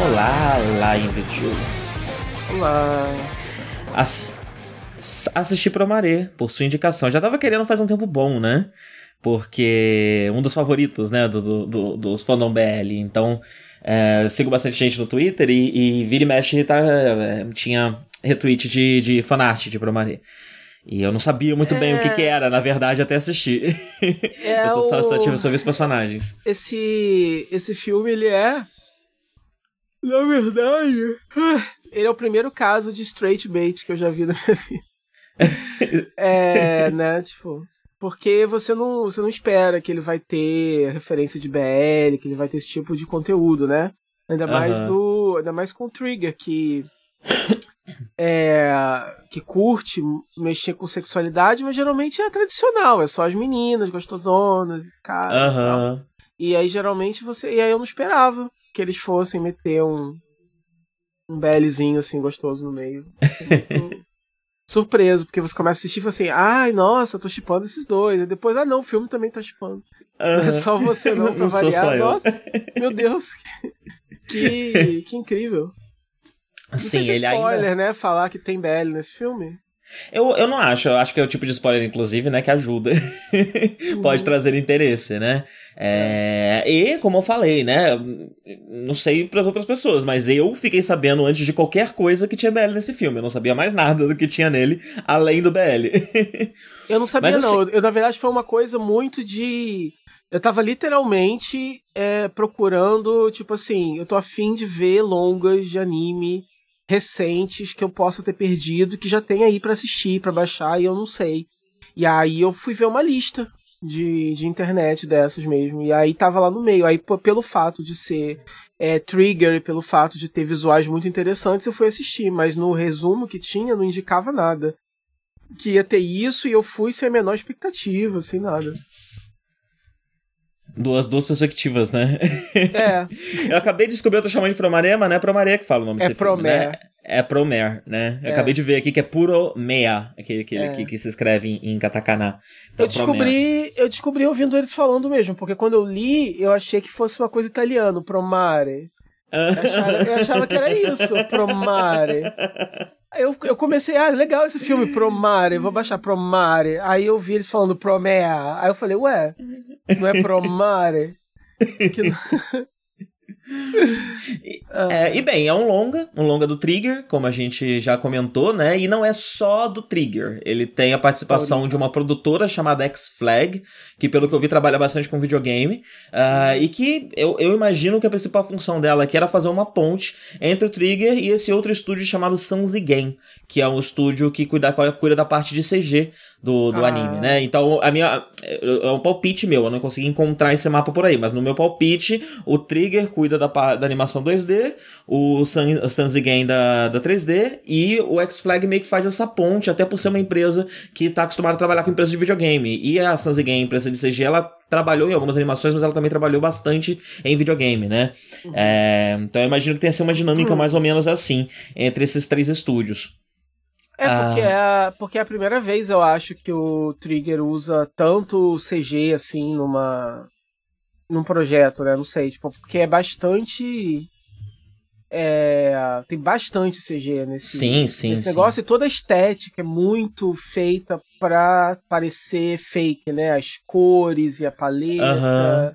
Olá, lá Invitil. Olá. Ass assisti pro Maré, por sua indicação. Já tava querendo faz um tempo bom, né? Porque um dos favoritos, né, do, do, do dos fandom BL. Então, é, eu sigo bastante gente no Twitter e, e vira e mexe tá, é, tinha retweet de, de fanart de Promaré. E eu não sabia muito é... bem o que, que, era, na verdade, até assistir. É eu só, o... só, tive os personagens. Esse, esse filme, ele é. Na verdade. Ele é o primeiro caso de straight bait que eu já vi na minha vida. é, né? Tipo. Porque você não, você não espera que ele vai ter referência de BL, que ele vai ter esse tipo de conteúdo, né? Ainda mais do. Ainda mais com o Trigger, que. É, que curte mexer com sexualidade, mas geralmente é tradicional, é só as meninas gostosonas, cara. Uhum. E, e aí geralmente você. E aí eu não esperava que eles fossem meter um. Um BLzinho assim gostoso no meio. surpreso, porque você começa a assistir e fala assim, ai, nossa, tô chipando esses dois. E depois, ah, não, o filme também tá chipando. Uhum. Não é só você não, pra não variar. Nossa, meu Deus, que, que incrível. Não Sim, se é ele spoiler, ainda... né, falar que tem BL nesse filme. Eu, eu não acho, eu acho que é o tipo de spoiler, inclusive, né, que ajuda. Pode uhum. trazer interesse, né? É, e, como eu falei, né, não sei para as outras pessoas, mas eu fiquei sabendo antes de qualquer coisa que tinha BL nesse filme. Eu não sabia mais nada do que tinha nele, além do BL. eu não sabia, mas, não. Assim... Eu, na verdade, foi uma coisa muito de. Eu tava literalmente é, procurando, tipo assim, eu tô afim de ver longas de anime recentes que eu possa ter perdido, que já tem aí para assistir, para baixar, e eu não sei. E aí eu fui ver uma lista de, de internet dessas mesmo. E aí tava lá no meio. Aí, pelo fato de ser é, trigger pelo fato de ter visuais muito interessantes, eu fui assistir. Mas no resumo que tinha, não indicava nada. Que ia ter isso e eu fui sem a menor expectativa, sem nada duas, duas perspectivas, né? É. eu acabei de descobrir, eu tô chamando de Promaré, mas não é Promaré que fala o nome é desse filme, né? É Promer, né? Eu é. acabei de ver aqui que é Puromea, aquele, aquele é. que, que se escreve em, em katakana. Então, eu descobri, eu descobri ouvindo eles falando mesmo, porque quando eu li, eu achei que fosse uma coisa italiana, Promare. Eu achava, eu achava que era isso, Promare. Eu, eu comecei, ah, legal esse filme, Promare, vou baixar Promare. Aí eu vi eles falando Promea. Aí eu falei, ué, não é Promare? Que... é, e bem, é um longa, um longa do Trigger, como a gente já comentou, né? E não é só do Trigger. Ele tem a participação de uma produtora chamada X-Flag, que pelo que eu vi trabalha bastante com videogame, uh, e que eu, eu imagino que a principal função dela aqui era fazer uma ponte entre o Trigger e esse outro estúdio chamado Sanzi Game, que é um estúdio que cuida, cuida da parte de CG do, do ah. anime, né? Então, a minha. É um palpite meu, eu não consegui encontrar esse mapa por aí, mas no meu palpite, o Trigger cuida da, da animação 2D, o Sanzigen da, da 3D e o X-Flag meio que faz essa ponte, até por ser uma empresa que tá acostumada a trabalhar com empresas de videogame. E a Sanzigen, empresa de CG, ela trabalhou em algumas animações, mas ela também trabalhou bastante em videogame, né? Uhum. É, então eu imagino que tenha sido uma dinâmica uhum. mais ou menos assim entre esses três estúdios. É porque, ah. é, porque é a primeira vez, eu acho, que o Trigger usa tanto CG assim numa. Num projeto, né? Não sei, tipo, porque é bastante. É, tem bastante CG nesse, sim, sim, nesse sim. negócio e toda a estética é muito feita pra parecer fake, né? As cores e a paleta.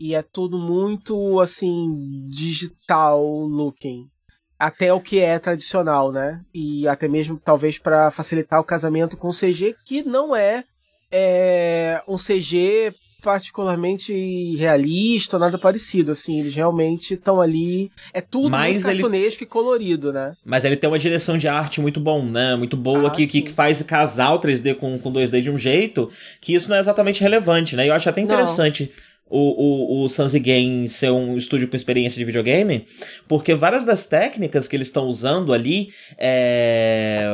E é tudo muito assim, digital looking até o que é tradicional, né? E até mesmo talvez para facilitar o casamento com CG, que não é, é um CG particularmente realista ou nada parecido, assim, eles realmente estão ali, é tudo Mas muito cartunesco ele... e colorido, né? Mas ele tem uma direção de arte muito bom, né? Muito boa, ah, que, que faz casar o 3D com, com 2D de um jeito que isso não é exatamente relevante, né? Eu acho até interessante... Não o, o, o Sanzigen ser um estúdio com experiência de videogame, porque várias das técnicas que eles estão usando ali é,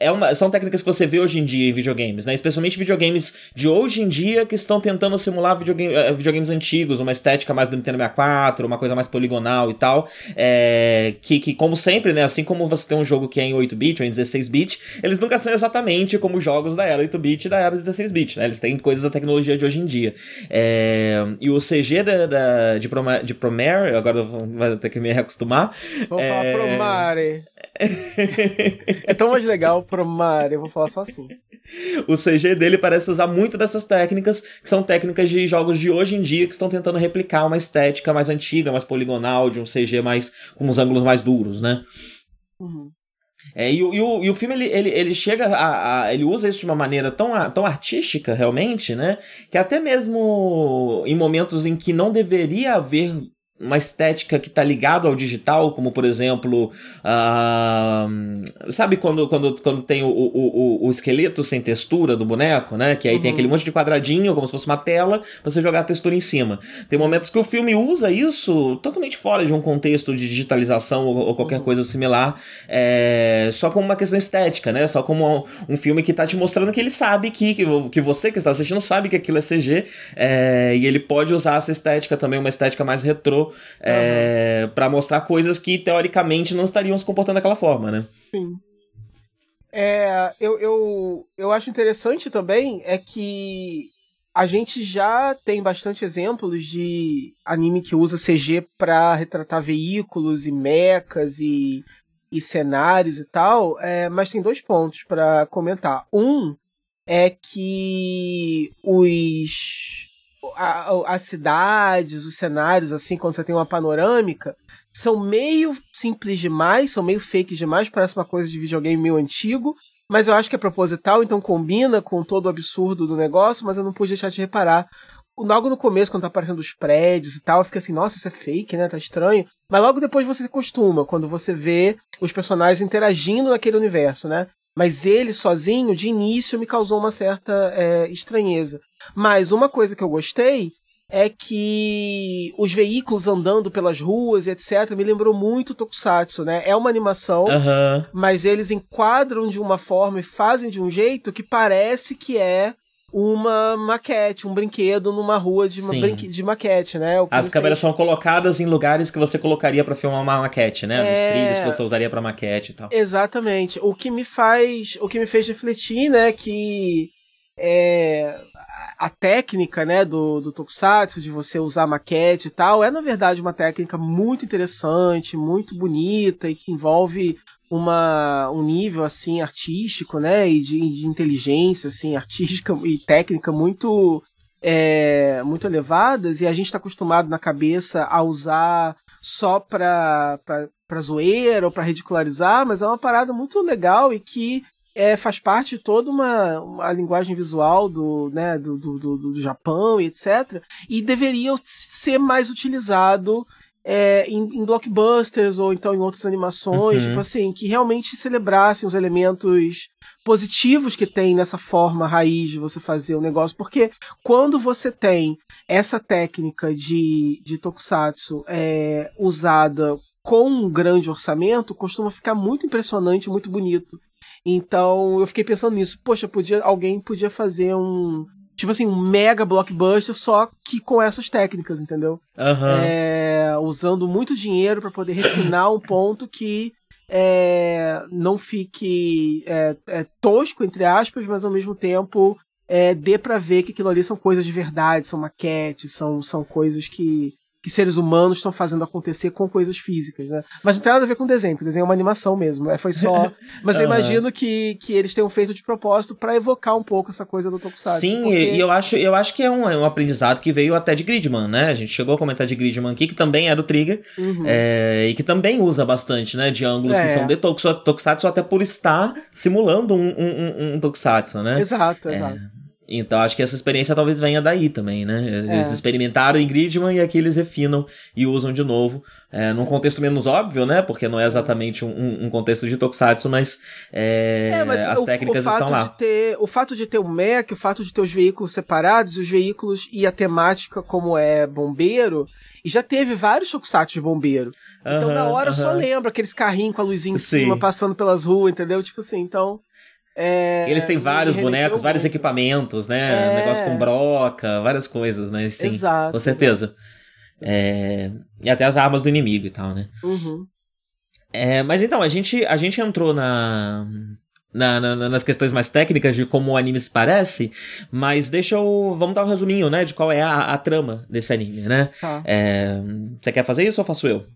é uma, são técnicas que você vê hoje em dia em videogames, né? Especialmente videogames de hoje em dia que estão tentando simular videogame, eh, videogames antigos, uma estética mais do Nintendo 64, uma coisa mais poligonal e tal. É, que, que, como sempre, né? Assim como você tem um jogo que é em 8-bit ou em 16-bit, eles nunca são exatamente como jogos da era 8-bit e da era 16-bit, né? Eles têm coisas da tecnologia de hoje em dia. É, e o CG da, da, de, Promare, de Promare, agora vai ter que me reacostumar. Vou é... falar Promare. é tão mais legal Promare, eu vou falar só assim. O CG dele parece usar muito dessas técnicas, que são técnicas de jogos de hoje em dia que estão tentando replicar uma estética mais antiga, mais poligonal, de um CG mais com os ângulos mais duros, né? Uhum. É, e, e, o, e o filme ele, ele, ele chega a, a, ele usa isso de uma maneira tão, tão artística realmente, né? Que até mesmo em momentos em que não deveria haver uma estética que está ligado ao digital, como por exemplo, uh, sabe quando, quando, quando tem o, o, o, esqueleto sem textura do boneco, né? Que aí uhum. tem aquele monte de quadradinho, como se fosse uma tela, pra você jogar a textura em cima. Tem momentos que o filme usa isso totalmente fora de um contexto de digitalização ou, ou qualquer uhum. coisa similar, é, só como uma questão estética, né? Só como um, um, filme que tá te mostrando que ele sabe que, que, que você que está assistindo sabe que aquilo é CG, é, e ele pode usar essa estética também, uma estética mais retrô é, uhum. para mostrar coisas que teoricamente não estariam se comportando daquela forma, né? Sim. É, eu, eu, eu acho interessante também é que a gente já tem bastante exemplos de anime que usa CG para retratar veículos e mechas e, e cenários e tal, é, mas tem dois pontos para comentar. Um é que os as cidades, os cenários, assim, quando você tem uma panorâmica, são meio simples demais, são meio fake demais, parece uma coisa de videogame meio antigo, mas eu acho que é proposital, então combina com todo o absurdo do negócio, mas eu não pude deixar de reparar. Logo no começo, quando tá aparecendo os prédios e tal, fica assim, nossa, isso é fake, né? Tá estranho. Mas logo depois você se acostuma, quando você vê os personagens interagindo naquele universo, né? Mas ele sozinho, de início, me causou uma certa é, estranheza. Mas uma coisa que eu gostei é que os veículos andando pelas ruas e etc. me lembrou muito Tokusatsu, né? É uma animação, uhum. mas eles enquadram de uma forma e fazem de um jeito que parece que é uma maquete, um brinquedo numa rua de, brinque... de maquete, né? As câmeras fez... são colocadas em lugares que você colocaria para filmar uma maquete, né? É... Nos trilhos que você usaria para maquete e tal. Exatamente. O que me faz, o que me fez refletir, né, que é, a técnica, né, do, do Tokusatsu, de você usar maquete e tal, é na verdade uma técnica muito interessante, muito bonita e que envolve uma, um nível assim artístico, né, e de, de inteligência assim artística e técnica muito é, muito elevadas e a gente está acostumado na cabeça a usar só pra zoeira ou pra ridicularizar, mas é uma parada muito legal e que é, faz parte de toda uma, uma linguagem visual do, né, do, do, do, do Japão e etc. E deveria ser mais utilizado é, em, em, blockbusters ou então em outras animações, uhum. tipo assim, que realmente celebrassem os elementos positivos que tem nessa forma raiz de você fazer o negócio, porque quando você tem essa técnica de, de tokusatsu é, usada com um grande orçamento, costuma ficar muito impressionante, muito bonito. Então eu fiquei pensando nisso. Poxa, podia, alguém podia fazer um. Tipo assim, um mega blockbuster só que com essas técnicas, entendeu? Uhum. É, usando muito dinheiro para poder refinar um ponto que é, não fique é, é, tosco, entre aspas, mas ao mesmo tempo é, dê para ver que aquilo ali são coisas de verdade, são maquetes, são, são coisas que que seres humanos estão fazendo acontecer com coisas físicas, né? Mas não tem nada a ver com desenho, porque desenho é uma animação mesmo, é, foi só... Mas eu imagino que, que eles tenham feito de propósito para evocar um pouco essa coisa do Tokusatsu. Sim, porque... e eu acho, eu acho que é um, é um aprendizado que veio até de Gridman, né? A gente chegou a comentar de Gridman aqui, que também é do Trigger, uhum. é, e que também usa bastante, né? De ângulos é. que são de Tokusatsu, até por estar simulando um, um, um, um Tokusatsu, né? Exato, é. Então acho que essa experiência talvez venha daí também, né? Eles é. experimentaram em Gridman e aqui eles refinam e usam de novo. É, num contexto menos óbvio, né? Porque não é exatamente um, um contexto de Tokusatsu, mas, é, é mas as o, técnicas o estão lá. Ter, o fato de ter o mech, o fato de ter os veículos separados, os veículos e a temática como é bombeiro, e já teve vários tokusatsu de bombeiro. Então, na hora, uh -huh. só lembra aqueles carrinhos com a luzinha em Sim. cima, passando pelas ruas, entendeu? Tipo assim, então... É, Eles têm vários bonecos, vários equipamentos, né? É... negócio com broca, várias coisas, né? Sim, Exato. Com certeza. É... E até as armas do inimigo e tal, né? Uhum. É, mas então, a gente, a gente entrou na, na, na, nas questões mais técnicas de como o anime se parece, mas deixa eu. Vamos dar um resuminho, né? De qual é a, a trama desse anime, né? Tá. É, você quer fazer isso ou faço eu?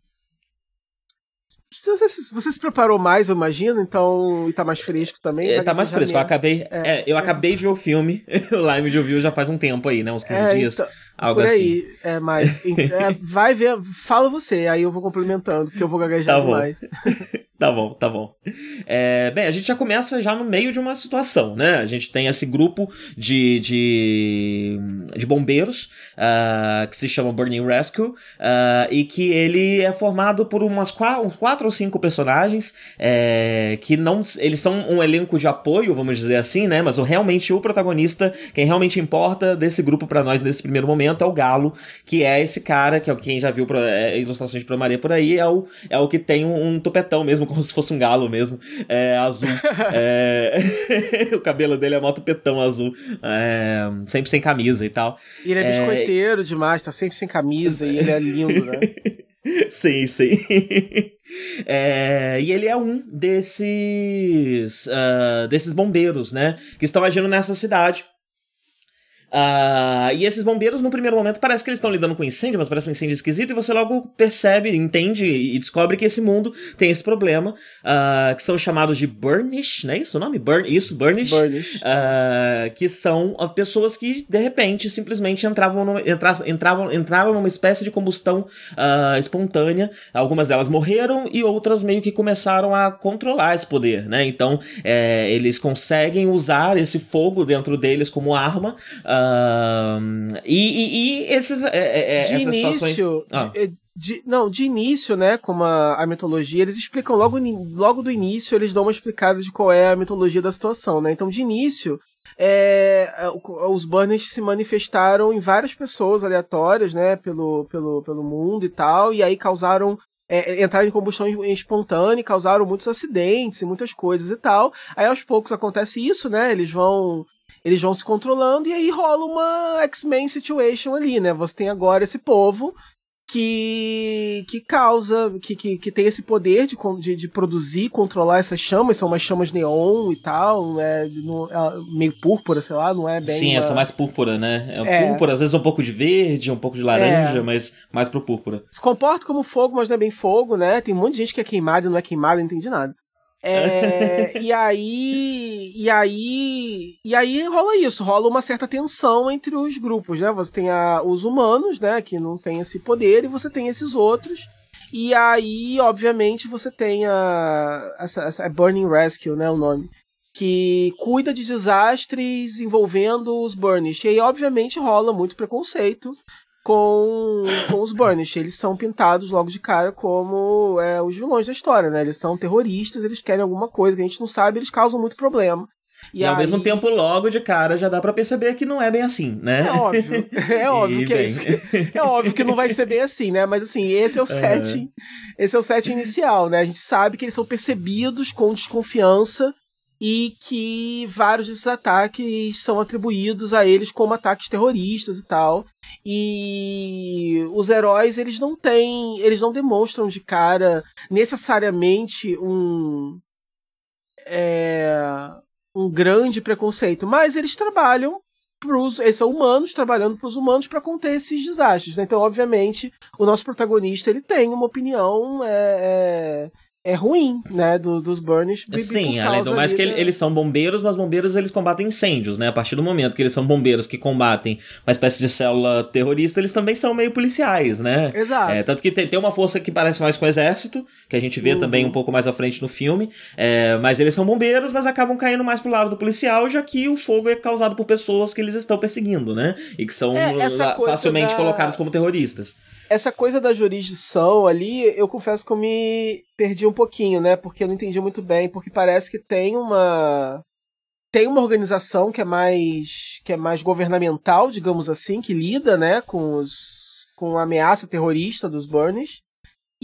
Você, você, se preparou mais, eu imagino, então. E tá mais fresco também. É, tá mais fresco. Eu acabei, é, é, eu acabei de ver o filme. o Live de ouviu já faz um tempo aí, né? Uns 15 é, dias. Então, algo por aí. Assim. É, mas. É, vai ver. Fala você, aí eu vou complementando, porque eu vou gaguejar tá demais. Tá bom, tá bom. É, bem, a gente já começa já no meio de uma situação, né? A gente tem esse grupo de, de, de bombeiros uh, que se chama Burning Rescue uh, e que ele é formado por umas quatro, uns quatro ou cinco personagens é, que não eles são um elenco de apoio, vamos dizer assim, né? Mas o, realmente o protagonista, quem realmente importa desse grupo para nós nesse primeiro momento é o Galo, que é esse cara que é quem já viu pra, é, ilustrações de Maria por aí, é o, é o que tem um, um tupetão mesmo como se fosse um galo mesmo, é, azul. é... o cabelo dele é moto petão azul, é... sempre sem camisa e tal. E ele é, é biscoiteiro demais, tá sempre sem camisa e ele é lindo, né? sim, sim. É, e ele é um desses uh, desses bombeiros, né? Que estão agindo nessa cidade. Uh, e esses bombeiros, no primeiro momento, parece que eles estão lidando com incêndio, mas parece um incêndio esquisito, e você logo percebe, entende e descobre que esse mundo tem esse problema, uh, que são chamados de Burnish, não é isso o nome? Burn, isso, Burnish. Burnish. Uh, que são pessoas que, de repente, simplesmente entravam, no, entra, entravam, entravam numa espécie de combustão espontânea. Algumas delas morreram e outras meio que começaram a controlar esse poder, né? Então, é, eles conseguem usar esse fogo dentro deles como arma. Uh, e, e, e, esses, é, é, é, de essas início, situações... Ah. De, de, não, de início, né, como a, a, mitologia, eles explicam logo, logo do início, eles dão uma explicada de qual é a mitologia da situação, né? Então, de início, é, os banners se manifestaram em várias pessoas aleatórias, né, pelo, pelo, pelo mundo e tal, e aí causaram é, entraram em combustão espontânea, causaram muitos acidentes e muitas coisas e tal. Aí aos poucos acontece isso, né? Eles vão eles vão se controlando e aí rola uma X-Men situation ali, né? Você tem agora esse povo que, que causa, que, que, que tem esse poder de, de, de produzir, controlar essas chamas, são umas chamas neon e tal, é, é meio púrpura, sei lá, não é bem. Sim, uma... essa mais púrpura, né? É, é, púrpura, às vezes um pouco de verde, um pouco de laranja, é. mas mais pro púrpura. Se comporta como fogo, mas não é bem fogo, né? Tem um monte de gente que é queimada e não é queimada, não entendi nada. É, e aí. E aí. E aí rola isso, rola uma certa tensão entre os grupos, né? Você tem a, os humanos, né? Que não tem esse poder, e você tem esses outros. E aí, obviamente, você tem a. Essa, essa é Burning Rescue, né? O nome. Que cuida de desastres envolvendo os Burnish. E aí, obviamente, rola muito preconceito com, com os Burnish. Eles são pintados logo de cara como é, os vilões da história, né? Eles são terroristas, eles querem alguma coisa que a gente não sabe, eles causam muito problema. E, e ao mesmo tempo, logo de cara, já dá para perceber que não é bem assim, né? É óbvio. É óbvio que é, isso, é óbvio que não vai ser bem assim, né? Mas assim, esse é o setting. Esse é o setting inicial, né? A gente sabe que eles são percebidos com desconfiança e que vários desses ataques são atribuídos a eles como ataques terroristas e tal. E os heróis, eles não têm, eles não demonstram de cara necessariamente um é, um grande preconceito, mas eles trabalham pros, eles são humanos trabalhando para os humanos para conter esses desastres. Né? Então, obviamente, o nosso protagonista ele tem uma opinião é, é é ruim, né, do, dos Burnish. Sim, além do mais que ele, eles são bombeiros, mas bombeiros eles combatem incêndios, né? A partir do momento que eles são bombeiros que combatem uma espécie de célula terrorista, eles também são meio policiais, né? Exato. É, tanto que tem, tem uma força que parece mais com o exército, que a gente vê uhum. também um pouco mais à frente no filme, é, mas eles são bombeiros, mas acabam caindo mais pro lado do policial, já que o fogo é causado por pessoas que eles estão perseguindo, né? E que são é, facilmente da... colocadas como terroristas essa coisa da jurisdição ali, eu confesso que eu me perdi um pouquinho, né? Porque eu não entendi muito bem, porque parece que tem uma tem uma organização que é mais que é mais governamental, digamos assim, que lida, né, com os com a ameaça terrorista dos Burns.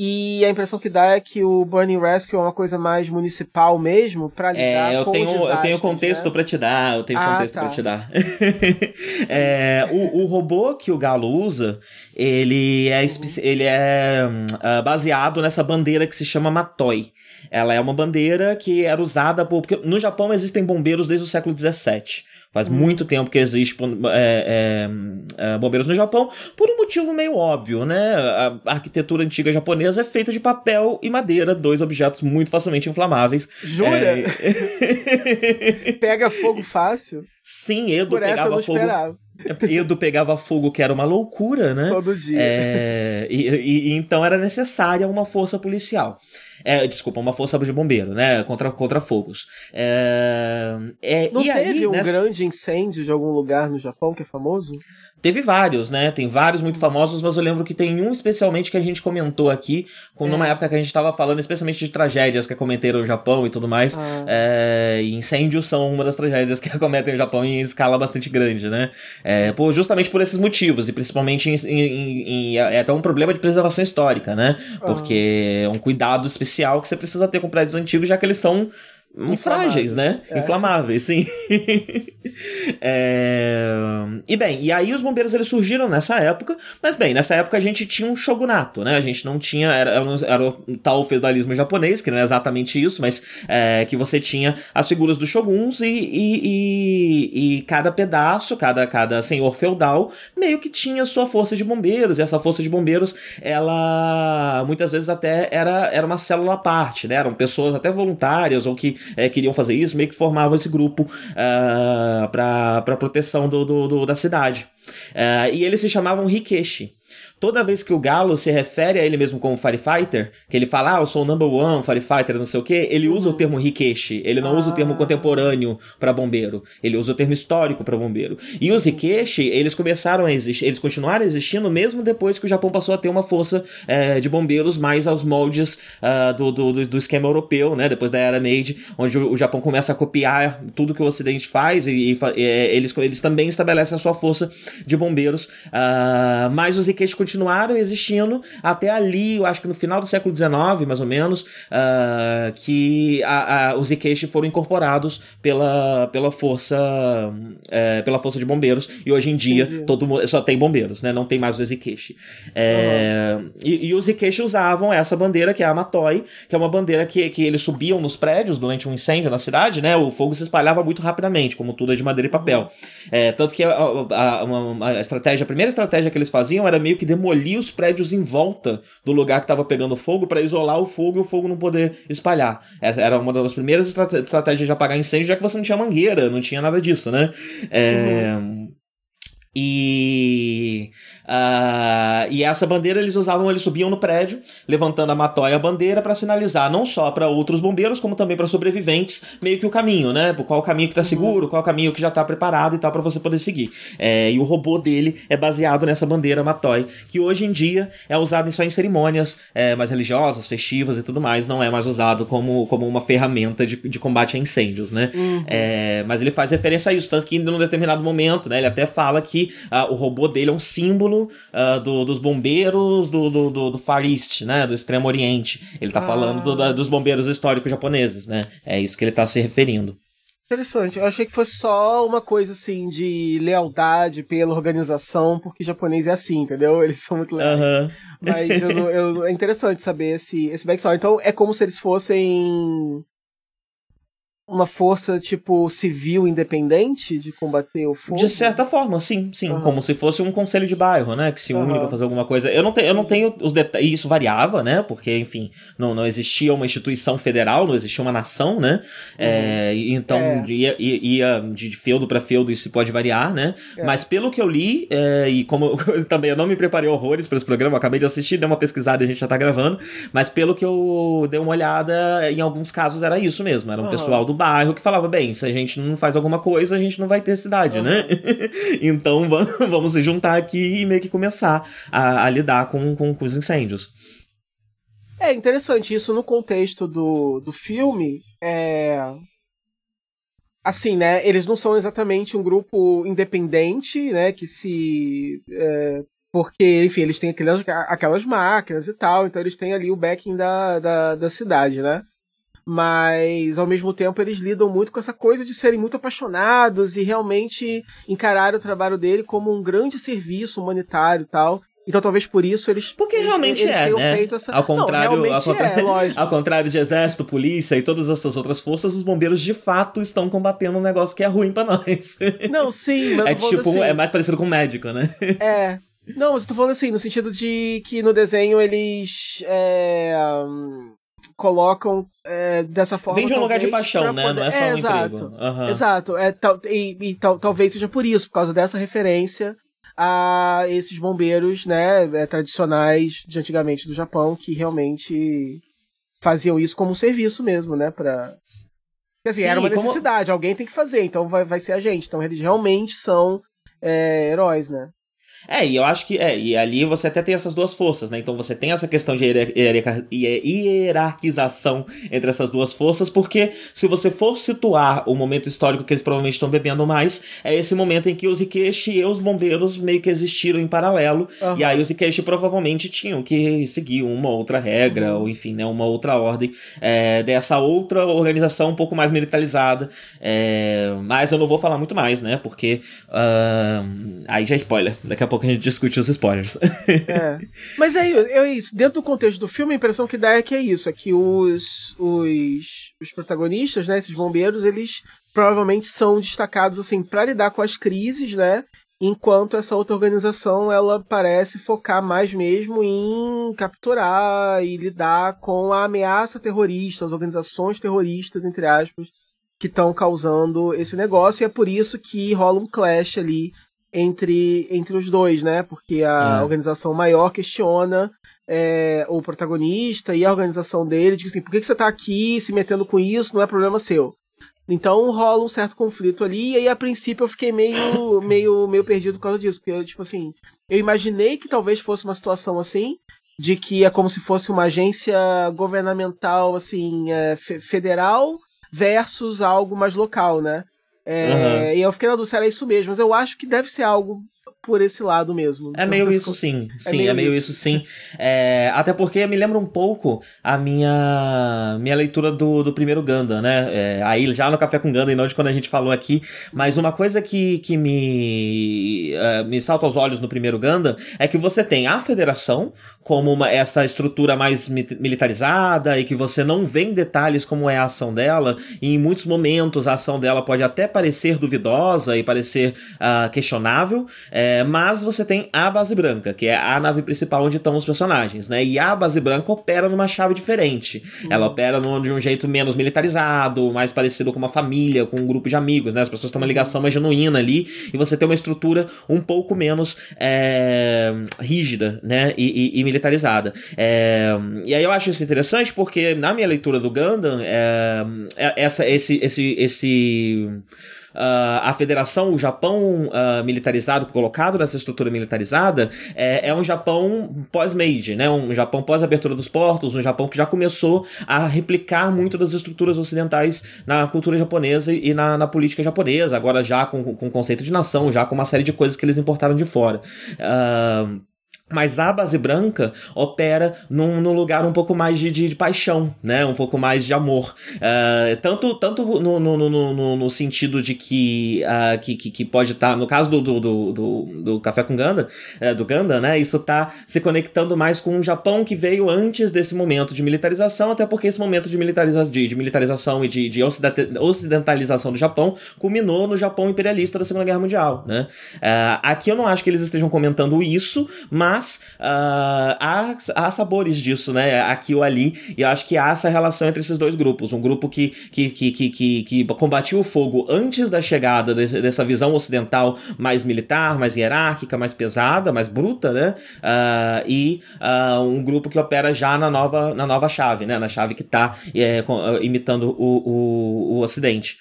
E a impressão que dá é que o Burning Rescue é uma coisa mais municipal mesmo, para lidar é, eu com tenho, os desastres, Eu tenho contexto né? para te dar, eu tenho ah, contexto tá. para te dar. é, o, o robô que o Galo usa, ele é, ele é uh, baseado nessa bandeira que se chama Matoi. Ela é uma bandeira que era usada por... Porque no Japão existem bombeiros desde o século XVII. Faz hum. muito tempo que existe é, é, é, bombeiros no Japão, por um motivo meio óbvio, né? A arquitetura antiga japonesa é feita de papel e madeira, dois objetos muito facilmente inflamáveis. Jura? É... Pega fogo fácil? Sim, Edo por pegava fogo. Esperava. Edo pegava fogo, que era uma loucura, né? Todo dia. É, e, e, então era necessária uma força policial. É, desculpa, uma força de bombeiro, né? Contra, contra fogos. É, é, Não teve aí, um nessa... grande incêndio de algum lugar no Japão que é famoso? Teve vários, né? Tem vários muito famosos, mas eu lembro que tem um especialmente que a gente comentou aqui, com, é. numa época que a gente tava falando especialmente de tragédias que acometeram no Japão e tudo mais. Ah. É, e incêndios são uma das tragédias que acometem no Japão em escala bastante grande, né? É, por, justamente por esses motivos, e principalmente em, em, em, é até um problema de preservação histórica, né? Ah. Porque é um cuidado especial que você precisa ter com prédios antigos, já que eles são frágeis, né? É. Inflamáveis, sim. é... E bem, e aí os bombeiros eles surgiram nessa época, mas bem, nessa época a gente tinha um shogunato, né? A gente não tinha, era, era o tal feudalismo japonês, que não é exatamente isso, mas é, que você tinha as figuras dos shoguns e, e, e, e, cada pedaço, cada, cada senhor feudal, meio que tinha sua força de bombeiros, e essa força de bombeiros, ela muitas vezes até era, era uma célula à parte, né? Eram pessoas até voluntárias ou que é, queriam fazer isso, meio que formavam esse grupo uh, para proteção do, do, do, da cidade. Uh, e eles se chamavam Rikeshi toda vez que o Galo se refere a ele mesmo como Firefighter, que ele fala, ah, eu sou o number one Firefighter, não sei o que, ele usa o termo Rikeshi, ele não ah. usa o termo ah. contemporâneo para bombeiro, ele usa o termo histórico para bombeiro. E os Rikeshi, eles começaram a existir, eles continuaram existindo mesmo depois que o Japão passou a ter uma força é, de bombeiros mais aos moldes uh, do, do, do, esquema europeu, né, depois da Era Meiji, onde o, o Japão começa a copiar tudo que o Ocidente faz e, e, e eles, eles também estabelecem a sua força de bombeiros, uh, mas os Rikeshi continuaram existindo até ali, eu acho que no final do século XIX, mais ou menos, uh, que a, a, os Ikeshi foram incorporados pela, pela força uh, pela força de bombeiros e hoje em dia Entendi. todo mundo só tem bombeiros, né? Não tem mais os Ikeshi. É, uhum. e, e, os Ikeshi usavam essa bandeira que é a Matoi, que é uma bandeira que, que eles subiam nos prédios durante um incêndio na cidade, né? O fogo se espalhava muito rapidamente, como tudo é de madeira e papel. É, tanto que a, a, a, a, estratégia, a primeira estratégia que eles faziam era meio que demolir os prédios em volta do lugar que estava pegando fogo para isolar o fogo e o fogo não poder espalhar. Essa era uma das primeiras estratégias de apagar incêndio, já que você não tinha mangueira, não tinha nada disso, né? É... Uhum. E Uh, e essa bandeira eles usavam, eles subiam no prédio, levantando a matóia a bandeira para sinalizar não só para outros bombeiros, como também para sobreviventes, meio que o caminho, né? Qual o caminho que tá seguro, qual o caminho que já tá preparado e tal para você poder seguir. É, e o robô dele é baseado nessa bandeira matói, que hoje em dia é usado só em cerimônias é, mais religiosas, festivas e tudo mais, não é mais usado como, como uma ferramenta de, de combate a incêndios, né? Uhum. É, mas ele faz referência a isso, tanto que em um determinado momento, né? Ele até fala que uh, o robô dele é um símbolo uh, do, dos bombeiros do, do, do, do, Far East, né? Do Extremo Oriente. Ele tá ah. falando do, dos bombeiros históricos japoneses, né? É isso que ele tá se referindo. Interessante. Eu achei que fosse só uma coisa assim de lealdade pela organização, porque japonês é assim, entendeu? Eles são muito leais. Uhum. Mas eu, eu, é interessante saber esse, esse backstory. Então é como se eles fossem uma força, tipo, civil independente de combater o fogo? De certa forma, sim, sim. Uhum. Como se fosse um conselho de bairro, né? Que se une uhum. pra fazer alguma coisa. Eu não, te, eu não tenho os detalhes. E isso variava, né? Porque, enfim, não, não existia uma instituição federal, não existia uma nação, né? Uhum. É, então, é. Ia, ia, de feudo para feudo, isso pode variar, né? É. Mas pelo que eu li, é, e como eu, também eu não me preparei horrores para esse programa, acabei de assistir, dei uma pesquisada e a gente já tá gravando. Mas pelo que eu dei uma olhada, em alguns casos era isso mesmo. Era um pessoal do bairro que falava, bem, se a gente não faz alguma coisa, a gente não vai ter cidade, uhum. né? então vamos se juntar aqui e meio que começar a, a lidar com, com, com os incêndios. É interessante isso no contexto do, do filme. É... Assim, né? Eles não são exatamente um grupo independente, né? Que se. É... Porque, enfim, eles têm aquelas, aquelas máquinas e tal, então eles têm ali o backing da, da, da cidade, né? Mas ao mesmo tempo eles lidam muito com essa coisa de serem muito apaixonados e realmente encarar o trabalho dele como um grande serviço humanitário e tal. Então talvez por isso eles porque realmente eles, eles é, né? Essa... Ao contrário, Não, ao, contrário é, ao contrário de exército, polícia e todas essas outras forças, os bombeiros de fato estão combatendo um negócio que é ruim para nós. Não, sim, mas é tipo assim, é mais parecido com um médico, né? É. Não, mas eu tô falando assim, no sentido de que no desenho eles é, colocam é, dessa forma. Vem de um lugar de paixão, né? Poder... Não é só é, um exato, uhum. Exato. É, tal, e, e tal, talvez seja por isso, por causa dessa referência a esses bombeiros, né, é, tradicionais de antigamente do Japão, que realmente faziam isso como um serviço mesmo, né, para dizer, Sim, era uma necessidade, como... alguém tem que fazer, então vai, vai ser a gente. Então eles realmente são é, heróis, né? É, e eu acho que. É, e ali você até tem essas duas forças, né? Então você tem essa questão de hierarquização entre essas duas forças, porque se você for situar o momento histórico que eles provavelmente estão bebendo mais, é esse momento em que os Ikeshi e os bombeiros meio que existiram em paralelo. Uhum. E aí os Ikeshi provavelmente tinham que seguir uma outra regra, uhum. ou enfim, né, uma outra ordem é, dessa outra organização um pouco mais militarizada. É, mas eu não vou falar muito mais, né? Porque uh, aí já é spoiler. Daqui a pouco a gente discute os spoilers. é. Mas é, é isso. Dentro do contexto do filme, a impressão que dá é que é isso. É que os, os, os protagonistas, né, esses bombeiros, eles provavelmente são destacados assim para lidar com as crises, né? Enquanto essa outra organização ela parece focar mais mesmo em capturar e lidar com a ameaça terrorista, as organizações terroristas, entre aspas, que estão causando esse negócio. E é por isso que rola um clash ali entre, entre os dois, né? Porque a é. organização maior questiona é, o protagonista e a organização dele, diz assim, por que, que você tá aqui se metendo com isso? Não é problema seu. Então rola um certo conflito ali, e aí a princípio eu fiquei meio, meio, meio perdido por causa disso. Porque, eu, tipo assim, eu imaginei que talvez fosse uma situação assim, de que é como se fosse uma agência governamental, assim, é, federal versus algo mais local, né? É, uhum. E eu fiquei na dúvida se era isso mesmo, mas eu acho que deve ser algo por esse lado mesmo. É meio isso, sim. É sim, meio é meio isso, isso sim. É, até porque me lembra um pouco a minha minha leitura do, do primeiro Ganda, né? É, aí já no Café com Ganda e não de quando a gente falou aqui. Mas uma coisa que, que me, uh, me salta aos olhos no primeiro Ganda é que você tem a federação como uma, essa estrutura mais militarizada e que você não vê em detalhes como é a ação dela. E em muitos momentos a ação dela pode até parecer duvidosa e parecer uh, questionável. É, mas você tem a base branca, que é a nave principal onde estão os personagens, né? E a base branca opera numa chave diferente. Uhum. Ela opera de um jeito menos militarizado, mais parecido com uma família, com um grupo de amigos, né? As pessoas têm uma ligação mais genuína ali, e você tem uma estrutura um pouco menos é, rígida, né? E, e, e militarizada. É, e aí eu acho isso interessante porque na minha leitura do Gundam, é, é essa, esse, esse, esse Uh, a federação, o Japão uh, militarizado, colocado nessa estrutura militarizada, é, é um Japão pós-Meiji, né? Um Japão pós-abertura dos portos, um Japão que já começou a replicar muito das estruturas ocidentais na cultura japonesa e na, na política japonesa, agora já com, com conceito de nação, já com uma série de coisas que eles importaram de fora. Uh, mas a base branca opera num, num lugar um pouco mais de, de, de, paixão, né? Um pouco mais de amor. Uh, tanto tanto no, no, no, no, sentido de que, uh, que, que, que, pode estar, tá, no caso do, do, do, do, do Café com Ganda, uh, do Ganda, né? Isso está se conectando mais com o Japão que veio antes desse momento de militarização, até porque esse momento de, militariza de, de militarização e de, de ocidentalização do Japão culminou no Japão imperialista da Segunda Guerra Mundial, né? Uh, aqui eu não acho que eles estejam comentando isso, mas mas uh, há, há sabores disso, né? Aqui ou ali, e eu acho que há essa relação entre esses dois grupos. Um grupo que, que, que, que, que, que o fogo antes da chegada dessa visão ocidental mais militar, mais hierárquica, mais pesada, mais bruta, né? Uh, e uh, um grupo que opera já na nova, na nova chave, né? Na chave que está é, imitando o, o, o Ocidente.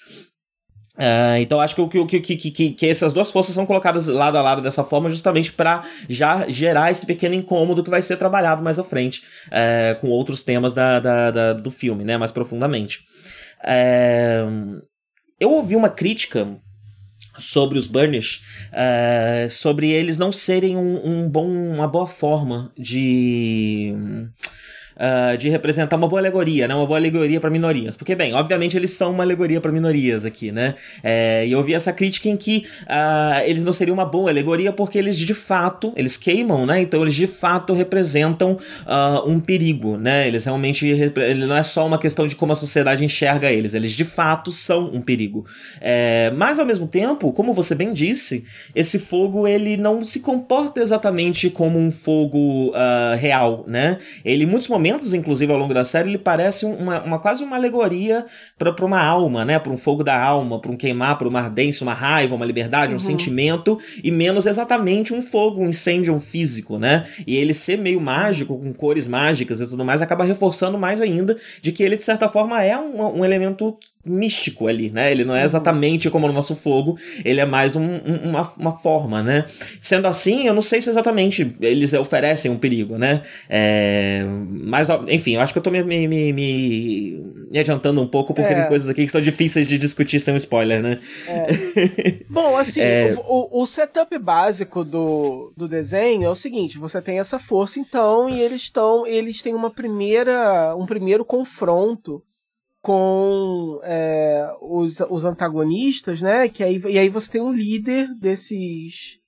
Uh, então acho que, que, que, que, que essas duas forças são colocadas lado a lado dessa forma justamente para já gerar esse pequeno incômodo que vai ser trabalhado mais à frente uh, com outros temas da, da, da, do filme, né, mais profundamente. Uh, eu ouvi uma crítica sobre os Burnish, sobre eles não serem um, um bom, uma boa forma de uh, de representar uma boa alegoria, né? Uma boa alegoria para minorias. Porque, bem, obviamente eles são uma alegoria para minorias aqui, né? É, e eu vi essa crítica em que uh, eles não seriam uma boa alegoria porque eles de fato, eles queimam, né? Então eles de fato representam uh, um perigo, né? Eles realmente, ele não é só uma questão de como a sociedade enxerga eles, eles de fato são um perigo. É, mas ao mesmo tempo, como você bem disse, esse fogo ele não se comporta exatamente como um fogo real, né? Ele em muitos momentos momentos, inclusive, ao longo da série, ele parece uma, uma quase uma alegoria para uma alma, né? Para um fogo da alma, para um queimar, para uma ardência, uma raiva, uma liberdade, uhum. um sentimento, e menos exatamente um fogo, um incêndio um físico, né? E ele ser meio mágico, com cores mágicas e tudo mais, acaba reforçando mais ainda de que ele, de certa forma, é um, um elemento místico ali, né? Ele não é uhum. exatamente como o nosso fogo, ele é mais um, um, uma, uma forma, né? Sendo assim, eu não sei se exatamente eles oferecem um perigo, né? É, mas, enfim, eu acho que eu tô me, me, me, me adiantando um pouco, porque é. tem coisas aqui que são difíceis de discutir sem um spoiler, né? É. Bom, assim, é. o, o setup básico do, do desenho é o seguinte, você tem essa força, então, e eles estão, eles têm uma primeira, um primeiro confronto com é, os, os antagonistas, né? Que aí, e aí você tem um líder desses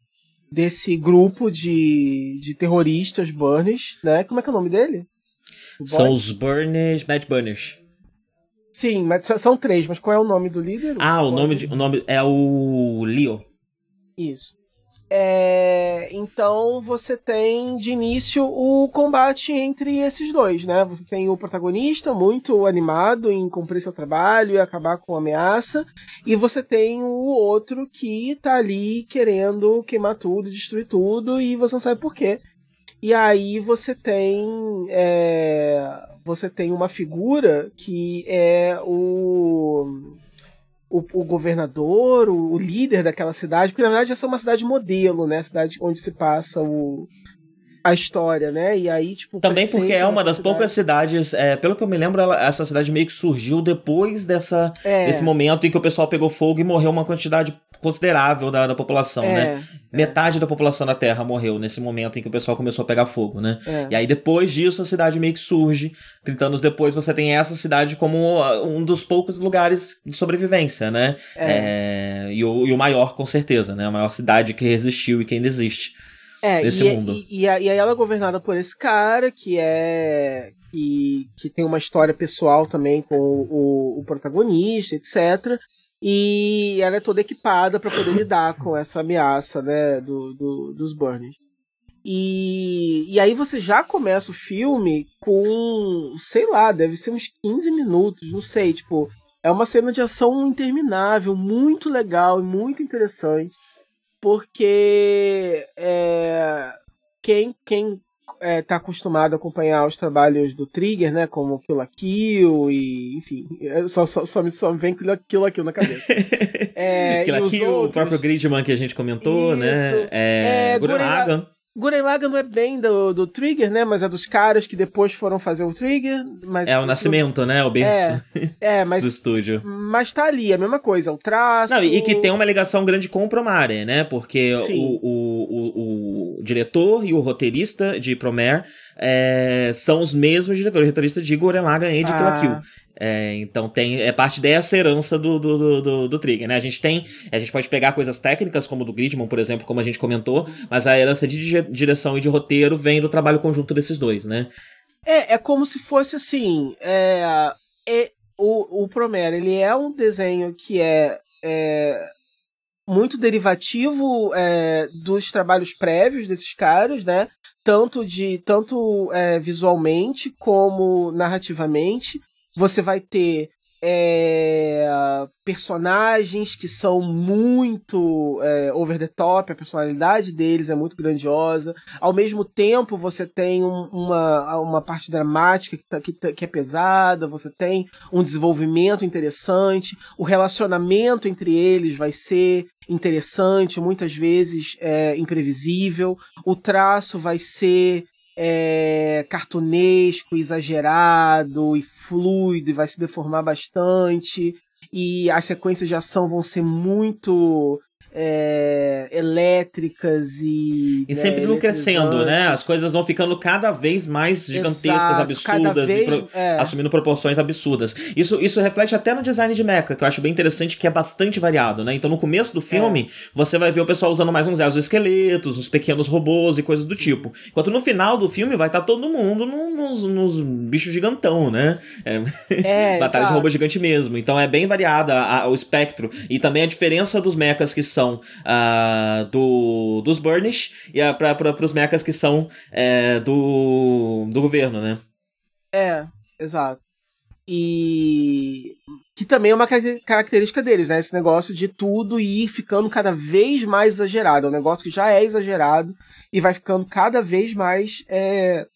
desse grupo de, de terroristas Burnish, né? Como é que é o nome dele? O são os Burnish, Mad Burnish. Sim, mas são três, mas qual é o nome do líder? Ah, o, o nome, de, o nome é o Leo. Isso. É, então você tem de início o combate entre esses dois, né? Você tem o protagonista muito animado em cumprir seu trabalho e acabar com a ameaça, e você tem o outro que tá ali querendo queimar tudo, destruir tudo, e você não sabe por quê. E aí você tem é, você tem uma figura que é o o, o governador, o, o, líder daquela cidade, porque na verdade essa é uma cidade modelo, né? Cidade onde se passa o, a história, né? E aí, tipo. Também porque é uma das cidade. poucas cidades, é, pelo que eu me lembro, ela, essa cidade meio que surgiu depois dessa, é. desse momento em que o pessoal pegou fogo e morreu uma quantidade considerável da, da população, é, né? É. Metade da população da Terra morreu nesse momento em que o pessoal começou a pegar fogo, né? É. E aí depois disso a cidade meio que surge. 30 anos depois você tem essa cidade como uh, um dos poucos lugares de sobrevivência, né? É. é. E, o, e o maior, com certeza, né? A maior cidade que resistiu e que ainda existe. É, nesse e, mundo. E, e, aí ela é governada por esse cara que é. que, que tem uma história pessoal também com o, o protagonista, etc. E ela é toda equipada para poder lidar com essa ameaça, né, do, do dos Burns. E, e aí você já começa o filme com, sei lá, deve ser uns 15 minutos, não sei, tipo, é uma cena de ação interminável, muito legal e muito interessante, porque é, quem, quem é, tá acostumado a acompanhar os trabalhos do Trigger, né? Como Kill la Kill e, enfim, é, só, só, só, me, só vem Kill la Kill na cabeça. é, Kill la Kill, outros... o próprio Gridman que a gente comentou, né? Isso. né? É, é Gurren Lagann. Gurren Lagann não é bem do, do Trigger, né? Mas é dos caras que depois foram fazer o Trigger. Mas é o nascimento, né? O berço é, é, mas, do estúdio. Mas tá ali, a mesma coisa, o traço... Não, e que tem uma ligação grande com o Promare, né? Porque o, o, o, diretor e o roteirista de Promare é, são os mesmos diretores, roteirista de Gurren Lagann e de ah. Kill. É, então tem é parte dessa herança do, do, do, do, Trigger, né? A gente tem, a gente pode pegar coisas técnicas como do Gridman, por exemplo, como a gente comentou, mas a herança de direção e de roteiro vem do trabalho conjunto desses dois, né? É, é como se fosse assim, é, é o, o Promare, ele é um desenho que é, é muito derivativo é, dos trabalhos prévios desses caras, né? Tanto de tanto é, visualmente como narrativamente você vai ter é, personagens que são muito é, over the top, a personalidade deles é muito grandiosa. Ao mesmo tempo, você tem um, uma, uma parte dramática que, tá, que, tá, que, é pesada, você tem um desenvolvimento interessante, o relacionamento entre eles vai ser interessante, muitas vezes é, imprevisível, o traço vai ser é, cartunesco, exagerado e fluido e vai se deformar bastante. E as sequências de ação vão ser muito é, elétricas e. E sempre né, crescendo, né? As coisas vão ficando cada vez mais gigantescas, Exato, absurdas vez, e pro, é. assumindo proporções absurdas. Isso, isso reflete até no design de mecha, que eu acho bem interessante, que é bastante variado, né? Então no começo do filme, é. você vai ver o pessoal usando mais uns exoesqueletos, uns pequenos robôs e coisas do tipo. Enquanto no final do filme vai estar tá todo mundo nos, nos bichos gigantão, né? É, é Batalha de robô gigante mesmo. Então é bem variada a, o espectro. E também a diferença dos mechas que são uh, do, dos Burnish e para os mechas que são é, do, do governo, né? É, exato. E que também é uma característica deles, né? Esse negócio de tudo ir ficando cada vez mais exagerado. É um negócio que já é exagerado e vai ficando cada vez mais. É...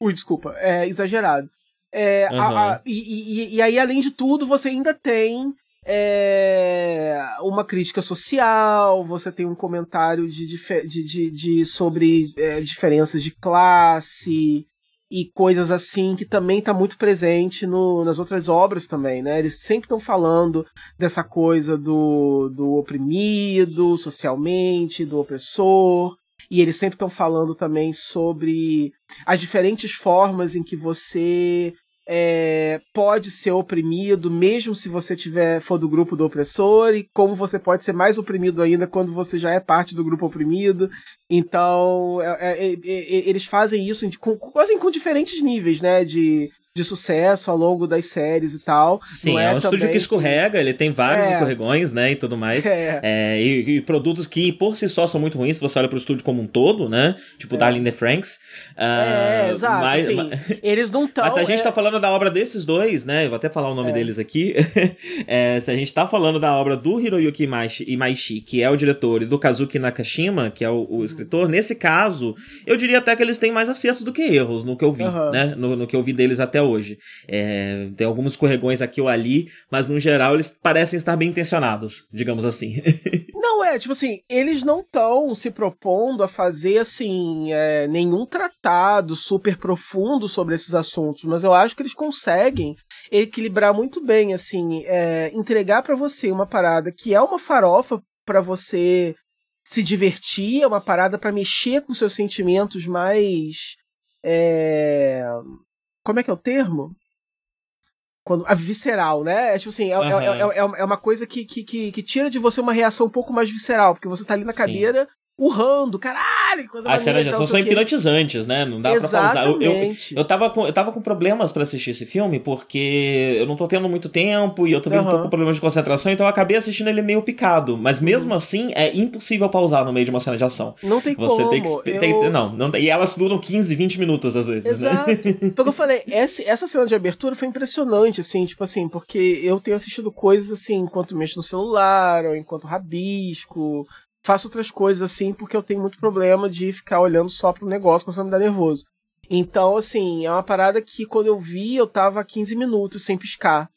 Ui, desculpa, é exagerado. É, uhum. a, a, e, e, e, aí, além de tudo, você ainda tem é, uma crítica social, você tem um comentário de, de, de, de sobre é, diferenças de classe e coisas assim que também está muito presente no, nas outras obras também, né? Eles sempre estão falando dessa coisa do, do oprimido socialmente, do opressor, e eles sempre estão falando também sobre as diferentes formas em que você é, pode ser oprimido, mesmo se você tiver for do grupo do opressor, e como você pode ser mais oprimido ainda quando você já é parte do grupo oprimido. Então, é, é, é, é eles fazem isso com, quase com diferentes níveis, né? De, de sucesso ao longo das séries e tal. Sim, é, é, um estúdio que escorrega, ele tem vários é. escorregões, né, e tudo mais. É. é e, e, produtos que por si só são muito ruins, se você olha pro estúdio como um todo, né, tipo é. Darling the Franks. Uh, é, exato, mas, assim, mas... eles não estão... Mas se a gente é... tá falando da obra desses dois, né, eu vou até falar o nome é. deles aqui, se a gente tá falando da obra do Hiroyuki Imaishi, Imaishi, que é o diretor, e do Kazuki Nakashima, que é o, o escritor, nesse caso, eu diria até que eles têm mais acertos do que erros, no que eu vi, uhum. né, no, no que eu vi deles até hoje. É, tem alguns escorregões aqui ou ali, mas no geral eles parecem estar bem intencionados, digamos assim. não, é, tipo assim, eles não estão se propondo a fazer, assim, é, nenhum tratado super profundo sobre esses assuntos, mas eu acho que eles conseguem equilibrar muito bem, assim, é, entregar para você uma parada que é uma farofa para você se divertir, é uma parada para mexer com seus sentimentos mais é, como é que é o termo? Quando, a visceral, né? É tipo assim, é, uhum. é, é, é, uma coisa que, que, que, tira de você uma reação um pouco mais visceral, porque você tá ali na cadeira, urrando, caralho, coisa As cenas de ação são hipnotizantes, né? Não dá Exatamente. pra pausar. Eu, eu, eu, tava com, eu tava com problemas para assistir esse filme, porque eu não tô tendo muito tempo e eu também uhum. tô com problemas de concentração, então eu acabei assistindo ele meio picado. Mas mesmo uhum. assim, é impossível pausar no meio de uma cena de ação. Não tem Você como. Tem que, eu... tem, não, não, e elas duram 15, 20 minutos às vezes. Né? Exato. Né? Porque eu falei, essa, essa cena de abertura foi impressionante, assim, tipo assim, porque eu tenho assistido coisas assim, enquanto mexo no celular, ou enquanto rabisco, faço outras coisas assim, porque eu tenho muito problema de ficar olhando só pro negócio quando me dá nervoso. Então, assim, é uma parada que quando eu vi, eu tava 15 minutos sem piscar,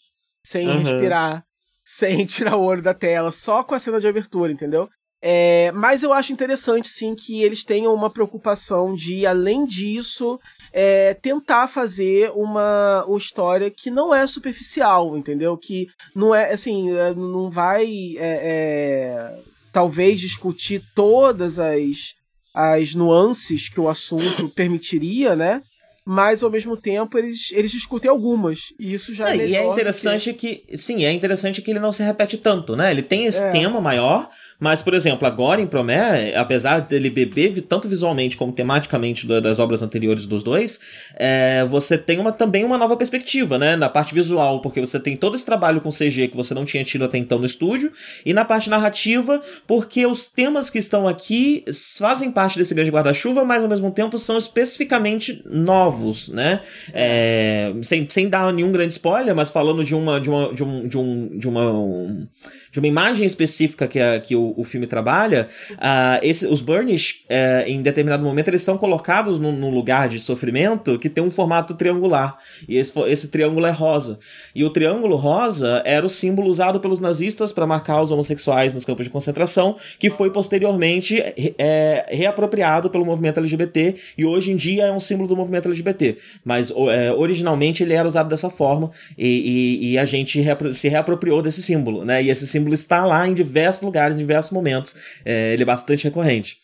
sem uhum. respirar, sem tirar o olho da tela, só com a cena de abertura, entendeu? É, mas eu acho interessante, sim, que eles tenham uma preocupação de, além disso, é, tentar fazer uma, uma história que não é superficial, entendeu? Que não é, assim, é, não vai. É, é talvez discutir todas as, as nuances que o assunto permitiria, né? Mas ao mesmo tempo eles, eles discutem algumas. E isso já é, é E é interessante que... que. Sim, é interessante que ele não se repete tanto, né? Ele tem esse é. tema maior, mas, por exemplo, agora em Promare, apesar dele beber tanto visualmente como tematicamente das obras anteriores dos dois, é, você tem uma, também uma nova perspectiva, né? Na parte visual, porque você tem todo esse trabalho com CG que você não tinha tido até então no estúdio, e na parte narrativa, porque os temas que estão aqui fazem parte desse grande guarda-chuva, mas ao mesmo tempo são especificamente novos, né? É, sem, sem dar nenhum grande spoiler, mas falando de uma de uma de um de um de uma um, de uma imagem específica que, a, que o, o filme trabalha, uh, esse, os burnish, uh, em determinado momento, eles são colocados num, num, lugar de sofrimento que tem um formato triangular. E esse, esse triângulo é rosa. E o triângulo rosa era o símbolo usado pelos nazistas para marcar os homossexuais nos campos de concentração, que foi posteriormente é, reapropriado pelo movimento LGBT e hoje em dia é um símbolo do movimento LGBT. Mas é, originalmente ele era usado dessa forma e, e, e a gente se reapropriou desse símbolo, né? E esse símbolo símbolo está lá em diversos lugares, em diversos momentos. É, ele é bastante recorrente.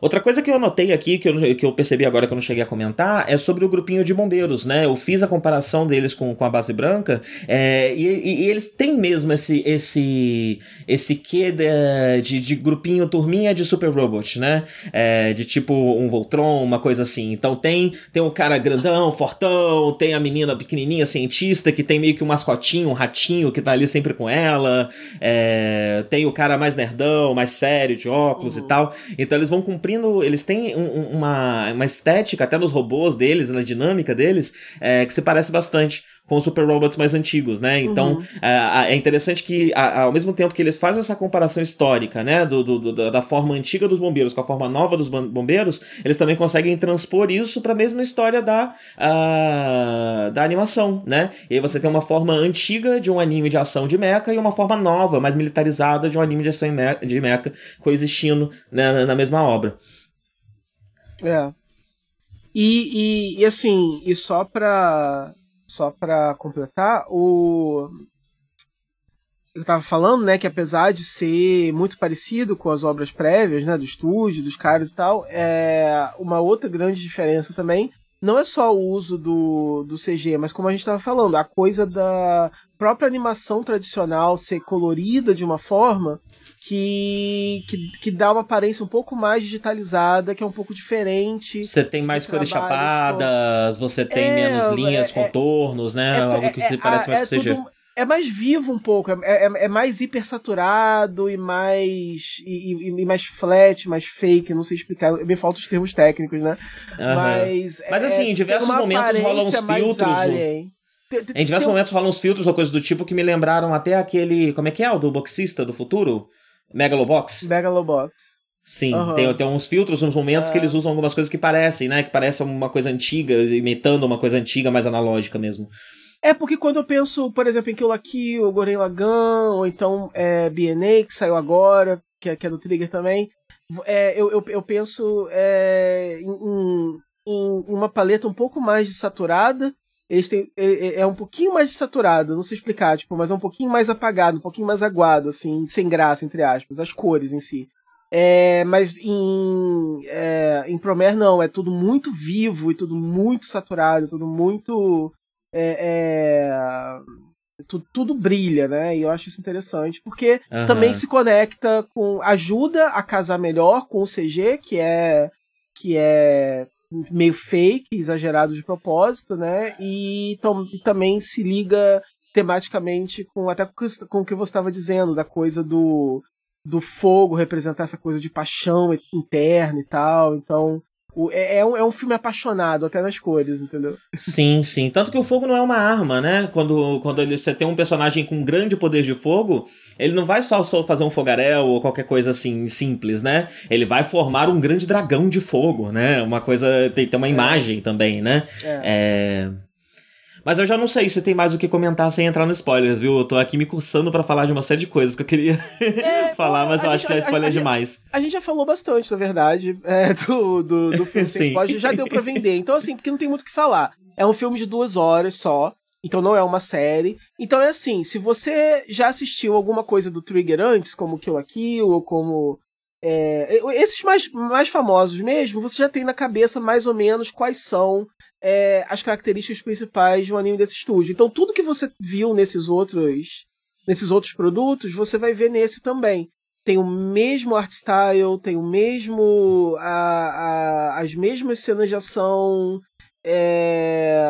Outra coisa que eu notei aqui, que eu, que eu percebi agora que eu não cheguei a comentar, é sobre o grupinho de bombeiros, né? Eu fiz a comparação deles com, com a base branca, é, e, e, e, eles têm mesmo esse esse esse quê de, de, de grupinho, turminha de super robot, né? É, de tipo um Voltron, uma coisa assim. Então tem, tem um cara grandão, fortão, tem a menina pequenininha, cientista, que tem meio que um mascotinho, um ratinho que tá ali sempre com ela, é, tem o cara mais nerdão, mais sério, de óculos uhum. e tal. Então eles vão cumprir cumprindo. Eles têm um, uma, uma estética, até nos robôs deles, na dinâmica deles, é, que se parece bastante com os super robots mais antigos, né? Então uhum. é, é, interessante que, ao mesmo tempo que eles fazem essa comparação histórica, né? Do, do, da forma antiga dos bombeiros com a forma nova dos bombeiros, eles também conseguem transpor isso para a mesma história da, a, da animação, né? E aí você tem uma forma antiga de um anime de ação de mecha e uma forma nova, mais militarizada de um anime de ação de mecha coexistindo né, na, na mesma obra. É. E, e, e, assim, e só pra, só pra completar, o. Eu tava falando, né, que apesar de ser muito parecido com as obras prévias, né, do estúdio, dos caras e tal, é uma outra grande diferença também não é só o uso do, do CG, mas como a gente estava falando, a coisa da própria animação tradicional ser colorida de uma forma que, que, que, dá uma aparência um pouco mais digitalizada, que é um pouco diferente. Você tem mais cores chapadas, você tem é, menos linhas, é, contornos, né? É, Algo que se é, parece mais com CG. Tudo, é mais vivo um pouco, é, é, é mais hipersaturado e mais e, e, mais flat, mais fake, não sei explicar, me faltam os termos técnicos, né? Uhum. Mas Mas assim, em diversos momentos rolam uns filtros. Alien. Em diversos momentos rolam uns filtros ou coisas do tipo que me lembraram até aquele. Como é que é? O do boxista do futuro? Megalobox? Megalobox. Sim, uhum. tem, tem uns filtros, uns momentos é. que eles usam algumas coisas que parecem, né? Que parecem uma coisa antiga, imitando uma coisa antiga, mais analógica mesmo. É porque quando eu penso, por exemplo, em Kill la Kill, ou Goren Lagan, ou então é, BNA, que saiu agora, que é, que é do Trigger também, é, eu, eu, eu, penso é, em, em, uma paleta um pouco mais saturada, eles têm, é, é, é, um pouquinho mais saturado, não sei explicar, tipo, mas é um pouquinho mais apagado, um pouquinho mais aguado, assim, sem graça, entre aspas, as cores em si. É, mas em, é, em Promare não, é tudo muito vivo e tudo muito saturado, tudo muito. É, tudo, tudo, brilha, né? E eu acho isso interessante, porque uhum. também se conecta com. ajuda a casar melhor com o CG, que é. que é meio fake, exagerado de propósito, né? E, e também se liga tematicamente com até com o que você estava dizendo, da coisa do, do fogo representar essa coisa de paixão interna e tal. Então, o, é, é, um, é um filme apaixonado, até nas cores, entendeu? Sim, sim. Tanto que o fogo não é uma arma, né? Quando, quando ele, você tem um personagem com um grande poder de fogo, ele não vai só, só fazer um fogaréu ou qualquer coisa assim simples, né? Ele vai formar um grande dragão de fogo, né? Uma coisa. Tem, tem uma é. imagem também, né? É. é... Mas eu já não sei se tem mais o que comentar sem entrar no spoilers, viu? Eu tô aqui me cursando para falar de uma série de coisas que eu queria é, falar, mas eu acho que é spoiler a, demais. A, gente já falou bastante, na verdade, é, do, do, do filme sem spoiler, já deu para vender. Então, assim, porque não tem muito o que falar. É um filme de duas horas só, então não é uma série. Então é assim, se você já assistiu alguma coisa do Trigger antes, como Kill la Kill, ou como... É, esses mais, mais famosos mesmo, você já tem na cabeça mais ou menos quais são é, as características principais de um anime desse estúdio. Então tudo que você viu nesses outros nesses outros produtos, você vai ver nesse também. Tem o mesmo art style, tem o mesmo a, a, as mesmas cenas de ação é,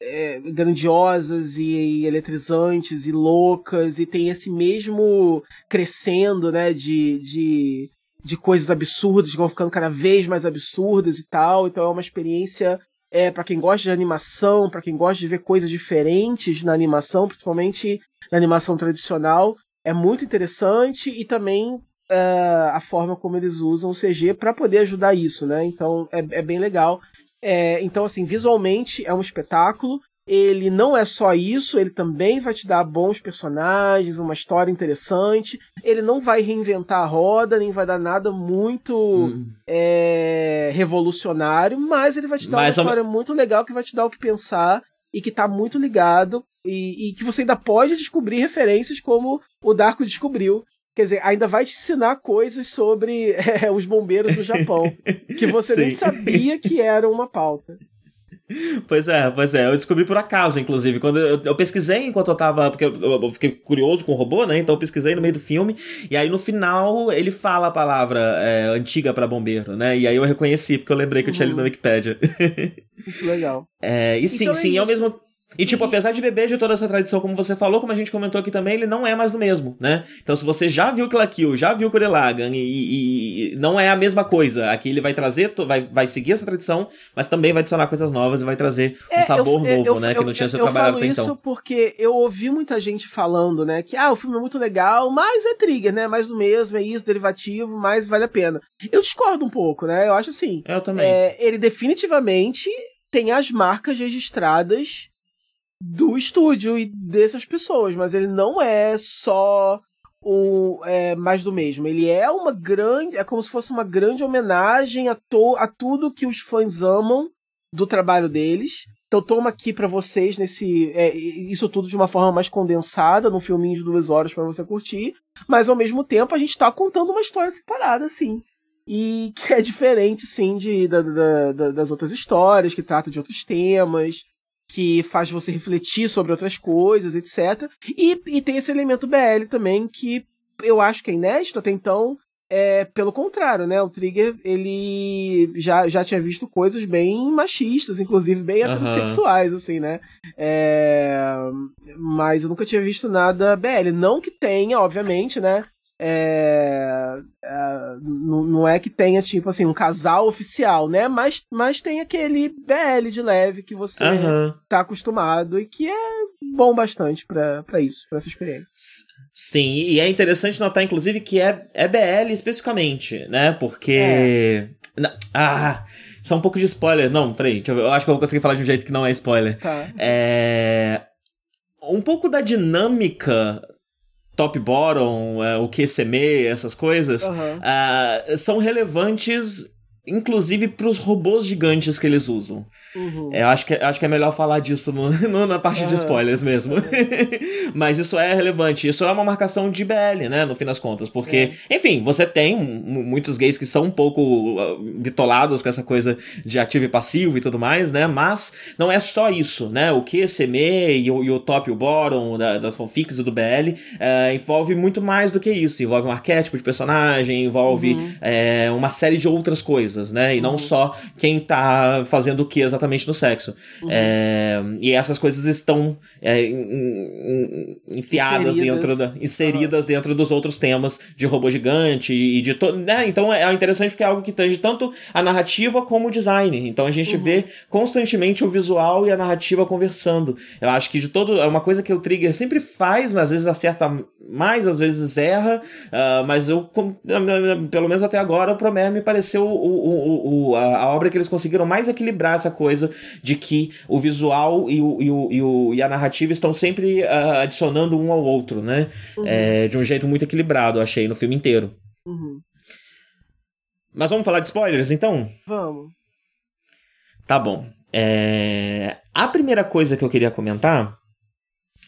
é, grandiosas e, e, eletrizantes e loucas e tem esse mesmo crescendo né de, de, de coisas absurdas que vão ficando cada vez mais absurdas e tal então é uma experiência é para quem gosta de animação, para quem gosta de ver coisas diferentes na animação, principalmente na animação tradicional, é muito interessante e também é, a forma como eles usam o CG para poder ajudar isso, né? Então é, é bem legal. É, então, assim, visualmente é um espetáculo ele não é só isso, ele também vai te dar bons personagens, uma história interessante. Ele não vai reinventar a roda, nem vai dar nada muito hum. é, revolucionário, mas ele vai te dar mas uma história muito legal que vai te dar o que pensar e que tá muito ligado e, e que você ainda pode descobrir referências como o Darko descobriu. Quer dizer, ainda vai te ensinar coisas sobre é, os bombeiros do Japão, que você nem sabia que era uma pauta. Pois é, pois é. Eu descobri por acaso, inclusive. Quando eu, eu pesquisei enquanto eu tava. Porque eu, eu, fiquei curioso com o robô, né? Então eu pesquisei no meio do filme. E aí no final ele fala a palavra é, antiga para bombeiro, né? E aí eu reconheci, porque eu lembrei que eu tinha lido na uhum. Wikipedia. Legal. É, e sim, então é sim, é ao mesmo e, tipo, apesar de beber de toda essa tradição, como você falou, como a gente comentou aqui também, ele não é mais do mesmo, né? Então, se você já viu Kill já viu Kurelagan e, e, e, não é a mesma coisa, aqui ele vai trazer, vai, vai seguir essa tradição, mas também vai adicionar coisas novas e vai trazer um é, sabor eu, novo, eu, né? Eu, que não tinha sido trabalhado até então. Eu falo isso porque eu ouvi muita gente falando, né? Que, ah, o filme é muito legal, mas é trigger, né? Mais do mesmo, é isso, derivativo, mas vale a pena. Eu discordo um pouco, né? Eu acho assim. Eu também. É, ele definitivamente tem as marcas registradas do estúdio e dessas pessoas, mas ele não é só o é, mais do mesmo. Ele é uma grande, é como se fosse uma grande homenagem a, to, a tudo que os fãs amam do trabalho deles. Então toma aqui para vocês nesse é, isso tudo de uma forma mais condensada, num filminho de duas horas para você curtir, mas ao mesmo tempo a gente tá contando uma história separada, assim. E que é diferente, sim, de, da, da, da, das outras histórias, que trata de outros temas que faz você refletir sobre outras coisas, etc. E, e tem esse elemento BL também, que eu acho que é inédito até então, é, pelo contrário, né? O Trigger, ele já, já tinha visto coisas bem machistas, inclusive bem heterossexuais, assim, né? É, mas eu nunca tinha visto nada BL. Não que tenha, obviamente, né? É, é, não, é que tenha, tipo assim, um casal oficial, né? Mas, mas tem aquele BL de leve que você uhum. tá acostumado e que é bom bastante para isso, para essa experiência. Sim, e é interessante notar, inclusive, que é, é BL especificamente, né? Porque. É. Ah! Só um pouco de spoiler. Não, peraí, eu, eu acho que eu vou conseguir falar de um jeito que não é spoiler. Tá. É um pouco da dinâmica top-bottom, uh, o QCM, essas coisas, uhum. uh, são relevantes inclusive para os robôs gigantes que eles usam. Uhum. Eu acho que, acho que é melhor falar disso no, no na parte uhum. de spoilers mesmo. Uhum. Mas isso é relevante. Isso é uma marcação de BL, né? No fim das contas. Porque, é. enfim, você tem muitos gays que são um pouco uh, bitolados com essa coisa de ativo e passivo e tudo mais, né? Mas não é só isso, né? O que CME e o, e o top e o bottom da, das fanfics e do BL é, envolve muito mais do que isso. Envolve um arquétipo de personagem, envolve uhum. é, uma série de outras coisas, né? E não uhum. só quem tá fazendo o que exatamente no sexo. Uhum. É, e essas coisas estão é, enfiadas inseridas. dentro da, inseridas dentro dos outros temas de robô gigante e de todo. Né? Então é interessante porque é algo que tange tanto a narrativa como o design. Então a gente uhum. vê constantemente o visual e a narrativa conversando. Eu acho que de todo. É uma coisa que o Trigger sempre faz, mas às vezes acerta mais, às vezes erra. Uh, mas eu, pelo menos até agora, o Promare me pareceu o, o, o, a, obra que eles conseguiram mais equilibrar essa coisa de que o visual e, o, e, o, e, a narrativa estão sempre uh, adicionando um ao outro, né? Uhum. É, de um jeito muito equilibrado, achei, no filme inteiro. Uhum. Mas vamos falar de spoilers, então? Vamos. Tá bom. É... A primeira coisa que eu queria comentar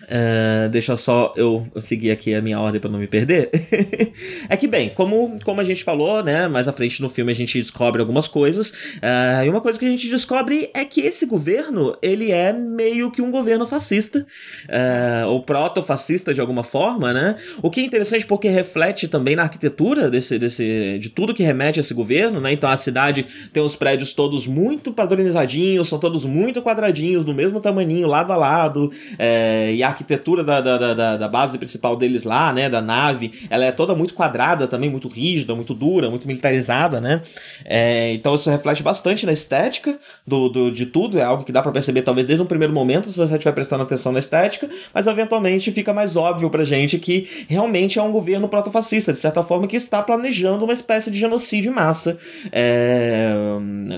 Uh, deixa só eu, seguir aqui a minha ordem para não me perder. é que, bem, como, como a gente falou, né, mais à frente no filme a gente descobre algumas coisas. Uh, e uma coisa que a gente descobre é que esse governo, ele é meio que um governo fascista, uh, ou proto-fascista de alguma forma, né? O que é interessante porque reflete também na arquitetura desse, desse, de tudo que remete a esse governo, né? Então a cidade tem os prédios todos muito padronizadinhos, são todos muito quadradinhos, do mesmo tamaninho, lado a lado, é, e a arquitetura da, da, da, da, base principal deles lá, né, da nave, ela é toda muito quadrada também, muito rígida, muito dura, muito militarizada, né? É, então isso reflete bastante na estética do, do, de tudo, é algo que dá para perceber talvez desde um primeiro momento, se você estiver prestando atenção na estética, mas eventualmente fica mais óbvio pra gente que realmente é um governo protofascista, de certa forma, que está planejando uma espécie de genocídio em massa é,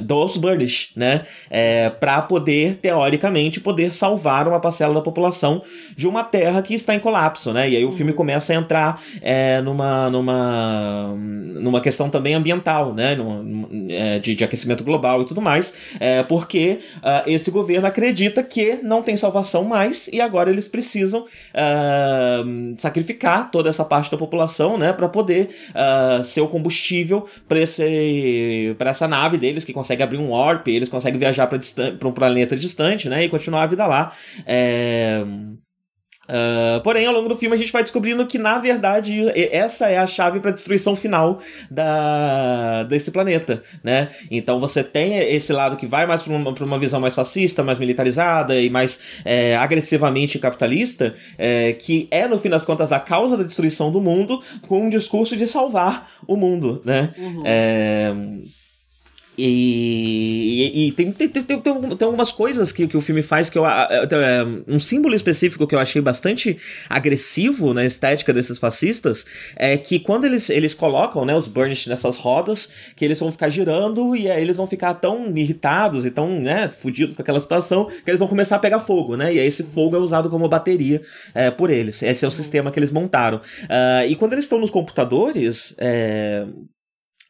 dos Burnish, né? É, para poder, teoricamente, poder salvar uma parcela da população de uma terra que está em colapso, né? E aí o filme uhum. começa a entrar é, numa, numa, numa questão também ambiental, né? Numa, é, de, de, aquecimento global e tudo mais, é, porque uh, esse governo acredita que não tem salvação mais e agora eles precisam uh, sacrificar toda essa parte da população, né? Para poder uh, ser o combustível para essa nave deles que consegue abrir um warp, eles conseguem viajar para um planeta distante, né? E continuar a vida lá. É... Uh, porém, ao longo do filme, a gente vai descobrindo que, na verdade, essa é a chave para a destruição final da, desse planeta, né? Então você tem esse lado que vai mais para uma, uma visão mais fascista, mais militarizada e mais é, agressivamente capitalista, é, que é, no fim das contas, a causa da destruição do mundo, com um discurso de salvar o mundo, né? Uhum. É e, e, e tem, tem, tem, tem, tem algumas coisas que, que o filme faz que eu. Um símbolo específico que eu achei bastante agressivo na estética desses fascistas é que quando eles, eles colocam né, os Burnish nessas rodas, que eles vão ficar girando e aí eles vão ficar tão irritados e tão né, fudidos com aquela situação que eles vão começar a pegar fogo, né? E aí esse fogo é usado como bateria é, por eles. Esse é o sistema que eles montaram. Uh, e quando eles estão nos computadores, é,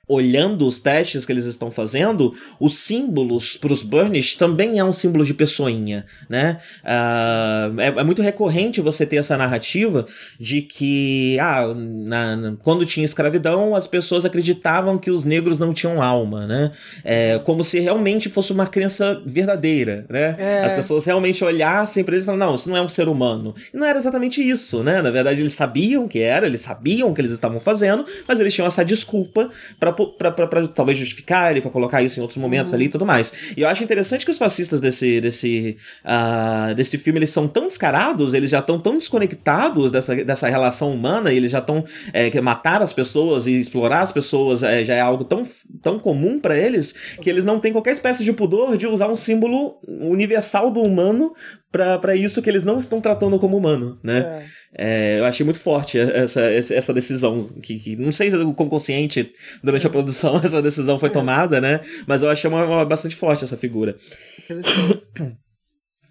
olhando os testes que eles estão fazendo, os símbolos para os Burnish também é um símbolo de pessoinha, né? Uh, é, é, muito recorrente você ter essa narrativa de que, ah, na, na, quando tinha escravidão, as pessoas acreditavam que os negros não tinham alma, né? É, como se realmente fosse uma crença verdadeira, né? É. As pessoas realmente olhassem para eles e falavam, não, isso não é um ser humano. E não era exatamente isso, né? Na verdade, eles sabiam que era, eles sabiam o que eles estavam fazendo, mas eles tinham essa desculpa para pra, talvez justificar e pra colocar isso em outros momentos uhum. ali e tudo mais. E eu acho interessante que os fascistas desse, desse, uh, desse filme, eles são tão descarados, eles já estão tão desconectados dessa, dessa relação humana, eles já estão é, matar as pessoas e explorar as pessoas é, já é algo tão, tão comum para eles que eles não têm qualquer espécie de pudor de usar um símbolo universal do humano para isso que eles não estão tratando como humano, né? É. É, eu achei muito forte essa, essa decisão, que, que não sei se com consciente durante a produção essa decisão foi é. tomada, né? Mas eu achei uma, uma bastante forte essa figura.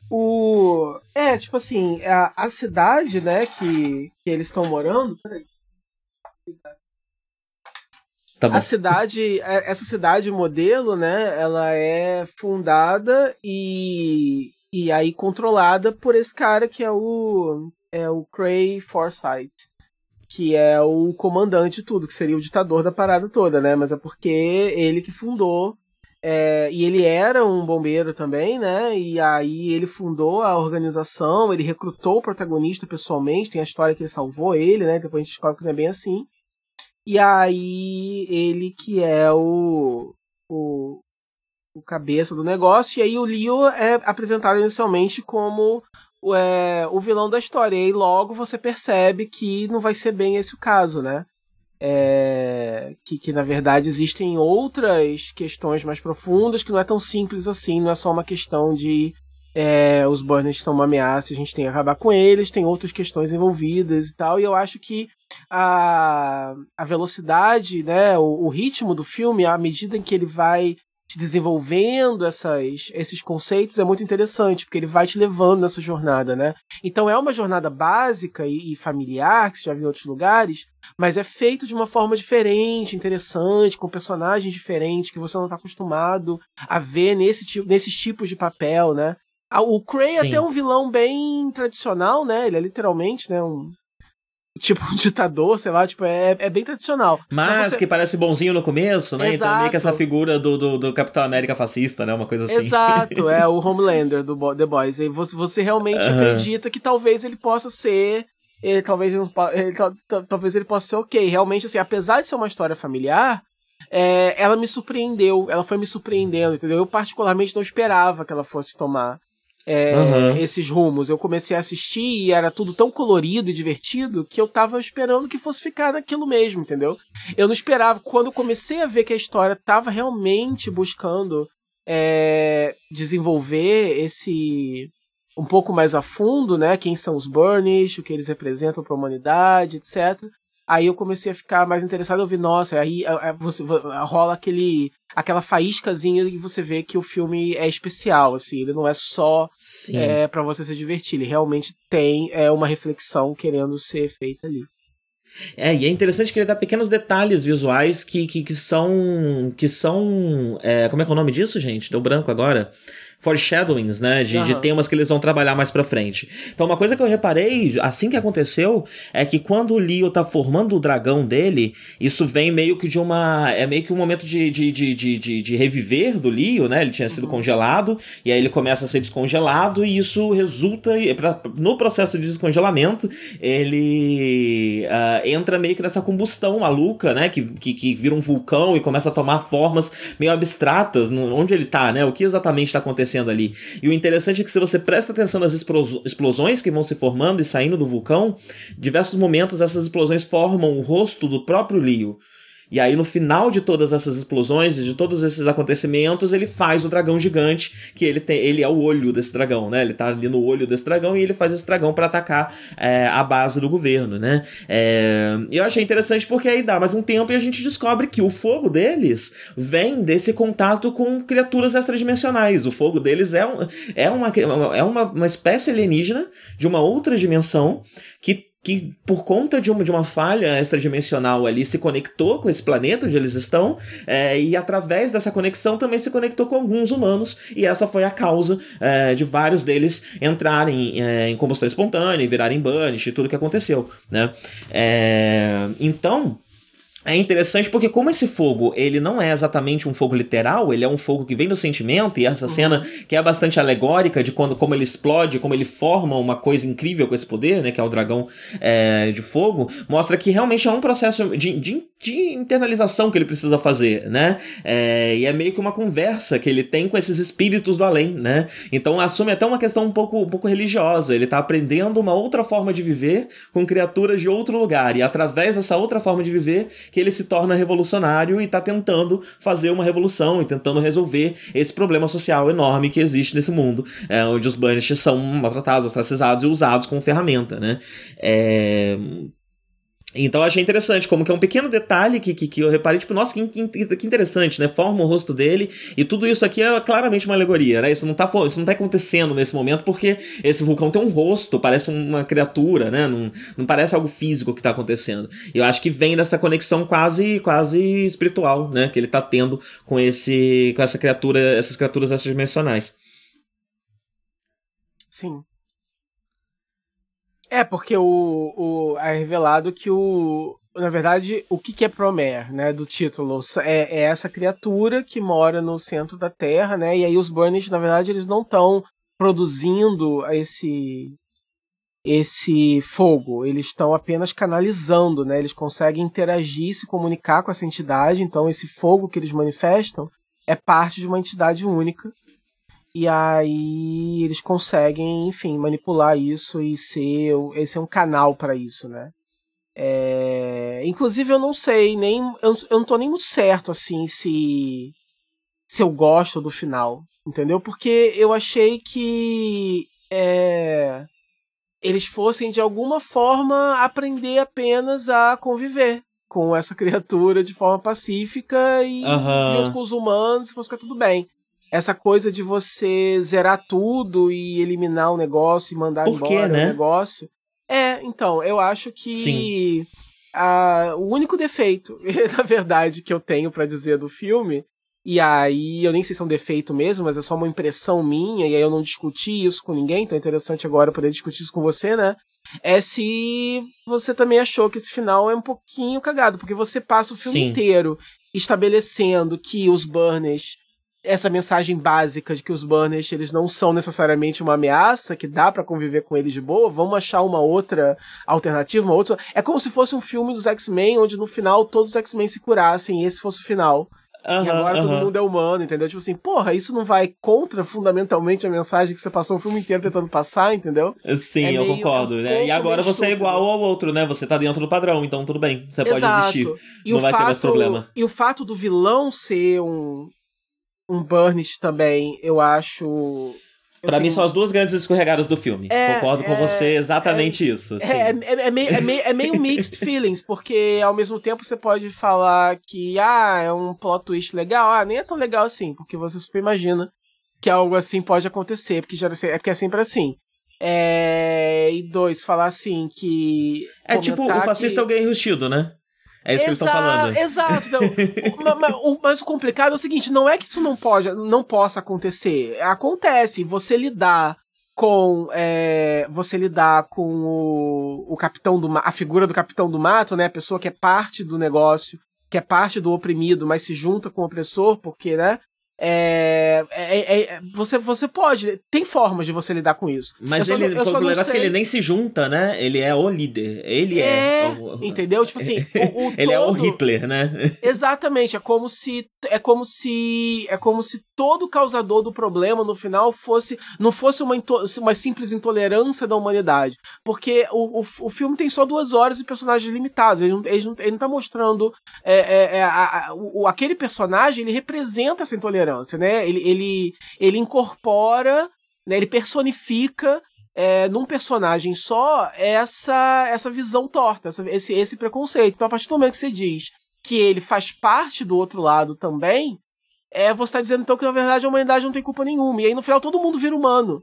O... É, tipo assim, a, a cidade, né, que, que eles estão morando. Tá a cidade, é, essa cidade modelo, né, ela é fundada e, e aí controlada por esse cara que é o, é o Cray Forsyth, que é o comandante de tudo, que seria o ditador da parada toda, né, mas é porque ele que fundou é, e ele era um bombeiro também, né? E aí ele fundou a organização, ele recrutou o protagonista pessoalmente, tem a história que ele salvou ele, né? Depois a gente descobre que não é bem assim. E aí ele que é o, o, o cabeça do negócio, e aí o Leo é apresentado inicialmente como é, o vilão da história. E aí logo você percebe que não vai ser bem esse o caso, né? É, que, que na verdade existem outras questões mais profundas que não é tão simples assim, não é só uma questão de é, os burners são uma ameaça, a gente tem que acabar com eles, tem outras questões envolvidas e tal, e eu acho que a, a velocidade, né, o, o ritmo do filme, à medida em que ele vai desenvolvendo essas, esses conceitos é muito interessante, porque ele vai te levando nessa jornada, né? Então é uma jornada básica e, e, familiar, que você já viu em outros lugares, mas é feito de uma forma diferente, interessante, com personagens diferentes, que você não está acostumado a ver nesse tipo, nesses tipos de papel, né? O Cray é até um vilão bem tradicional, né? Ele é literalmente, né, um, tipo um ditador, sei lá, tipo, é, é bem tradicional. Mas você... que parece bonzinho no começo, né? Exato. Então meio que essa figura do, do, do, Capitão América fascista, né? Uma coisa assim. Exato, é o Homelander do The Boys. E você, você realmente uhum. acredita que talvez ele possa ser. Ele, talvez, ele, ele, talvez ele possa ser ok. Realmente, assim, apesar de ser uma história familiar, é, ela me surpreendeu. Ela foi me surpreendendo, entendeu? Eu, particularmente, não esperava que ela fosse tomar é, uhum. esses rumos. Eu comecei a assistir e era tudo tão colorido e divertido que eu tava esperando que fosse ficar naquilo mesmo, entendeu? Eu não esperava. Quando eu comecei a ver que a história tava realmente buscando é, desenvolver esse um pouco mais a fundo, né? Quem são os Burnish, o que eles representam para a humanidade, etc. Aí eu comecei a ficar mais interessado, eu vi, nossa, aí você, rola aquele aquela faíscazinha que você vê que o filme é especial, assim, ele não é só é, para você se divertir, ele realmente tem é, uma reflexão querendo ser feita ali. É, e é interessante que ele dá pequenos detalhes visuais que, que, que são. que são. É, como é que é o nome disso, gente? Deu branco agora foreshadowings, né? De, uhum. de temas que eles vão trabalhar mais pra frente. Então, uma coisa que eu reparei, assim que aconteceu, é que quando o Leo tá formando o dragão dele, isso vem meio que de uma. É meio que um momento de, de, de, de, de reviver do Leo, né? Ele tinha sido uhum. congelado, e aí ele começa a ser descongelado, e isso resulta. No processo de descongelamento, ele uh, entra meio que nessa combustão maluca, né? Que, que, que vira um vulcão e começa a tomar formas meio abstratas, onde ele tá, né? O que exatamente está acontecendo acontecendo ali. E o interessante é que se você presta atenção nas explosões que vão se formando e saindo do vulcão, diversos momentos essas explosões formam o rosto do próprio Leo. E aí, no final de todas essas explosões, de todos esses acontecimentos, ele faz o dragão gigante, que ele tem, ele é o olho desse dragão, né? Ele tá ali no olho desse dragão e ele faz esse dragão para atacar é, a base do governo, né? É, eu achei interessante porque aí dá mais um tempo e a gente descobre que o fogo deles vem desse contato com criaturas extradimensionais. O fogo deles é, um, é, uma, é uma, uma espécie alienígena de uma outra dimensão que que por conta de uma, de uma falha extradimensional ali se conectou com esse planeta onde eles estão é, e através dessa conexão também se conectou com alguns humanos e essa foi a causa é, de vários deles entrarem é, em combustão espontânea e virarem banish e tudo que aconteceu, né? É, então é interessante porque como esse fogo, ele não é exatamente um fogo literal, ele é um fogo que vem do sentimento, e essa uhum. cena que é bastante alegórica de quando como ele explode, como ele forma uma coisa incrível com esse poder, né, que é o dragão é, de fogo, mostra que realmente é um processo de, de, de internalização que ele precisa fazer, né, é, e é meio que uma conversa que ele tem com esses espíritos do além, né, então assume até uma questão um pouco, um pouco religiosa, ele tá aprendendo uma outra forma de viver com criaturas de outro lugar, e através dessa outra forma de viver que ele se torna revolucionário e está tentando fazer uma revolução e tentando resolver esse problema social enorme que existe nesse mundo, é, onde os Banishes são maltratados, ostracizados e usados como ferramenta, né? É... Então eu achei interessante, como que é um pequeno detalhe que, que, que eu reparei, tipo, nossa, que, que, que, interessante, né? Forma o rosto dele, e tudo isso aqui é claramente uma alegoria, né? Isso não, tá, isso não tá acontecendo nesse momento porque esse vulcão tem um rosto, parece uma criatura, né? Não, não parece algo físico que tá acontecendo. E eu acho que vem dessa conexão quase quase espiritual, né? Que ele tá tendo com esse com essa criatura, essas criaturas extradimensionais. Sim. É, porque o, o, é revelado que o. Na verdade, o que, que é Promer, né? Do título. É, é, essa criatura que mora no centro da Terra, né? E aí os Burnish, na verdade, eles não estão produzindo esse esse fogo, eles estão apenas canalizando, né? Eles conseguem interagir, se comunicar com essa entidade, então esse fogo que eles manifestam é parte de uma entidade única e aí eles conseguem, enfim, manipular isso e ser. Esse é um canal para isso, né? É... Inclusive eu não sei, nem. Eu, eu não tô nem muito certo assim se. Se eu gosto do final. Entendeu? Porque eu achei que. É... Eles fossem de alguma forma aprender apenas a conviver com essa criatura de forma pacífica e uhum. junto com os humanos, se fosse ficar tudo bem essa coisa de você zerar tudo e eliminar o negócio e mandar Por embora quê, né? o negócio. É, então, eu acho que a, o único defeito, na verdade, que eu tenho para dizer do filme, e aí eu nem sei se é um defeito mesmo, mas é só uma impressão minha, e aí eu não discuti isso com ninguém, então é interessante agora poder discutir isso com você, né? É se você também achou que esse final é um pouquinho cagado, porque você passa o filme Sim. inteiro estabelecendo que os Burners essa mensagem básica de que os Burners eles não são necessariamente uma ameaça, que dá para conviver com eles de boa, vamos achar uma outra alternativa, uma outra. É como se fosse um filme dos X-Men onde no final todos os X-Men se curassem e esse fosse o final. Uhum, e agora uhum. todo mundo é humano, entendeu? Tipo assim, porra, isso não vai contra fundamentalmente a mensagem que você passou o filme inteiro tentando passar, entendeu? Sim, é eu meio, concordo. É um né? E agora você é igual ao outro, né? Você tá dentro do padrão, então tudo bem. Você Exato. pode existir. E não vai fato, ter mais problema. E o fato do vilão ser um, um Burnish também, eu acho. Para tenho... mim são as duas grandes escorregadas do filme. É, Concordo é, com você exatamente é, isso. É, é, é, meio, é, meio, é meio mixed feelings, porque ao mesmo tempo você pode falar que ah, é um plot twist legal, ah, nem é tão legal assim, porque você super imagina que algo assim pode acontecer, porque já é porque é sempre assim. É, e dois, falar assim que. É tipo, o fascista que... é o gay enrustido, né? É isso que eles estão falando. Exato. Então, mas, mas, o complicado é o seguinte: não é que isso não, pode, não possa acontecer. Acontece. Você lidar com é, você lidar com o, o capitão do a figura do capitão do mato, né? A pessoa que é parte do negócio, que é parte do oprimido, mas se junta com o opressor, porque, né? É, é, é, é, você, você pode, tem formas de você lidar com isso. Mas ele, o negócio é que ele nem se junta, né? Ele é o líder. Ele é. é o, entendeu? Tipo assim, o, o ele todo, é o Hitler, né? Exatamente. É como se é como se é como se todo causador do problema no final fosse não fosse uma, uma simples intolerância da humanidade, porque o, o, o filme tem só duas horas e personagens limitados. Ele não, ele não, ele não tá mostrando é, a, a, o, aquele personagem. Ele representa essa intolerância né? Ele, ele, ele incorpora, né? ele personifica é, num personagem só essa essa visão torta, essa, esse, esse preconceito. Então, a partir do momento que você diz que ele faz parte do outro lado também, é, você está dizendo então que na verdade a humanidade não tem culpa nenhuma. E aí no final todo mundo vira humano.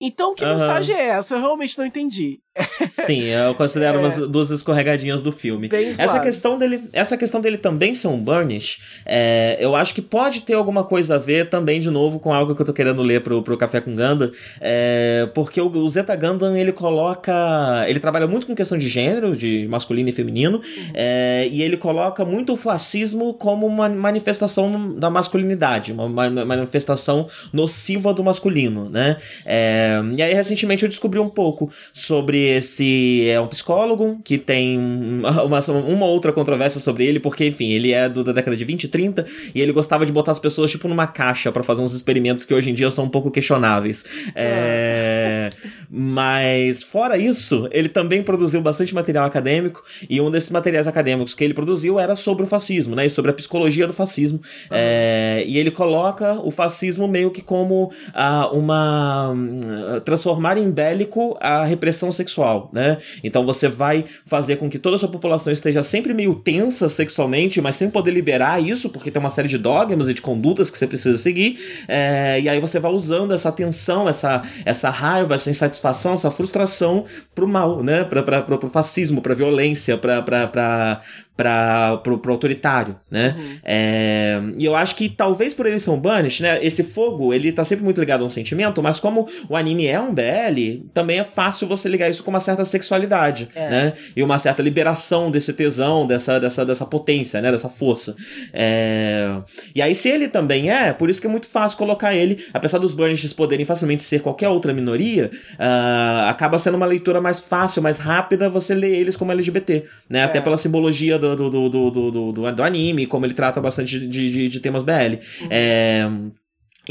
Então, que uhum. mensagem é essa? Eu realmente não entendi. Sim, eu considero é. umas duas escorregadinhas do filme. Bem essa questão dele, essa questão dele também ser um burnish, é, eu acho que pode ter alguma coisa a ver também de novo com algo que eu tô querendo ler pro, pro Café com Ganda, é, porque o, o Zeta Gundam ele coloca, ele trabalha muito com questão de gênero, de masculino e feminino, uhum. é, e ele coloca muito o fascismo como uma manifestação da masculinidade, uma, uma manifestação nociva do masculino, né? É, e aí recentemente eu descobri um pouco sobre esse é um psicólogo que tem uma, uma outra controvérsia sobre ele, porque, enfim, ele é do, da década de 20 e 30 e ele gostava de botar as pessoas, tipo, numa caixa para fazer uns experimentos que hoje em dia são um pouco questionáveis. É... Mas, fora isso, ele também produziu bastante material acadêmico e um desses materiais acadêmicos que ele produziu era sobre o fascismo, né? E sobre a psicologia do fascismo. Uhum. É... E ele coloca o fascismo meio que como uh, uma. É, transformar em bélico a repressão sexual, né? Então você vai fazer com que toda a sua população esteja sempre meio tensa sexualmente, mas sem poder liberar isso, porque tem uma série de dogmas e de condutas que você precisa seguir. É, e aí você vai usando essa tensão, essa, essa raiva, essa insatisfação, essa frustração pro mal, né? Pra, pra, pro, pro fascismo, pra violência, pra, pra, pra, para pro, pro autoritário, né? Uhum. É, e eu acho que talvez por eles são Banish, né? Esse fogo, ele tá sempre muito ligado a um sentimento, mas como o anime é um BL, também é fácil você ligar isso com uma certa sexualidade, é. né? E uma certa liberação desse tesão, dessa, dessa, dessa potência, né? Dessa força. É... E aí, se ele também é, por isso que é muito fácil colocar ele, apesar dos Banishes poderem facilmente ser qualquer outra minoria, uh, acaba sendo uma leitura mais fácil, mais rápida você ler eles como LGBT, né? Até é. pela simbologia do do, do, do, do, do, do anime, como ele trata bastante de, de, de temas BL. Uhum. É,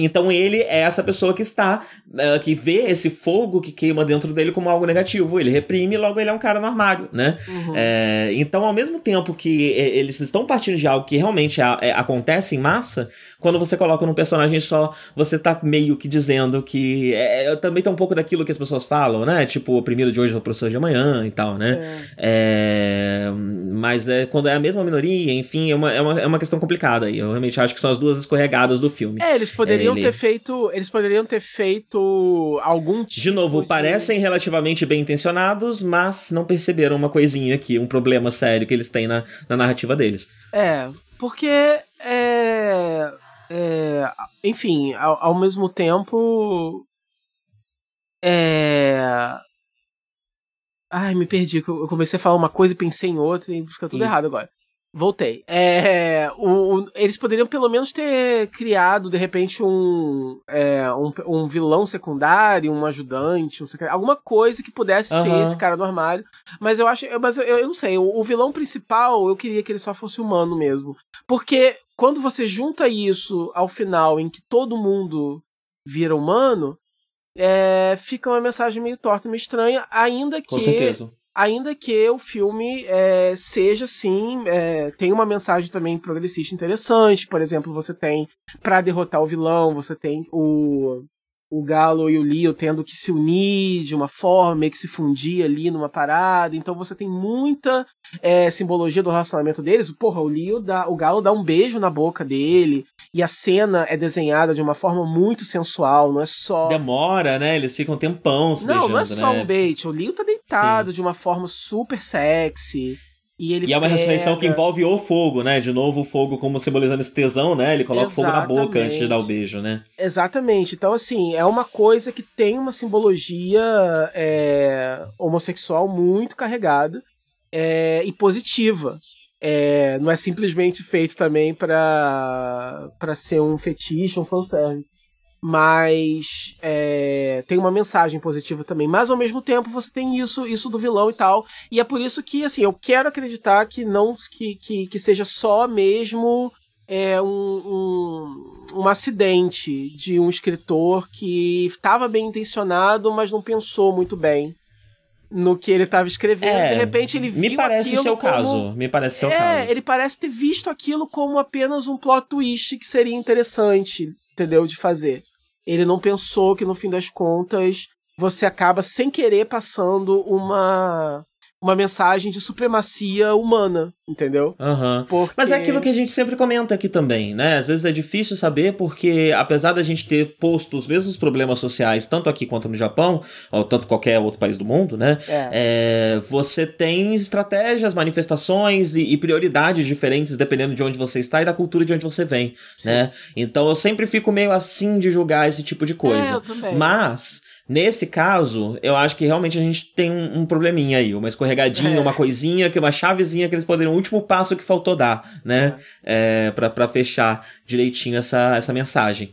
então ele é essa pessoa que está, uh, que vê esse fogo que queima dentro dele como algo negativo. Ele reprime, logo ele é um cara no armário, né? Uhum. É, então, ao mesmo tempo que eles estão partindo de algo que realmente a, é, acontece em massa, quando você coloca num personagem só, você tá meio que dizendo que. É, também tá um pouco daquilo que as pessoas falam, né? Tipo, o primeiro de hoje é o professor de amanhã e tal, né? É. é mas é, quando é a mesma minoria, enfim, é uma, é uma, é uma questão complicada. E eu realmente acho que são as duas escorregadas do filme. É, eles poderiam poderiam ter feito. Eles poderiam ter feito algum tipo De novo, de... parecem relativamente bem intencionados, mas não perceberam uma coisinha aqui, um problema sério que eles têm na, na narrativa deles. É, porque. É, é, enfim, ao, ao mesmo tempo. É. Ai, me perdi. Eu comecei a falar uma coisa e pensei em outra e fica tudo e... errado agora. Voltei. É, o, o, eles poderiam pelo menos ter criado, de repente, um, é, um, um, vilão secundário, um ajudante, um alguma coisa que pudesse uhum. ser esse cara do armário. Mas eu acho. Mas eu, eu não sei, o, o, vilão principal eu queria que ele só fosse humano mesmo. Porque quando você junta isso ao final, em que todo mundo vira humano, é, fica uma mensagem meio torta, meio estranha, ainda que. Com certeza ainda que o filme é, seja sim é, tem uma mensagem também progressista interessante por exemplo você tem para derrotar o vilão você tem o o Galo e o Leo tendo que se unir de uma forma, meio que se fundir ali numa parada. Então você tem muita é, simbologia do relacionamento deles. Porra, o Leo dá, o Galo dá um beijo na boca dele. E a cena é desenhada de uma forma muito sensual, não é só. Demora, né? Eles ficam um tempão se Não, beijando, não é só né? um beijo. O Leo tá deitado Sim. de uma forma super sexy. E, ele e é uma pega... ressurreição que envolve o fogo, né? De novo, o fogo como simbolizando esse tesão, né? Ele coloca Exatamente. fogo na boca antes de dar o beijo, né? Exatamente. Então, assim, é uma coisa que tem uma simbologia é, homossexual muito carregada é, e positiva. É, não é simplesmente feito também para ser um fetiche, um fanservice mas é, tem uma mensagem positiva também. Mas ao mesmo tempo você tem isso, isso do vilão e tal. E é por isso que assim eu quero acreditar que não que, que, que seja só mesmo é, um, um, um acidente de um escritor que estava bem intencionado, mas não pensou muito bem no que ele estava escrevendo. É, de repente ele viu Me parece o como... caso. Me parece ser o é, caso. ele parece ter visto aquilo como apenas um plot twist que seria interessante, entendeu? De fazer ele não pensou que no fim das contas você acaba sem querer passando uma uma mensagem de supremacia humana, entendeu? Uhum. Porque... Mas é aquilo que a gente sempre comenta aqui também, né? Às vezes é difícil saber porque, apesar da gente ter posto os mesmos problemas sociais, tanto aqui quanto no Japão, ou tanto qualquer outro país do mundo, né? É. É, você tem estratégias, manifestações e, e, prioridades diferentes dependendo de onde você está e da cultura de onde você vem, Sim. né? Então eu sempre fico meio assim de julgar esse tipo de coisa. É, eu também. Mas Nesse caso, eu acho que realmente a gente tem um, um probleminha aí, uma escorregadinha, é. uma coisinha, que uma chavezinha que eles poderiam, o último passo que faltou dar, né? É, pra, pra fechar direitinho essa, essa mensagem.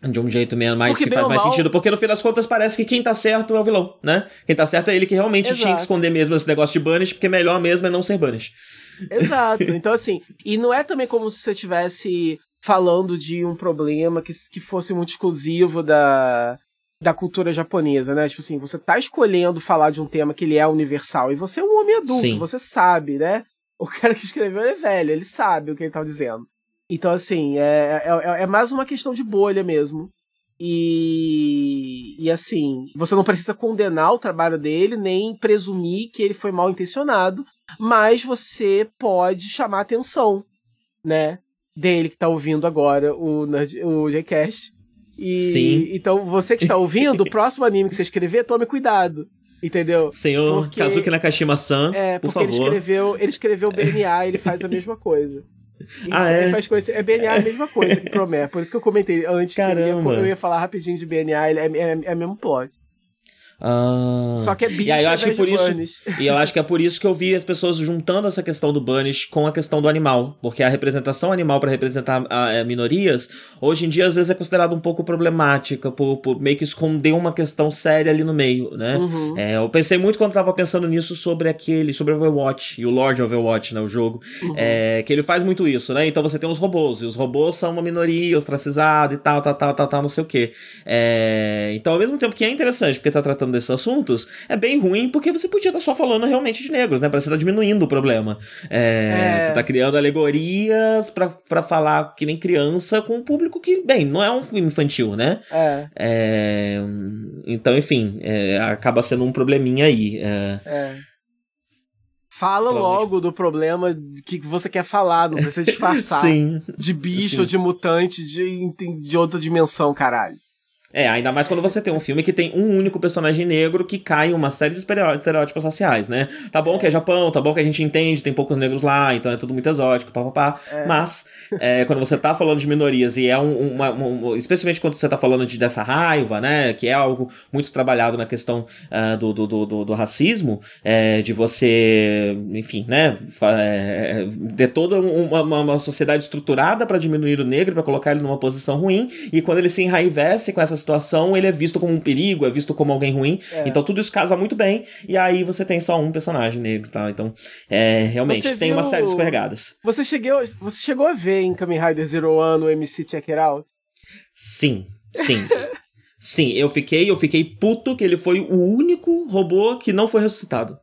De um jeito menos mais porque que faz mais mal... sentido, porque no fim das contas parece que quem tá certo é o vilão, né? Quem tá certo é ele que realmente Exato. tinha que esconder mesmo esse negócio de Banish, porque melhor mesmo é não ser Banish. Exato. Então, assim, e não é também como se você estivesse falando de um problema que, que fosse muito exclusivo da, da cultura japonesa, né? Tipo assim, você tá escolhendo falar de um tema que ele é universal e você é um homem adulto, Sim. você sabe, né? O cara que escreveu é velho, ele sabe o que ele tá dizendo. Então, assim, é, é, é, é mais uma questão de bolha mesmo. E, e assim, você não precisa condenar o trabalho dele, nem presumir que ele foi mal intencionado, mas você pode chamar a atenção, né? Dele que tá ouvindo agora o, o Gcast. E, Sim. Então, você que está ouvindo, o próximo anime que você escrever, tome cuidado. Entendeu? Senhor porque, Kazuki Nakashima-san, é, por favor. Ele escreveu, ele escreveu BNA, ele faz a mesma coisa. ah, é? Faz coisa, é BNA a mesma coisa que Promé. Por isso que eu comentei antes Caramba. que eu ia, eu ia falar rapidinho de BNA, é, é, é mesmo plot. Ah. Só que é bicho e aí eu acho que por isso. E eu acho que é por isso que eu vi as pessoas juntando essa questão do Banish com a questão do animal. Porque a representação animal para representar a, a, minorias, hoje em dia às vezes é considerada um pouco problemática, por, por, meio que esconder uma questão séria ali no meio, né? Uhum. É, eu pensei muito quando tava pensando nisso sobre aquele, sobre Overwatch e o Lord Overwatch, né? O jogo. Uhum. É, que ele faz muito isso, né? Então você tem os robôs, e os robôs são uma minoria ostracizada e tal, tal, tal, tal, tal, não sei o quê. É, então ao mesmo tempo que é interessante, porque tá tratando tratando desses assuntos, é bem ruim porque você podia estar só falando realmente de negros, né? Parece que você tá diminuindo o problema. É, é... Você tá criando alegorias para falar que nem criança com um público que, bem, não é um filme infantil, né? É. é então, enfim, é, acaba sendo um probleminha aí. É. é. Fala logo do problema que você quer falar, não precisa disfarçar. Sim. De bicho, Sim. de mutante, de, de outra dimensão, caralho. É, ainda mais quando você tem um filme que tem um único personagem negro que cai em uma série de estereótipos raciais, né? Tá bom que é Japão, tá bom que a gente entende, tem poucos negros lá, então é tudo muito exótico, papapá. É. Mas, é, quando você tá falando de minorias e é um, uma, Especialmente quando você tá falando de, dessa raiva, né? Que é algo muito trabalhado na questão uh, do, do, do, do, racismo, é, de você, enfim, né? É, ter toda uma, uma sociedade estruturada para diminuir o negro, para colocar ele numa posição ruim, e quando ele se enraivece com essa situação, ele é visto como um perigo, é visto como alguém ruim. É. Então tudo isso casa muito bem. E aí você tem só um personagem negro, tá? Então, é, realmente, você tem viu... uma série de escorregadas. Você chegou, você chegou a ver em Kamen Rider Zero One o MC Check It Out? Sim, sim. sim, eu fiquei, eu fiquei puto que ele foi o único robô que não foi ressuscitado.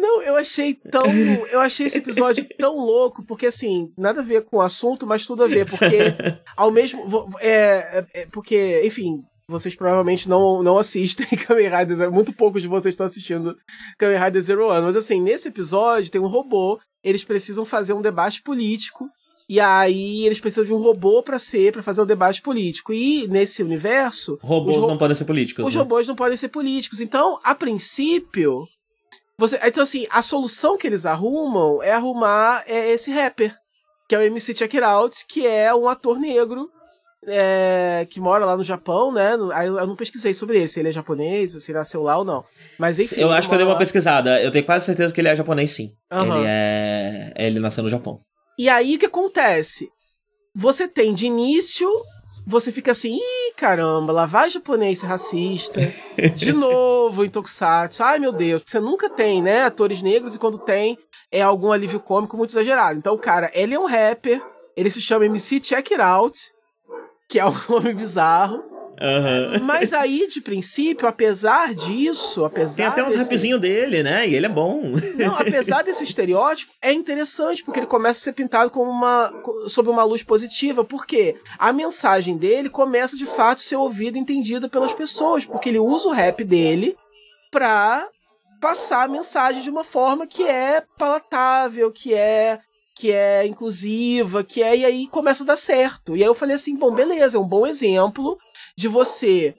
Não, eu achei tão. Eu achei esse episódio tão louco, porque assim, nada a ver com o assunto, mas tudo a ver, porque ao mesmo. É, é, porque, enfim, vocês provavelmente não, não assistem Kamen Riders, é muito poucos de vocês estão assistindo Kamen Rider Zero One, mas assim, nesse episódio tem um robô, eles precisam fazer um debate político, e aí eles precisam de um robô para ser, para fazer um debate político. E nesse universo. Robôs ro não podem ser políticos. Os né? robôs não podem ser políticos. Então, a princípio, você, então, assim, a solução que eles arrumam é arrumar é, esse rapper, que é o MC Check It Out, que é um ator negro é, que mora lá no Japão, né? Eu, eu não pesquisei sobre ele, se ele é japonês, se ele nasceu lá ou não. Mas enfim. Eu acho que eu dei uma pesquisada. Eu tenho quase certeza que ele é japonês, sim. Uhum. Ele é. Ele nasceu no Japão. E aí o que acontece? Você tem de início você fica assim, ih, caramba, lá vai japonês racista, de novo em Tokusatsu, ai meu Deus, você nunca tem, né, atores negros e quando tem é algum alívio cômico muito exagerado. Então, cara, ele é um rapper, ele se chama MC Check It Out, que é um nome bizarro, Uhum. Mas aí, de princípio, apesar disso, apesar. Tem até uns desse... rapzinhos dele, né? E ele é bom. Não, apesar desse estereótipo, é interessante, porque ele começa a ser pintado como uma. sob uma luz positiva. Porque a mensagem dele começa de fato a ser ouvida e entendida pelas pessoas. Porque ele usa o rap dele pra passar a mensagem de uma forma que é palatável, que é que é inclusiva, que é e aí começa a dar certo. E aí eu falei assim, bom, beleza, é um bom exemplo de você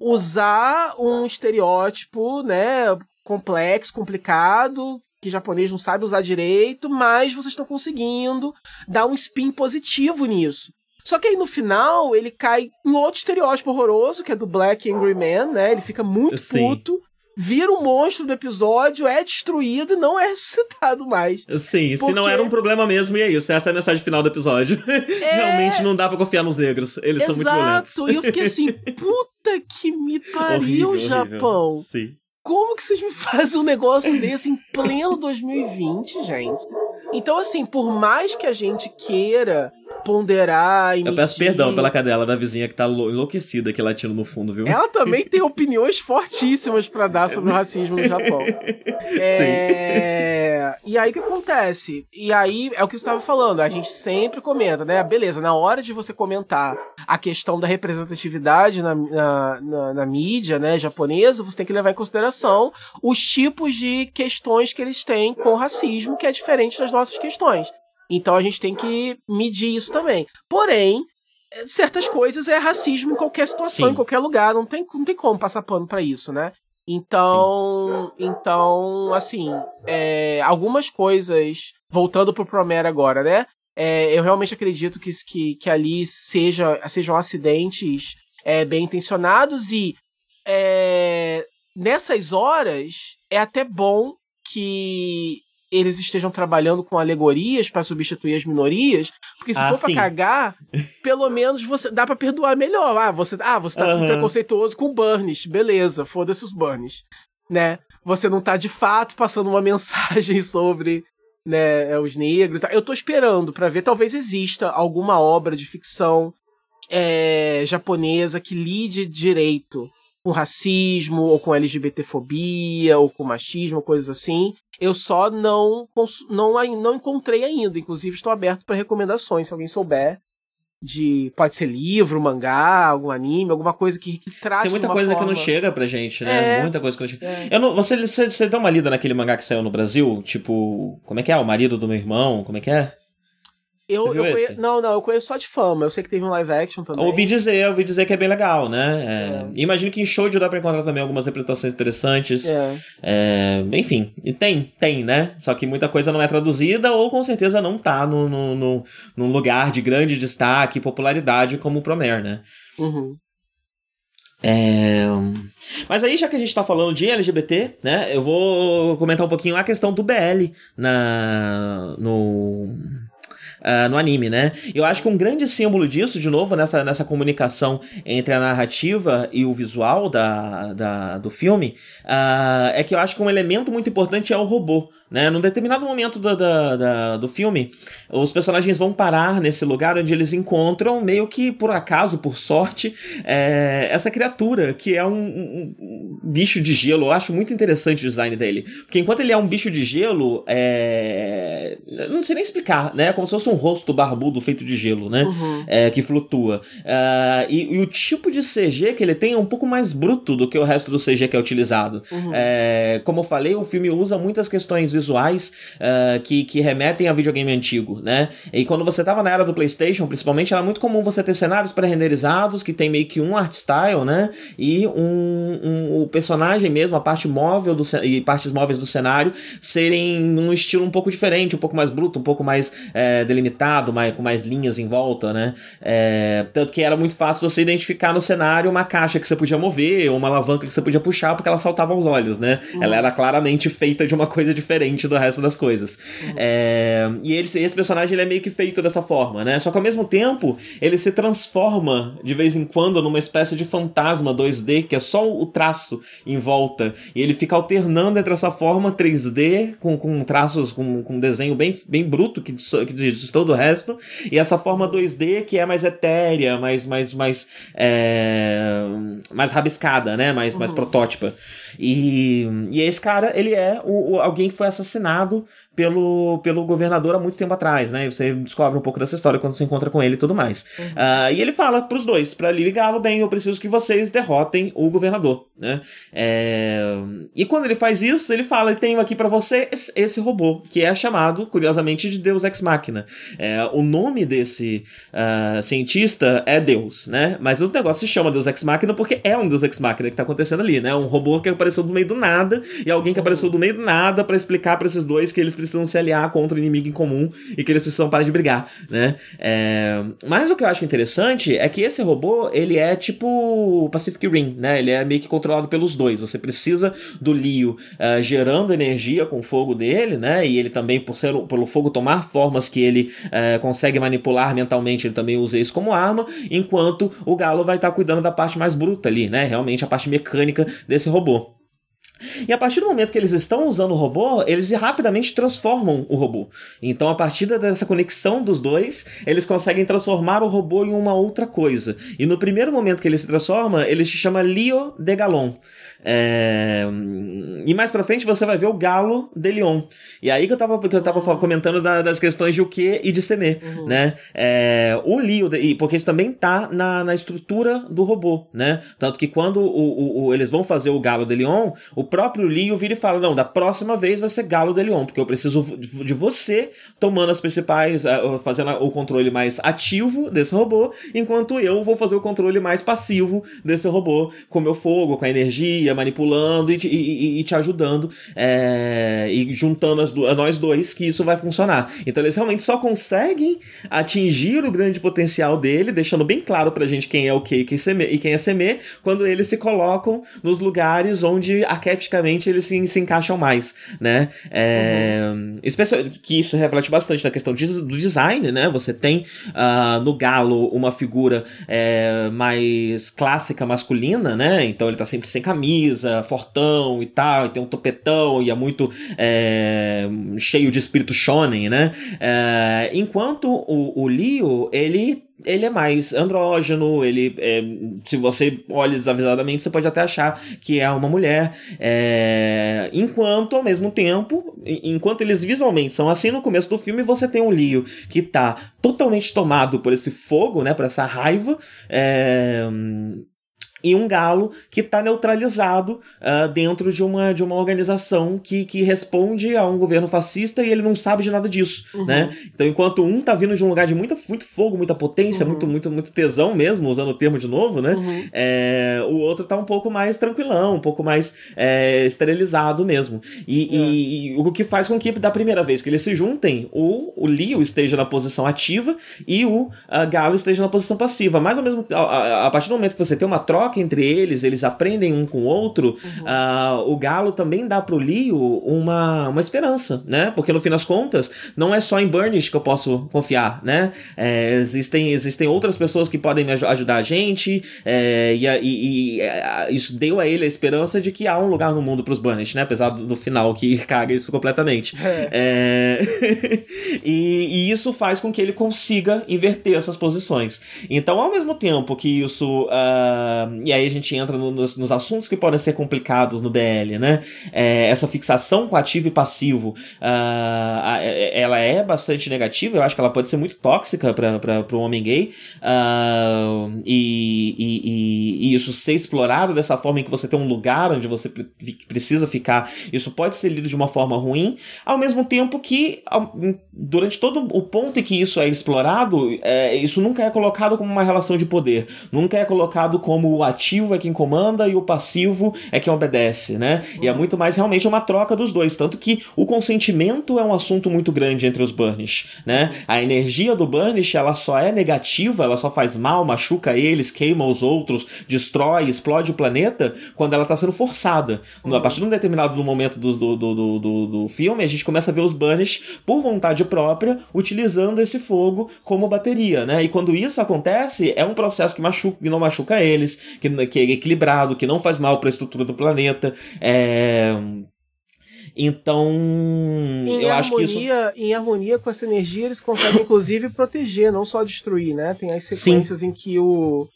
usar um estereótipo, né, complexo, complicado, que japonês não sabe usar direito, mas vocês estão conseguindo dar um spin positivo nisso. Só que aí no final ele cai em outro estereótipo horroroso, que é do Black Angry Man, né? Ele fica muito Sim. puto vira um monstro do episódio, é destruído e não é ressuscitado mais. Sim, Porque... se não era um problema mesmo, e é isso. Essa é a mensagem final do episódio. É... Realmente não dá pra confiar nos negros. Eles Exato. são muito violentos. Exato, e eu fiquei assim, puta que me pariu, horrível, Japão. Horrível. Sim. Como que vocês me fazem um negócio desse em pleno 2020, gente? Então, assim, por mais que a gente queira ponderar e Eu peço perdão pela cadela da vizinha que tá enlouquecida aqui latindo no fundo, viu? Ela também tem opiniões fortíssimas para dar sobre o racismo no Japão. É... E aí o que acontece? E aí é o que você estava falando, a gente sempre comenta, né? Beleza, na hora de você comentar a questão da representatividade na, na, na, na mídia né, japonesa, você tem que levar em consideração os tipos de questões que eles têm com racismo, que é diferente das nossas questões. Então a gente tem que medir isso também. Porém, certas coisas é racismo em qualquer situação, Sim. em qualquer lugar. Não tem, não tem como passar pano para isso, né? Então, Sim. então, assim, é, algumas coisas, voltando pro Promera agora, né? É, eu realmente acredito que, que, que ali seja, sejam acidentes é, bem intencionados e é, nessas horas é até bom que eles estejam trabalhando com alegorias para substituir as minorias, porque se ah, for para cagar, pelo menos você dá para perdoar melhor. Ah, você, ah, você tá uhum. sendo preconceituoso com Burnish, beleza, foda-se os Burnish, né? Você não tá de fato passando uma mensagem sobre né, os negros. Eu tô esperando para ver, talvez exista alguma obra de ficção é, japonesa que lide direito com racismo, ou com LGBTfobia, ou com machismo, coisas assim. Eu só não, não, não encontrei ainda. Inclusive, estou aberto para recomendações, se alguém souber. De. Pode ser livro, mangá, algum anime, alguma coisa que, que traz. Tem muita coisa forma... que não chega pra gente, né? É, muita coisa que não chega. É. Eu não, você, você, você deu uma lida naquele mangá que saiu no Brasil? Tipo, como é que é? O marido do meu irmão? Como é que é? Eu, eu conheço, não, não, eu conheço só de fama. Eu sei que teve um live action também. Ouvi dizer, ouvi dizer que é bem legal, né? É, é. Imagino que em show dá pra encontrar também algumas representações interessantes. É. é. enfim, e tem, tem, né? Só que muita coisa não é traduzida ou com certeza não tá no, no, no, num lugar de grande destaque e popularidade como o Promare, né? Uhum. É... Mas aí, já que a gente tá falando de LGBT, né, eu vou comentar um pouquinho a questão do BL na, no, uh, no anime, né? Eu acho que um grande símbolo disso, de novo, nessa, nessa comunicação entre a narrativa e o visual da, da do filme, uh, é que eu acho que um elemento muito importante é o robô. Né? Num determinado momento do, do, do, do filme, os personagens vão parar nesse lugar onde eles encontram, meio que por acaso, por sorte, é, essa criatura, que é um, um, um, bicho de gelo. Eu acho muito interessante o design dele. Porque enquanto ele é um bicho de gelo, é... não sei nem explicar, né? Como se fosse um rosto barbudo feito de gelo, né? Uhum. É, que flutua. Uh, e, e, o tipo de CG que ele tem é um pouco mais bruto do que o resto do CG que é utilizado. Uhum. É, como eu falei, o filme usa muitas questões visuais uh, que, que remetem a videogame antigo, né? E quando você tava na era do PlayStation, principalmente, era muito comum você ter cenários pré-renderizados que tem meio que um art style, né? E um, um, o personagem mesmo, a parte móvel do, e partes móveis do cenário serem num estilo um pouco diferente, um pouco mais bruto, um pouco mais é, delimitado, mais, com mais linhas em volta, né? É, tanto que era muito fácil você identificar no cenário uma caixa que você podia mover, ou uma alavanca que você podia puxar, porque ela saltava aos olhos, né? Uhum. Ela era claramente feita de uma coisa diferente diferente do resto das coisas. Uhum. É, e ele, esse personagem ele é meio que feito dessa forma, né? Só que ao mesmo tempo ele se transforma de vez em quando numa espécie de fantasma 2D, que é só o traço em volta. E ele fica alternando entre essa forma 3D com, com traços, com, com desenho bem, bem bruto que, que diz todo o resto, e essa forma 2D que é mais etérea, mais, mais, mais, é, mais rabiscada, né? Mais, uhum. mais protótipa. E, e esse cara, ele é o, o alguém que foi assassinado assassinado pelo, pelo governador há muito tempo atrás, né? E você descobre um pouco dessa história quando se encontra com ele e tudo mais. Uhum. Uh, e ele fala pros dois, para ligá-lo bem, eu preciso que vocês derrotem o governador, né? É... E quando ele faz isso, ele fala, tenho aqui para você esse, esse, robô, que é chamado, curiosamente, de Deus Ex Machina. É, o nome desse uh, cientista é Deus, né? Mas o negócio se chama Deus Ex Machina porque é um Deus Ex Machina que tá acontecendo ali, né? Um robô que apareceu do meio do nada e alguém que apareceu do meio do nada para explicar para esses dois que eles precisam se aliar contra o inimigo em comum e que eles precisam parar de brigar, né? É... Mas o que eu acho interessante é que esse robô, ele é tipo Pacific Rim, né? Ele é meio que controlado pelos dois. Você precisa do Leo uh, gerando energia com o fogo dele, né? E ele também, por ser pelo fogo tomar formas que ele uh, consegue manipular mentalmente, ele também usa isso como arma, enquanto o Galo vai estar tá cuidando da parte mais bruta ali, né? Realmente a parte mecânica desse robô. E a partir do momento que eles estão usando o robô, eles rapidamente transformam o robô. Então, a partir dessa conexão dos dois, eles conseguem transformar o robô em uma outra coisa. E no primeiro momento que ele se transforma, ele se chama Leo de Galon. É... E mais pra frente você vai ver o Galo de Leon. E aí que eu tava, que eu tava comentando da, das questões de o que e de semer, uhum. né? É... O Leo, porque isso também tá na, na estrutura do robô, né? Tanto que quando o, o, o, eles vão fazer o Galo de Leon, o próprio Leo vira e fala: Não, da próxima vez vai ser Galo de Leon, porque eu preciso de você tomando as principais, fazendo o controle mais ativo desse robô, enquanto eu vou fazer o controle mais passivo desse robô, com meu fogo, com a energia manipulando e, e, e te ajudando é, e juntando as, nós dois que isso vai funcionar. Então eles realmente só conseguem atingir o grande potencial dele, deixando bem claro pra gente quem é o que e quem, é Seme, quando eles se colocam nos lugares onde arquetipicamente eles se, se encaixam mais, né? É, uhum. especial, que isso reflete bastante na questão de, do design, né? Você tem uh, no Galo uma figura é, mais clássica masculina, né? Então ele tá sempre sem camisa camisa, fortão e tal, e tem um topetão e é muito é, cheio de espírito shonen, né? É, enquanto o, o Leo, ele ele é mais andrógeno, ele é, se você olha desavisadamente, você pode até achar que é uma mulher. É, enquanto, ao mesmo tempo, enquanto eles visualmente são assim no começo do filme, você tem um Leo que tá totalmente tomado por esse fogo, né? Por essa raiva. É, e um galo que está neutralizado uh, dentro de uma, de uma organização que, que responde a um governo fascista e ele não sabe de nada disso, uhum. né? Então, enquanto um tá vindo de um lugar de muita, muito fogo, muita potência, uhum. muito, muito, muito tesão mesmo, usando o termo de novo, né? Uhum. É, o outro tá um pouco mais tranquilão, um pouco mais é, esterilizado mesmo. E, é. e, e, o que faz com que, da primeira vez que eles se juntem, o, o Leo esteja na posição ativa e o uh, Galo esteja na posição passiva. Mas ao mesmo a, a, a partir do momento que você tem uma troca troca entre eles, eles aprendem um com o outro, uhum. uh, o Galo também dá pro Leo uma, uma esperança, né? Porque no fim das contas, não é só em Burnish que eu posso confiar, né? É, existem, existem outras pessoas que podem me ajudar a gente, é, e, e, e é, isso deu a ele a esperança de que há um lugar no mundo pros Burnish, né? Apesar do, do final que caga isso completamente. É. é e, e, isso faz com que ele consiga inverter essas posições. Então, ao mesmo tempo que isso. Uh, e aí a gente entra no, nos, nos, assuntos que podem ser complicados no BL, né? É, essa fixação com ativo e passivo, uh, ela é bastante negativa, eu acho que ela pode ser muito tóxica para o homem gay, uh, e, e, e, isso ser explorado dessa forma em que você tem um lugar onde você precisa ficar, isso pode ser lido de uma forma ruim, ao mesmo tempo que durante todo o ponto em que isso é explorado, é, isso nunca é colocado como uma relação de poder, nunca é colocado como o ativo é quem comanda e o passivo é quem obedece, né? Uhum. E é muito mais realmente uma troca dos dois, tanto que o consentimento é um assunto muito grande entre os Burnish, né? A energia do Burnish, ela só é negativa, ela só faz mal, machuca eles, queima os outros, destrói, explode o planeta quando ela tá sendo forçada. Uhum. A partir de um determinado momento do, do, do, do, do filme, a gente começa a ver os Burnish, por vontade própria, utilizando esse fogo como bateria, né? E quando isso acontece, é um processo que machuca, que não machuca eles, que, que é equilibrado, que não faz mal para a estrutura do planeta. É... Então, em eu harmonia, acho que isso. Em harmonia com essa energia, eles conseguem, inclusive, proteger, não só destruir, né? Tem as sequências Sim. em que o.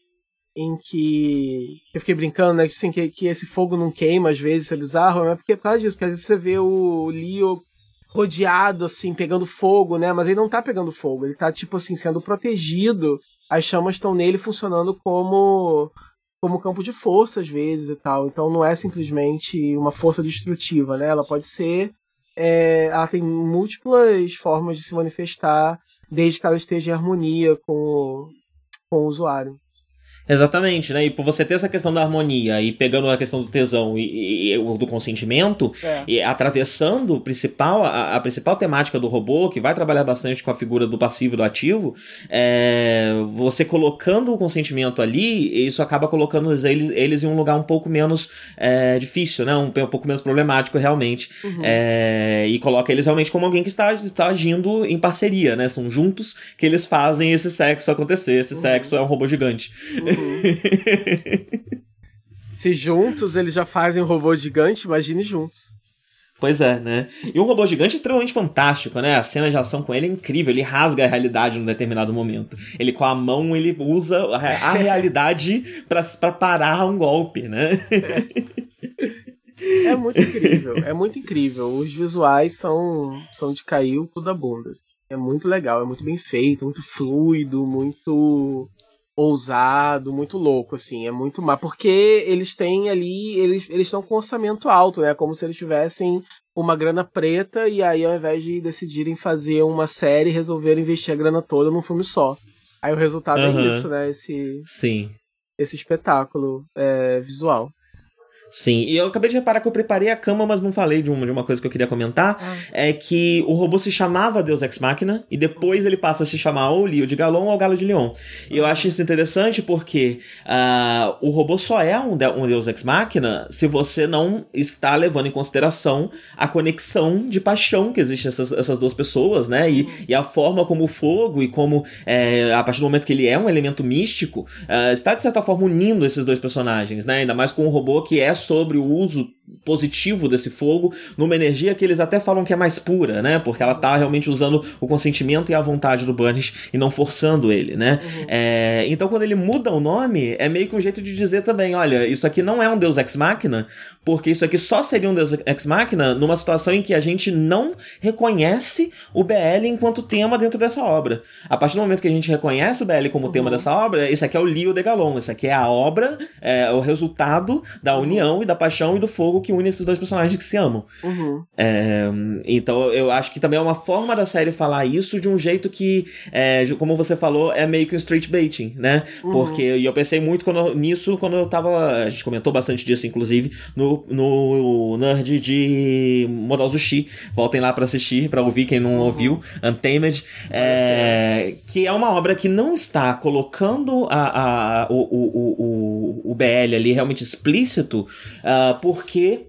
Em que. Eu fiquei brincando, né? Assim, que, que esse fogo não queima, às vezes, é bizarro, né? Porque é por causa disso, porque às vezes você vê o Leo rodeado, assim, pegando fogo, né? Mas ele não tá pegando fogo, ele tá, tipo assim, sendo protegido. As chamas estão nele funcionando como como campo de força às vezes e tal. Então não é simplesmente uma força destrutiva, né? Ela pode ser. É, ela tem múltiplas formas de se manifestar desde que ela esteja em harmonia com, com o usuário. Exatamente, né? E por você ter essa questão da harmonia e pegando a questão do tesão e, e do consentimento é. e atravessando o principal, a, a, principal temática do robô, que vai trabalhar bastante com a figura do passivo e do ativo, é, você colocando o consentimento ali, isso acaba colocando eles, eles em um lugar um pouco menos é, difícil, né? Um, um, pouco menos problemático realmente. Uhum. É, e coloca eles realmente como alguém que está, está agindo em parceria, né? São juntos que eles fazem esse sexo acontecer. Esse uhum. sexo é um robô gigante. Uhum. Se juntos eles já fazem um robô gigante, imagine juntos. Pois é, né? E um robô gigante é extremamente fantástico, né? A cena de ação com ele é incrível, ele rasga a realidade num determinado momento. Ele com a mão, ele usa a, realidade para parar um golpe, né? É. é muito incrível, é muito incrível. Os visuais são, são de cair o cu da bunda. Assim. É muito legal, é muito bem feito, muito fluido, muito ousado, muito louco, assim. É muito má. Porque eles têm ali. Eles estão com orçamento alto, né? Como se eles tivessem uma grana preta e aí, ao invés de decidirem fazer uma série, resolveram investir a grana toda num filme só. Aí o resultado uhum. é isso, né? Esse. Sim. Esse espetáculo é, visual. Sim, e eu acabei de reparar que eu preparei a cama, mas não falei de uma, de uma coisa que eu queria comentar. Ah. É que o robô se chamava Deus Ex Machina, e depois ele passa a se chamar ou Lio de Galon ou Galo de Leon. E eu acho isso interessante porque uh, o robô só é um, de, um Deus Ex Machina se você não está levando em consideração a conexão de paixão que existe essas, essas duas pessoas, né? E, e a forma como o fogo e como, é, a partir do momento que ele é um elemento místico, uh, está de certa forma unindo esses dois personagens, né? Ainda mais com um robô que é sobre o uso positivo desse fogo numa energia que eles até falam que é mais pura, né? Porque ela tá realmente usando o consentimento e a vontade do Burnish e não forçando ele, né? Uhum. É, então quando ele muda o nome, é meio que um jeito de dizer também, olha, isso aqui não é um Deus Ex Machina, porque isso aqui só seria um Deus Ex Machina numa situação em que a gente não reconhece o BL enquanto tema dentro dessa obra. A partir do momento que a gente reconhece o BL como uhum. tema dessa obra, isso aqui é o Lio de Galon, isso aqui é a obra, é o resultado da uhum. união e da paixão e do fogo que une esses dois personagens que se amam. Uhum. É, então eu acho que também é uma forma da série falar isso de um jeito que, é, como você falou, é meio que um straight baiting, né? Uhum. Porque eu pensei muito quando, nisso quando eu tava. A gente comentou bastante disso, inclusive, no no, Nerd de Modal Sushi. Voltem lá para assistir, para ouvir quem não ouviu, Untamed. É, que é uma obra que não está colocando a, a, o, o, o, o BL ali realmente explícito, uh, porque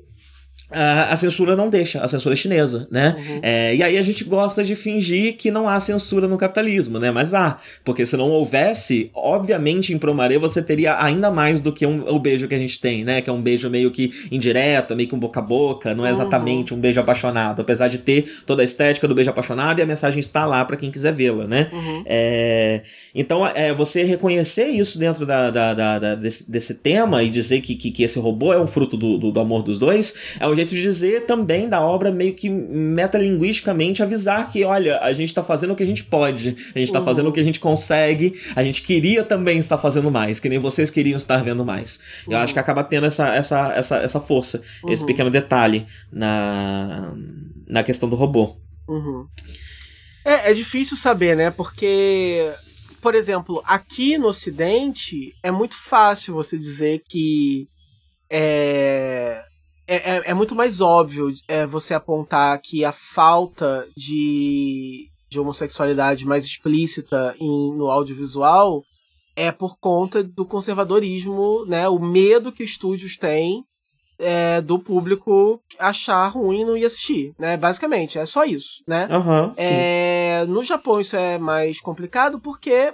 a, censura não deixa, a censura é chinesa, né? Uhum. É, e aí a gente gosta de fingir que não há censura no capitalismo, né? Mas há, porque se não houvesse, obviamente em Promaré você teria ainda mais do que um, o beijo que a gente tem, né? Que é um beijo meio que indireto, meio que um boca a boca, não é uhum. exatamente um beijo apaixonado, apesar de ter toda a estética do beijo apaixonado e a mensagem está lá para quem quiser vê-la, né? Uhum. É, então, é, você reconhecer isso dentro da, da, da, da desse, desse, tema e dizer que, que, que, esse robô é um fruto do, do, do amor dos dois é um jeito de dizer também da obra meio que metalinguisticamente avisar que, olha, a gente tá fazendo o que a gente pode, a gente tá uhum. fazendo o que a gente consegue, a gente queria também estar fazendo mais, que nem vocês queriam estar vendo mais. Uhum. Eu acho que acaba tendo essa, essa, essa, essa força, uhum. esse pequeno detalhe na, na questão do robô. Uhum. É, é difícil saber, né? Porque por exemplo, aqui no Ocidente é muito fácil você dizer que é, é, é, é, muito mais óbvio é, você apontar que a falta de, de homossexualidade mais explícita em, no audiovisual é por conta do conservadorismo, né? O medo que estúdios têm é, do público achar ruim e não ir assistir, né? Basicamente, é só isso, né? Uhum, no Japão isso é mais complicado porque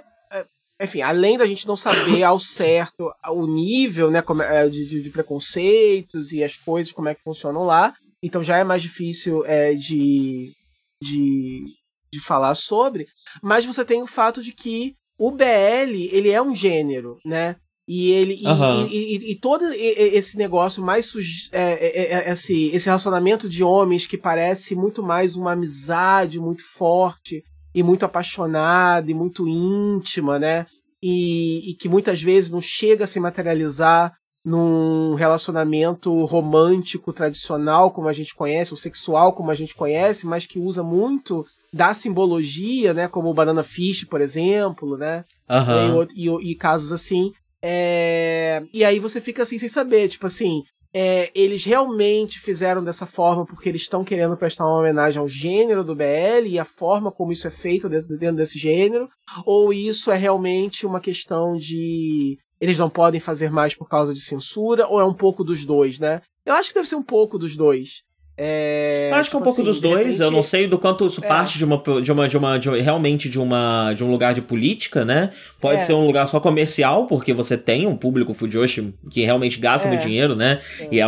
enfim, além da gente não saber ao certo o nível né, é, de, de, preconceitos e as coisas, como é que funcionam lá, então já é mais difícil é, de, de, de falar sobre, mas você tem o fato de que o BL ele é um gênero, né? E ele uhum. e, e, e, todo esse negócio mais é, é, é, é, esse, esse relacionamento de homens que parece muito mais uma amizade muito forte e muito apaixonada e muito íntima, né? E, e, que muitas vezes não chega a se materializar num relacionamento romântico tradicional como a gente conhece, ou sexual como a gente conhece, mas que usa muito da simbologia, né? Como o Banana Fish, por exemplo, né? Uhum. E, e, e, casos assim. É... E aí você fica assim sem saber, tipo assim, é, eles realmente fizeram dessa forma porque eles estão querendo prestar uma homenagem ao gênero do BL e a forma como isso é feito dentro, dentro desse gênero, ou isso é realmente uma questão de eles não podem fazer mais por causa de censura, ou é um pouco dos dois, né? Eu acho que deve ser um pouco dos dois. É, acho que é um tipo pouco assim, dos dois. Repente... Eu não sei do quanto isso é. parte de uma, de uma, de uma, de uma, realmente de uma, de um lugar de política, né? Pode é. ser um lugar só comercial, porque você tem um público Fujoshi que realmente gasta é. muito dinheiro, né? É. E é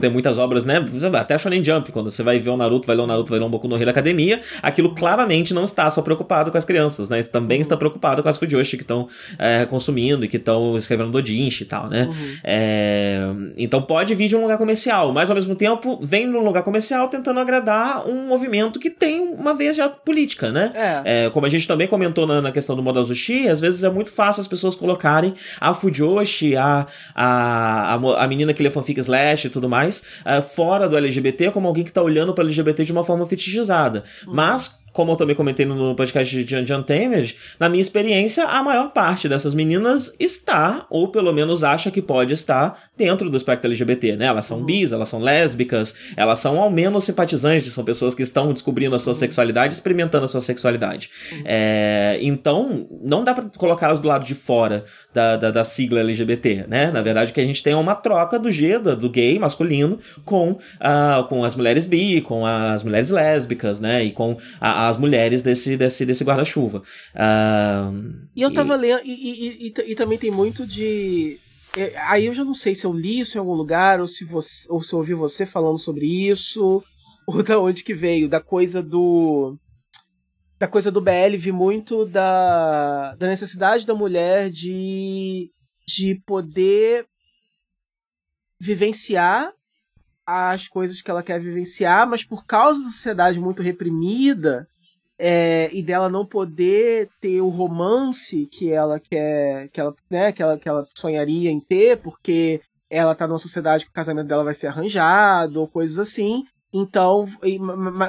tem muitas obras, né? Até Shonen Jump, quando você vai ver o Naruto, vai ler o Naruto, vai ler um Boku no Hero Academia, aquilo claramente não está só preocupado com as crianças, né? Isso também uhum. está preocupado com as Fujoshi que estão é, consumindo e que estão escrevendo dojinshi e tal, né? Uhum. então pode vir de um lugar comercial, mas ao mesmo tempo vem de um lugar comercial tentando agradar um movimento que tem uma veia já política, né? É. é como a gente também comentou na, na questão do Modazushi, às vezes é muito fácil as pessoas colocarem a Fujoshi, a, a, a, a menina que lê fanfic slash e tudo mais, uh, fora do LGBT como alguém que tá olhando para LGBT de uma forma fetichizada. Uhum. Mas como eu também comentei no podcast de John Tamer, na minha experiência, a maior parte dessas meninas está, ou pelo menos acha que pode estar, dentro do espectro LGBT, né? Elas são uhum. bis, elas são lésbicas, elas são ao menos simpatizantes, são pessoas que estão descobrindo a sua uhum. sexualidade, experimentando a sua sexualidade. Uhum. É, então, não dá para colocá-las do lado de fora da, da, da, sigla LGBT, né? Na verdade, que a gente tem é uma troca do G, do, gay masculino, com, uh, com as mulheres bi, com as mulheres lésbicas, né? E com a, as mulheres desse, desse, desse guarda-chuva. Uh, e eu tava e... lendo, e, e, e, e, também tem muito de. É, aí eu já não sei se eu li isso em algum lugar, ou se, você, ou se eu ouvi você falando sobre isso, ou da onde que veio, da coisa do. Da coisa do BL, vi muito da, da necessidade da mulher de, de poder vivenciar as coisas que ela quer vivenciar, mas por causa da sociedade muito reprimida, é, e dela não poder ter o romance que ela quer, que ela, né, que ela, que ela sonharia em ter, porque ela tá numa sociedade que o casamento dela vai ser arranjado, ou coisas assim. Então,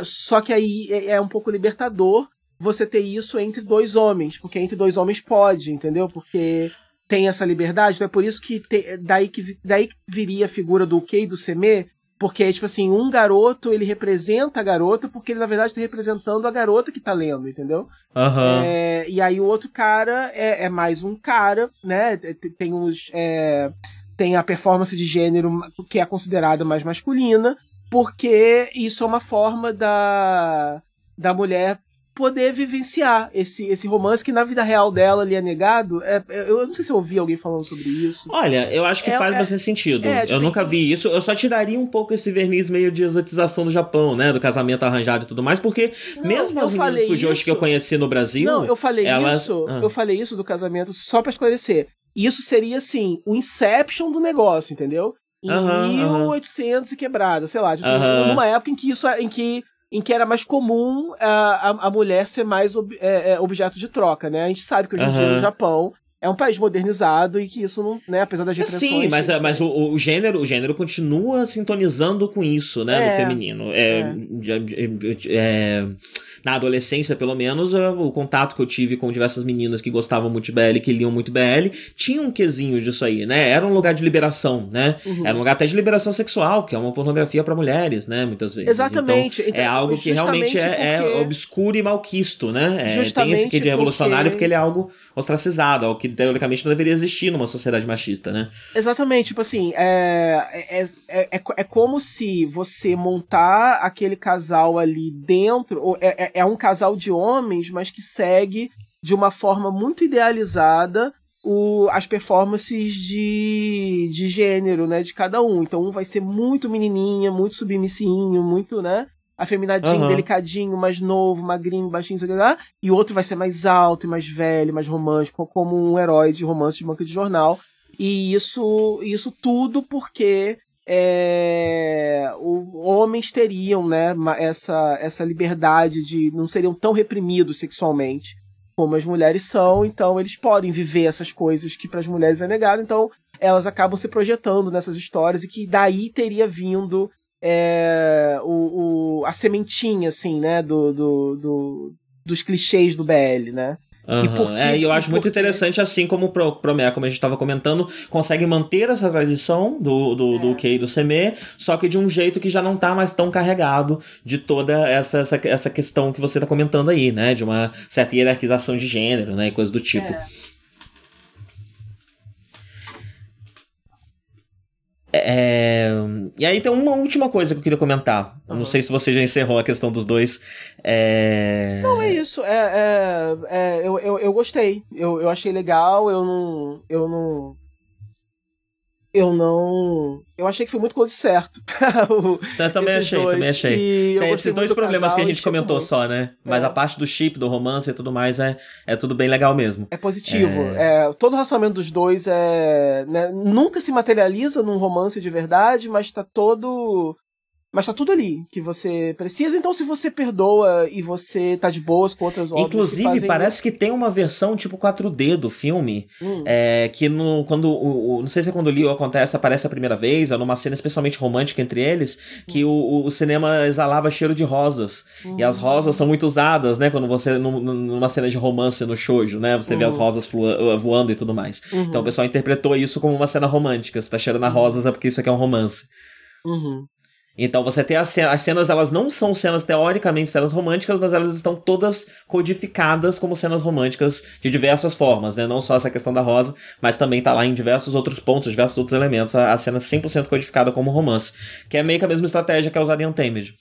só que aí é, é um pouco libertador você ter isso entre dois homens, porque entre dois homens pode, entendeu? Porque tem essa liberdade, então é por isso que te, daí que daí que viria a figura do Kei e do Seme, porque é tipo assim, um garoto, ele representa a garota, porque ele na verdade está representando a garota que tá lendo, entendeu? Uhum. É, e aí o outro cara é, é mais um cara, né? Tem os. É, tem a performance de gênero que é considerada mais masculina, porque isso é uma forma da, da mulher poder vivenciar esse, esse romance que na vida real dela ali é negado. É, é, eu não sei se eu ouvi alguém falando sobre isso. Olha, eu acho que é, faz é, bastante sentido. É, tipo eu assim, nunca vi isso. Eu só tiraria um pouco esse verniz meio de exotização do Japão, né? Do casamento arranjado e tudo mais, porque não, mesmo as meninas Fujoshi que eu conheci no Brasil. Não, eu falei elas... isso. Ah. Eu falei isso do casamento só para esclarecer. Isso seria, assim, o inception do negócio, entendeu? Em uhum, 1800 uhum. e quebrada, sei lá. Tipo, assim, numa época em que isso em que em que era mais comum a, a, a mulher ser mais ob, é, é, objeto de troca, né? A gente sabe que hoje em uhum. dia no Japão é um país modernizado e que isso não, né, apesar das repressões... Sim, mas, mas o, o, gênero, o gênero continua sintonizando com isso, né, é, no feminino. É, é. é na adolescência, pelo menos, o contato que eu tive com diversas meninas que gostavam muito de BL, que liam muito BL, tinha um quesinho disso aí, né? Era um lugar de liberação, né? Uhum. Era um lugar até de liberação sexual, que é uma pornografia para mulheres, né? Muitas vezes. Exatamente. Então, é algo que realmente é, é, obscuro e malquisto, né? É, tem esse que de revolucionário porque... porque ele é algo ostracizado, algo que teoricamente não deveria existir numa sociedade machista, né? Exatamente, tipo assim, é, é, é, é, é como se você montar aquele casal ali dentro, ou é, é, é um casal de homens, mas que segue de uma forma muito idealizada o, as performances de, de gênero, né, de cada um. Então um vai ser muito menininha, muito submissinho, muito, né, afeminadinho, uhum. delicadinho, mais novo, magrinho, baixinho, sei lá, e o outro vai ser mais alto e mais velho, mais romântico, como um herói de romance de banca de jornal. E isso, isso tudo porque é, o, homens teriam né, essa, essa liberdade de não seriam tão reprimidos sexualmente como as mulheres são, então eles podem viver essas coisas que para as mulheres é negado, então elas acabam se projetando nessas histórias e que daí teria vindo é, o, o, a sementinha assim, né, do, do, do, dos clichês do BL, né? Uhum. E por É, e eu acho muito interessante, assim como o Pro, Promea, como a gente estava comentando, consegue manter essa tradição do, do, é. do Q e do Seme, só que de um jeito que já não tá mais tão carregado de toda essa, essa, essa questão que você está comentando aí, né? De uma certa hierarquização de gênero, né? E coisas do tipo. É. É, E aí tem uma última coisa que eu queria comentar. Uhum. Não sei se você já encerrou a questão dos dois. É... Não, é isso. É, é, é eu, eu, eu, gostei. Eu, eu achei legal. Eu não. Eu não. Eu não. Eu achei que foi muito coisa certo. eu também achei, dois. também achei. Tem esses dois problemas que a gente comentou só, né? Mas a parte do chip, do romance e tudo mais é, é tudo bem legal mesmo. É positivo. É... todo o relacionamento dos dois é. Né, nunca se materializa num romance de verdade, mas tá todo mas tá tudo ali que você precisa. Então, se você perdoa e você tá de boas com outras obras. Inclusive, parece que tem uma versão tipo 4D do filme. Hum. É, que no, quando. O, o, não sei se é quando o Leo acontece, aparece a primeira vez, ou numa cena especialmente romântica entre eles, que hum. o, o, cinema exalava cheiro de rosas. Hum. E as rosas são muito usadas, né? Quando você. numa cena de romance no shoujo, né? Você vê as uhum. rosas voando e tudo mais. Uhum. Então o pessoal interpretou isso como uma cena romântica. Se tá cheirando a rosas é porque isso aqui é um romance. Uhum. Então você tem as cenas, as cenas, elas não são cenas teoricamente cenas românticas, mas elas estão todas codificadas como cenas românticas de diversas formas, né? Não só essa questão da rosa, mas também tá lá em diversos outros pontos, diversos outros elementos, a, a cena 100% codificada como romance, que é meio que a mesma estratégia que é usada em Untamed.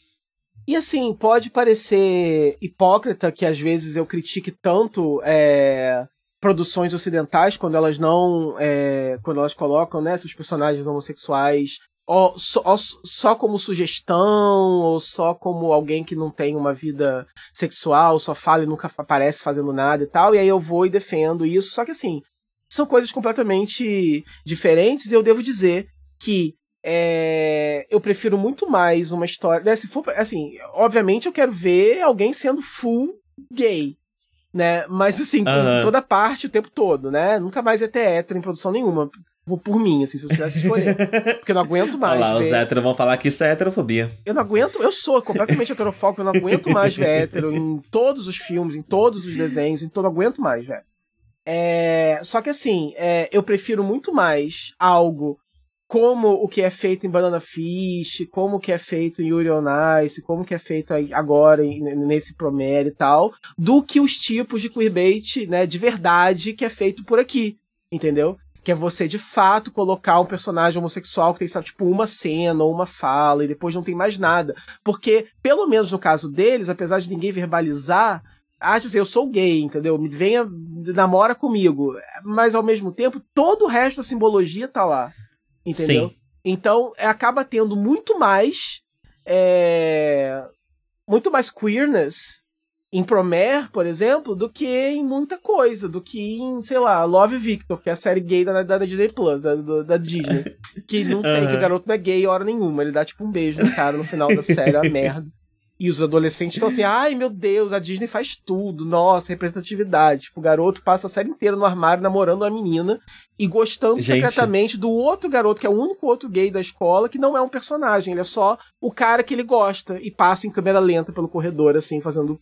E assim, pode parecer hipócrita que às vezes eu critique tanto é, produções ocidentais quando elas não. É, quando elas colocam né, seus personagens homossexuais ou só, ou só como sugestão, ou só como alguém que não tem uma vida sexual, só fala e nunca aparece fazendo nada e tal, e aí eu vou e defendo isso. Só que assim, são coisas completamente diferentes, e eu devo dizer que é, eu prefiro muito mais uma história. Né, se for, assim, obviamente eu quero ver alguém sendo full gay. Né? Mas assim, com uhum. toda parte o tempo todo, né? Nunca mais ia ter hétero em produção nenhuma. Vou por mim, assim, se eu tivesse que escolher. Porque eu não aguento mais. Olha lá, ver... os héteros vão falar que isso é heterofobia. Eu não aguento, eu sou completamente heterofóbico, eu não aguento mais ver hétero em todos os filmes, em todos os desenhos, em todo, não aguento mais, velho. É... Só que assim, é... eu prefiro muito mais algo como o que é feito em Banana Fish, como o que é feito em Yuri on Ice, como o que é feito agora nesse Promere e tal, do que os tipos de queerbait, né, de verdade que é feito por aqui, entendeu? Que é você de fato colocar um personagem homossexual que tem, sabe, tipo, uma cena ou uma fala e depois não tem mais nada. Porque, pelo menos no caso deles, apesar de ninguém verbalizar, ah, tipo assim, eu sou gay, entendeu? Me venha, namora comigo. Mas ao mesmo tempo, todo o resto da simbologia tá lá. Entendeu? Sim. Então, acaba tendo muito mais. É, muito mais queerness em Promare, por exemplo, do que em muita coisa, do que em, sei lá, Love Victor, que é a série gay da, da Disney Plus, da, da Disney. Que não tem, uhum. que o garoto não é gay hora nenhuma. Ele dá tipo um beijo no cara no final da série, é uma merda. E os adolescentes estão assim, ai meu Deus, a Disney faz tudo, nossa, representatividade. Tipo, o garoto passa a série inteira no armário namorando uma menina e gostando Gente. secretamente do outro garoto, que é o único outro gay da escola, que não é um personagem, ele é só o cara que ele gosta e passa em câmera lenta pelo corredor, assim, fazendo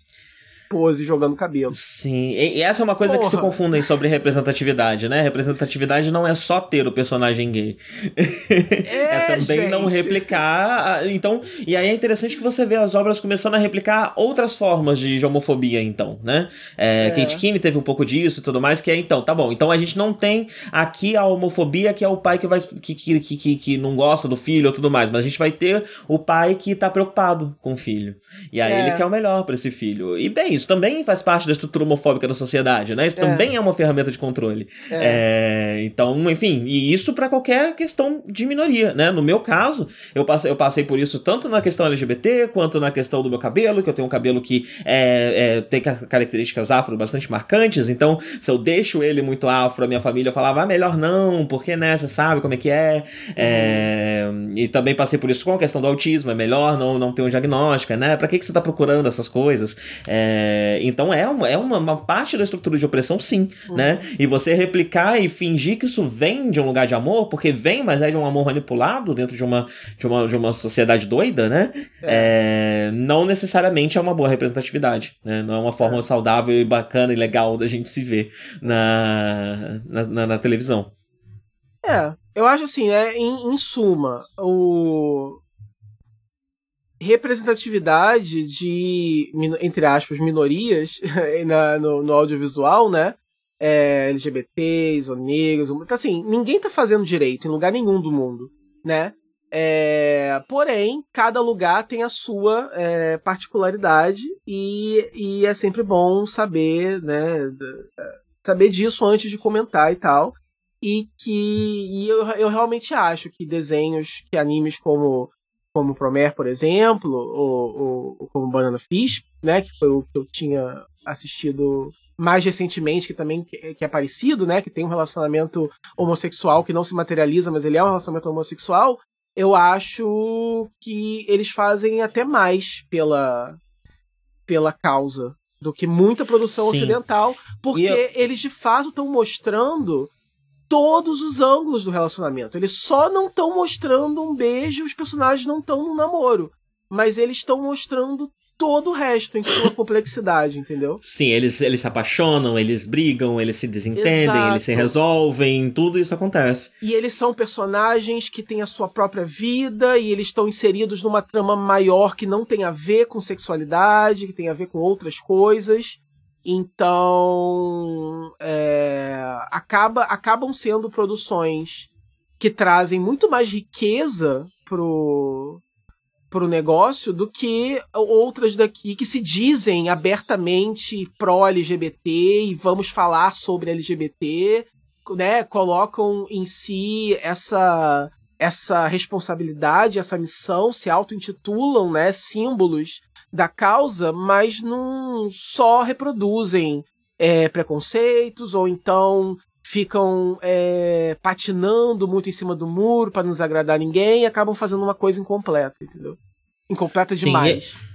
pose jogando cabelo. Sim, e, essa é uma coisa Porra. que se confundem sobre representatividade, né? Representatividade não é só ter o personagem gay. É, é também gente. não replicar. Então, e aí é interessante que você vê as obras começando a replicar outras formas de homofobia, então, né? É, é. Kate Kinney teve um pouco disso e tudo mais, que é então, tá bom. Então a gente não tem aqui a homofobia que é o pai que vai que, que, que, que não gosta do filho ou tudo mais, mas a gente vai ter o pai que tá preocupado com o filho. E aí é. ele quer o melhor para esse filho. E bem, isso também faz parte da estrutura homofóbica da sociedade, né? Isso é. também é uma ferramenta de controle. É. É, então, enfim, e isso para qualquer questão de minoria, né? No meu caso, eu passei, eu passei por isso tanto na questão LGBT quanto na questão do meu cabelo, que eu tenho um cabelo que é, é tem características afro bastante marcantes, então se eu deixo ele muito afro, a minha família falava, ah, melhor não, porque, né, você sabe como é que é. Uhum. E também passei por isso com a questão do autismo, é melhor não, não ter um diagnóstico, né? Pra que, que você tá procurando essas coisas? É, é, então é, uma, é uma, uma, parte da estrutura de opressão, sim, uhum. né? E você replicar e fingir que isso vem de um lugar de amor, porque vem, mas é de um amor manipulado dentro de uma, de uma, de uma sociedade doida, né? É. É, não necessariamente é uma boa representatividade, né? Não é uma forma é. saudável e bacana e legal da gente se ver na, na, na, na televisão. É, eu acho assim, né? Em, em suma, o representatividade de, entre aspas, minorias na, no, no, audiovisual, né? É, LGBTs ou negros. Então, assim, ninguém tá fazendo direito em lugar nenhum do mundo, né? É, porém, cada lugar tem a sua é, particularidade e, e é sempre bom saber, né, saber disso antes de comentar e tal. E que e eu, eu realmente acho que desenhos, que animes como como Promare, por exemplo, ou, ou, ou, como Banana Fish, né, que foi o que eu tinha assistido mais recentemente, que também que é parecido, né, que tem um relacionamento homossexual que não se materializa, mas ele é um relacionamento homossexual, eu acho que eles fazem até mais pela, pela causa do que muita produção Sim. ocidental, porque eu... eles de fato estão mostrando todos os ângulos do relacionamento. Eles só não estão mostrando um beijo, os personagens não estão no namoro, mas eles estão mostrando todo o resto em sua complexidade, entendeu? Sim, eles, eles se apaixonam, eles brigam, eles se desentendem, Exato. eles se resolvem, tudo isso acontece. E eles são personagens que têm a sua própria vida e eles estão inseridos numa trama maior que não tem a ver com sexualidade, que tem a ver com outras coisas. Então, é, acaba, acabam sendo produções que trazem muito mais riqueza pro, pro negócio do que outras daqui que se dizem abertamente pró-LGBT e vamos falar sobre LGBT, né? Colocam em si essa essa responsabilidade, essa missão, se auto-intitulam, né, símbolos da causa, mas não só reproduzem é, preconceitos ou então ficam é, patinando muito em cima do muro para não desagradar ninguém e acabam fazendo uma coisa incompleta, entendeu? Incompleta Sim, demais. É,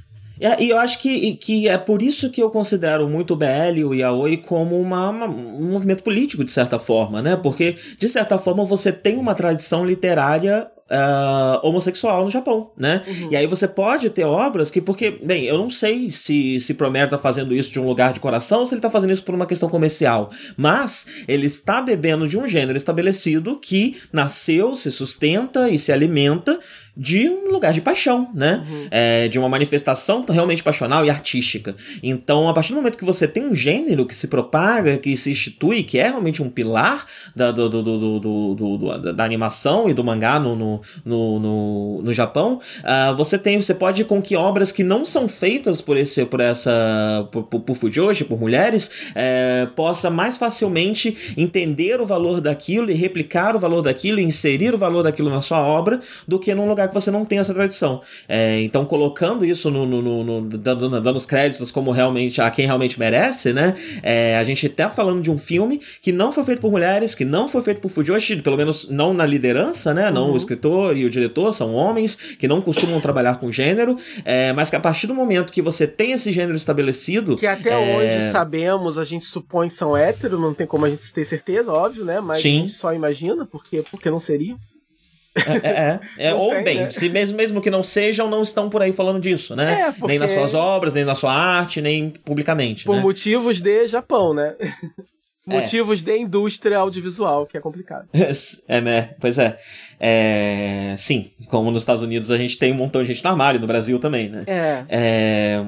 e eu acho que, que é por isso que eu considero muito o BL e o Yaoi como uma, uma, um movimento político, de certa forma, né? Porque, de certa forma, você tem uma tradição literária uh, homossexual no Japão, né? Uhum. E aí você pode ter obras que, porque, bem, eu não sei se, se Promer tá fazendo isso de um lugar de coração ou se ele tá fazendo isso por uma questão comercial, mas ele está bebendo de um gênero estabelecido que nasceu, se sustenta e se alimenta de um lugar de paixão, né? Uhum. É, de uma manifestação realmente passional e artística. Então, a partir do momento que você tem um gênero que se propaga, que se institui, que é realmente um pilar da, do, do, do, da animação e do mangá no, no, no, no, no Japão, uh, você tem, você pode com que obras que não são feitas por esse, por essa, por, por, por Fujoshi, por mulheres, é, possa mais facilmente entender o valor daquilo e replicar o valor daquilo, e inserir o valor daquilo na sua obra, do que num lugar que você não tem essa tradição. É, então, colocando isso no, no, no, no dando, dando, os créditos como realmente a quem realmente merece, né? É, a gente tá falando de um filme que não foi feito por mulheres, que não foi feito por Fujoshi, pelo menos não na liderança, né? Não uhum. o escritor e o diretor são homens que não costumam trabalhar com gênero, é, mas que a partir do momento que você tem esse gênero estabelecido. Que até é... onde sabemos, a gente supõe que são héteros, não tem como a gente ter certeza, óbvio, né? Mas Sim. a gente só imagina, porque, porque não seria. É, é, é ou tem, bem, né? se mesmo, mesmo que não sejam, não estão por aí falando disso, né? É, porque... Nem nas suas obras, nem na sua arte, nem publicamente. Por né? motivos de Japão, né? É. motivos de indústria audiovisual, que é complicado. É, né? Pois é. é. Sim, como nos Estados Unidos a gente tem um montão de gente no armário, no Brasil também, né? É. é...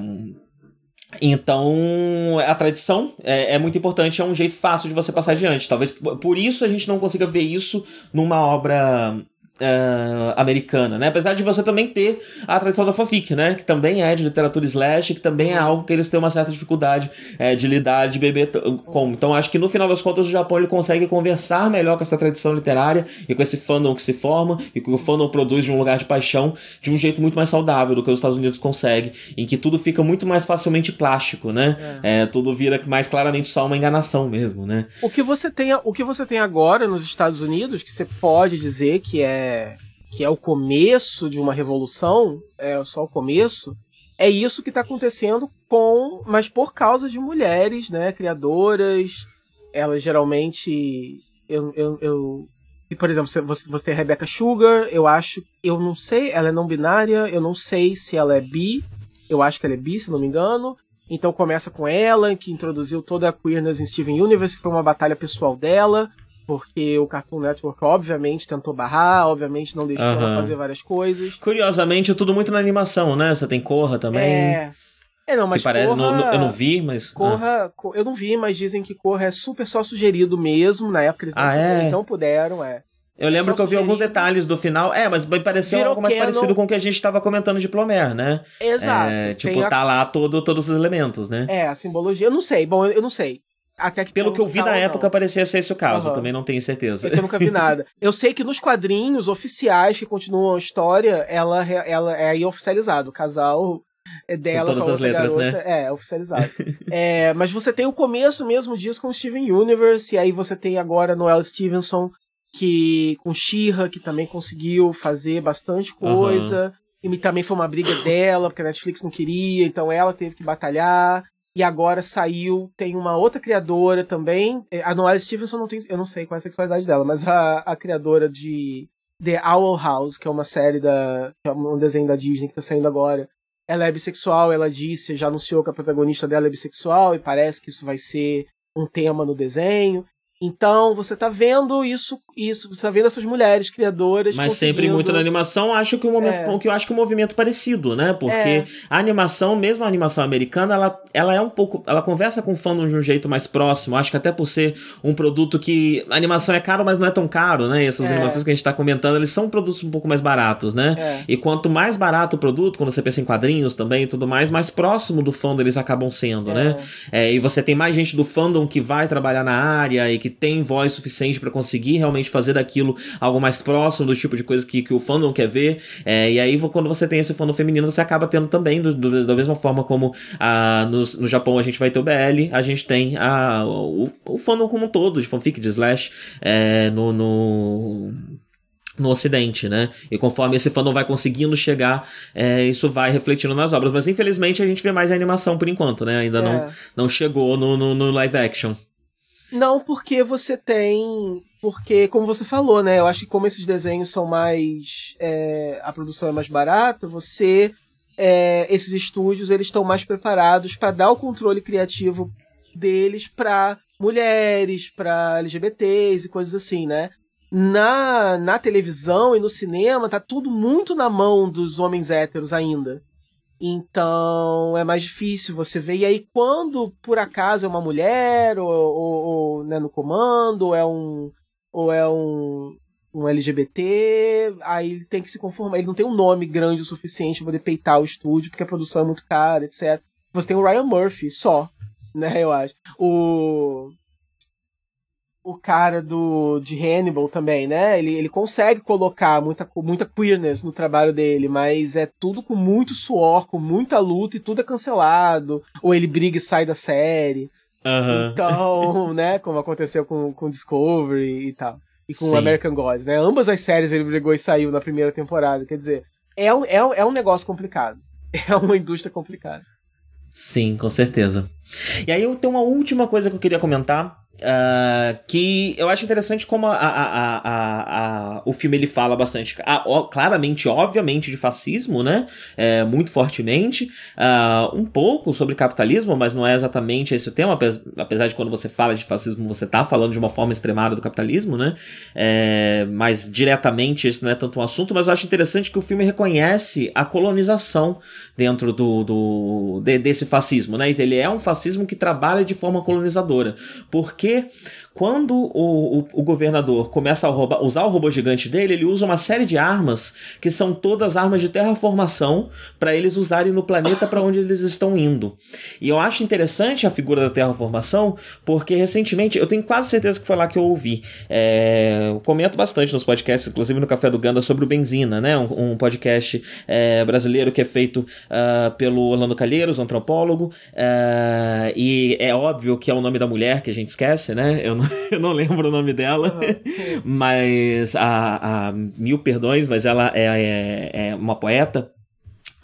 Então, a tradição é, é, muito importante, é um jeito fácil de você passar adiante. Talvez por isso a gente não consiga ver isso numa obra uh, americana, né? Apesar de você também ter a tradição da fanfic, né? Que também é de literatura slash, que também é algo que eles têm uma certa dificuldade é, de lidar, de beber com. Então acho que no final das contas o Japão ele consegue conversar melhor com essa tradição literária e com esse fandom que se forma e que o fandom produz de um lugar de paixão de um jeito muito mais saudável do que os Estados Unidos conseguem, em que tudo fica muito mais facilmente plástico, né? É. É, tudo vira mais claramente só uma enganação mesmo, né? O que você tem, o que você tem agora nos Estados Unidos, que você pode dizer que é que é o começo de uma revolução, é só o começo, é isso que está acontecendo com, mas por causa de mulheres, né, criadoras, elas geralmente, eu, eu, eu por exemplo, você, você tem a Rebecca Sugar, eu acho, eu não sei, ela é não binária, eu não sei se ela é bi, eu acho que ela é bi, se não me engano. Então começa com ela, que introduziu toda a queerness em Steven Universe, que foi uma batalha pessoal dela porque o Cartoon Network obviamente tentou barrar, obviamente não deixou ela fazer várias coisas. Curiosamente, é tudo muito na animação, né? Você tem Corra também. É. É, não, mas parece, Corra, não, eu não vi, mas... Corra, ah. eu não vi, mas dizem que Corra é super só sugerido mesmo, na época eles não, ah, é? eles não puderam, é. Eu lembro que eu vi alguns detalhes do final. É, mas me pareceu Virou algo mais canon. parecido com o que a gente estava comentando de Plomer, né? Exato. É, tipo, a... tá lá todo, todos os elementos, né? É, a simbologia. Eu não sei. Bom, eu não sei. Até que Pelo que eu vi na época, não. parecia ser esse o caso. Uhum. Também não tenho certeza. Eu nunca vi nada. Eu sei que nos quadrinhos oficiais que continuam a história, ela, ela é aí oficializado. O casal é dela com todas com as letras, garota, né? É, oficializado. é, mas você tem o começo mesmo disso com o Steven Universe, e aí você tem agora Noel Stevenson, que com Shira que também conseguiu fazer bastante coisa. Uhum. E também foi uma briga dela, porque a Netflix não queria, então ela teve que batalhar. E agora saiu, tem uma outra criadora também. É, a Noelle Stevenson não tem, eu não sei qual é a sexualidade dela, mas a, a criadora de The Owl House, que é uma série da. É um desenho da Disney que tá saindo agora. Ela é bissexual, ela disse, já anunciou que a protagonista dela é bissexual, e parece que isso vai ser um tema no desenho. Então, você tá vendo isso, isso, você tá vendo essas mulheres criadoras. Mas sempre muito na animação, acho que o momento é. que eu acho que um movimento parecido, né? Porque é. a animação, mesmo a animação americana, ela, ela é um pouco. Ela conversa com o fandom de um jeito mais próximo. Acho que até por ser um produto que. A animação é caro, mas não é tão caro, né? E essas é. animações que a gente tá comentando, eles são produtos um pouco mais baratos, né? É. E quanto mais barato o produto, quando você pensa em quadrinhos também e tudo mais, mais próximo do fandom eles acabam sendo, né? É. É, e você tem mais gente do fandom que vai trabalhar na área e que tem voz suficiente para conseguir realmente fazer daquilo algo mais próximo do tipo de coisa que, que o fandom quer ver. É, e aí, quando você tem esse fandom feminino, você acaba tendo também, do, do, da mesma forma como a, no, no Japão a gente vai ter o BL, a gente tem a, o, o fandom como um todo, de fanfic, de slash, é, no, no no ocidente, né? E conforme esse fandom vai conseguindo chegar, é, isso vai refletindo nas obras. Mas infelizmente a gente vê mais a animação por enquanto, né? Ainda é. não, não chegou no, no, no, live action. Não, porque você tem. Porque, como você falou, né? Eu acho que como esses desenhos são mais. É, a produção é mais barata, você. É, esses estúdios eles estão mais preparados para dar o controle criativo deles para mulheres, para LGBTs e coisas assim, né? Na, na televisão e no cinema tá tudo muito na mão dos homens héteros ainda. Então é mais difícil você ver. E aí, quando por acaso é uma mulher, ou, ou, ou né, no comando, ou é um. Ou é um, um LGBT, aí ele tem que se conformar. Ele não tem um nome grande o suficiente para poder peitar o estúdio, porque a produção é muito cara, etc. Você tem o Ryan Murphy só, né, eu acho. O o cara do de Hannibal também, né? Ele, ele consegue colocar muita, muita queerness no trabalho dele, mas é tudo com muito suor, com muita luta e tudo é cancelado. Ou ele briga e sai da série. Uhum. Então, né? Como aconteceu com, com Discovery e tal. E com Sim. American Gods, né? Ambas as séries ele brigou e saiu na primeira temporada. Quer dizer, é um, é um, é um negócio complicado. É uma indústria complicada. Sim, com certeza. E aí eu tenho uma última coisa que eu queria comentar, Uh, que eu acho interessante como a, a, a, o filme ele fala bastante, ó, claramente, obviamente, de fascismo, né? É, muito fortemente. Uh, um pouco sobre capitalismo, mas não é exatamente esse o tema, apesar de quando você fala de fascismo, você tá falando de uma forma extremada do capitalismo, né? É, mas diretamente esse não é tanto um assunto, mas eu acho interessante que o filme reconhece a colonização dentro do, do de, desse fascismo, né? Ele é um fascismo que trabalha de forma colonizadora. Porque porque quando o, o, o governador começa a roubar, usar o robô gigante dele, ele usa uma série de armas que são todas armas de terraformação para eles usarem no planeta para onde eles estão indo. E eu acho interessante a figura da terraformação, porque recentemente, eu tenho quase certeza que foi lá que eu ouvi. É, eu comento bastante nos podcasts, inclusive no Café do Ganda, sobre o Benzina, né? Um, um podcast é, brasileiro que é feito uh, pelo Orlando Calheiros, antropólogo. Uh, e é óbvio que é o nome da mulher que a gente esquece, né? Eu não, eu não lembro o nome dela, uhum. mas a, a Mil Perdões, mas ela é, é, é uma poeta.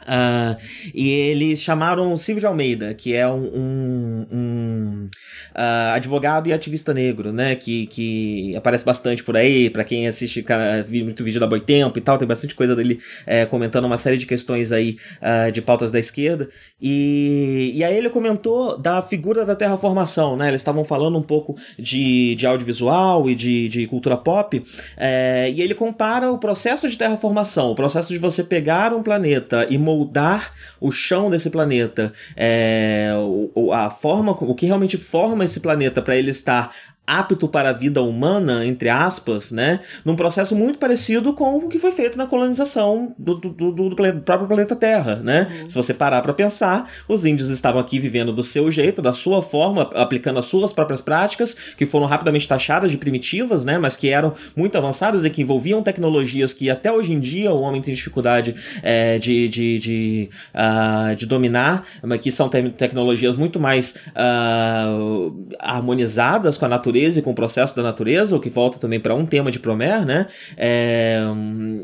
Uh, e eles chamaram Silvio de Almeida, que é um, um, um uh, advogado e ativista negro, né? Que, que aparece bastante por aí, para quem assiste cara, muito vídeo da Boitempo e tal, tem bastante coisa dele é, comentando uma série de questões aí uh, de pautas da esquerda. E, e aí ele comentou da figura da terraformação, né? Eles estavam falando um pouco de, de audiovisual e de, de cultura pop, é, e ele compara o processo de terraformação, o processo de você pegar um planeta e moldar o chão desse planeta, é, o, a forma, o que realmente forma esse planeta para ele estar apto para a vida humana, entre aspas, né? Num processo muito parecido com o que foi feito na colonização do, do, do, do próprio planeta Terra, né? Uhum. Se você parar para pensar, os índios estavam aqui vivendo do seu jeito, da sua forma, aplicando as suas próprias práticas, que foram rapidamente taxadas de primitivas, né? Mas que eram muito avançadas e que envolviam tecnologias que até hoje em dia o homem tem dificuldade é, de, de, de, uh, de dominar, mas que são te tecnologias muito mais uh, harmonizadas com a natureza natureza e com o processo da natureza, o que volta também para um tema de Promer, né? É,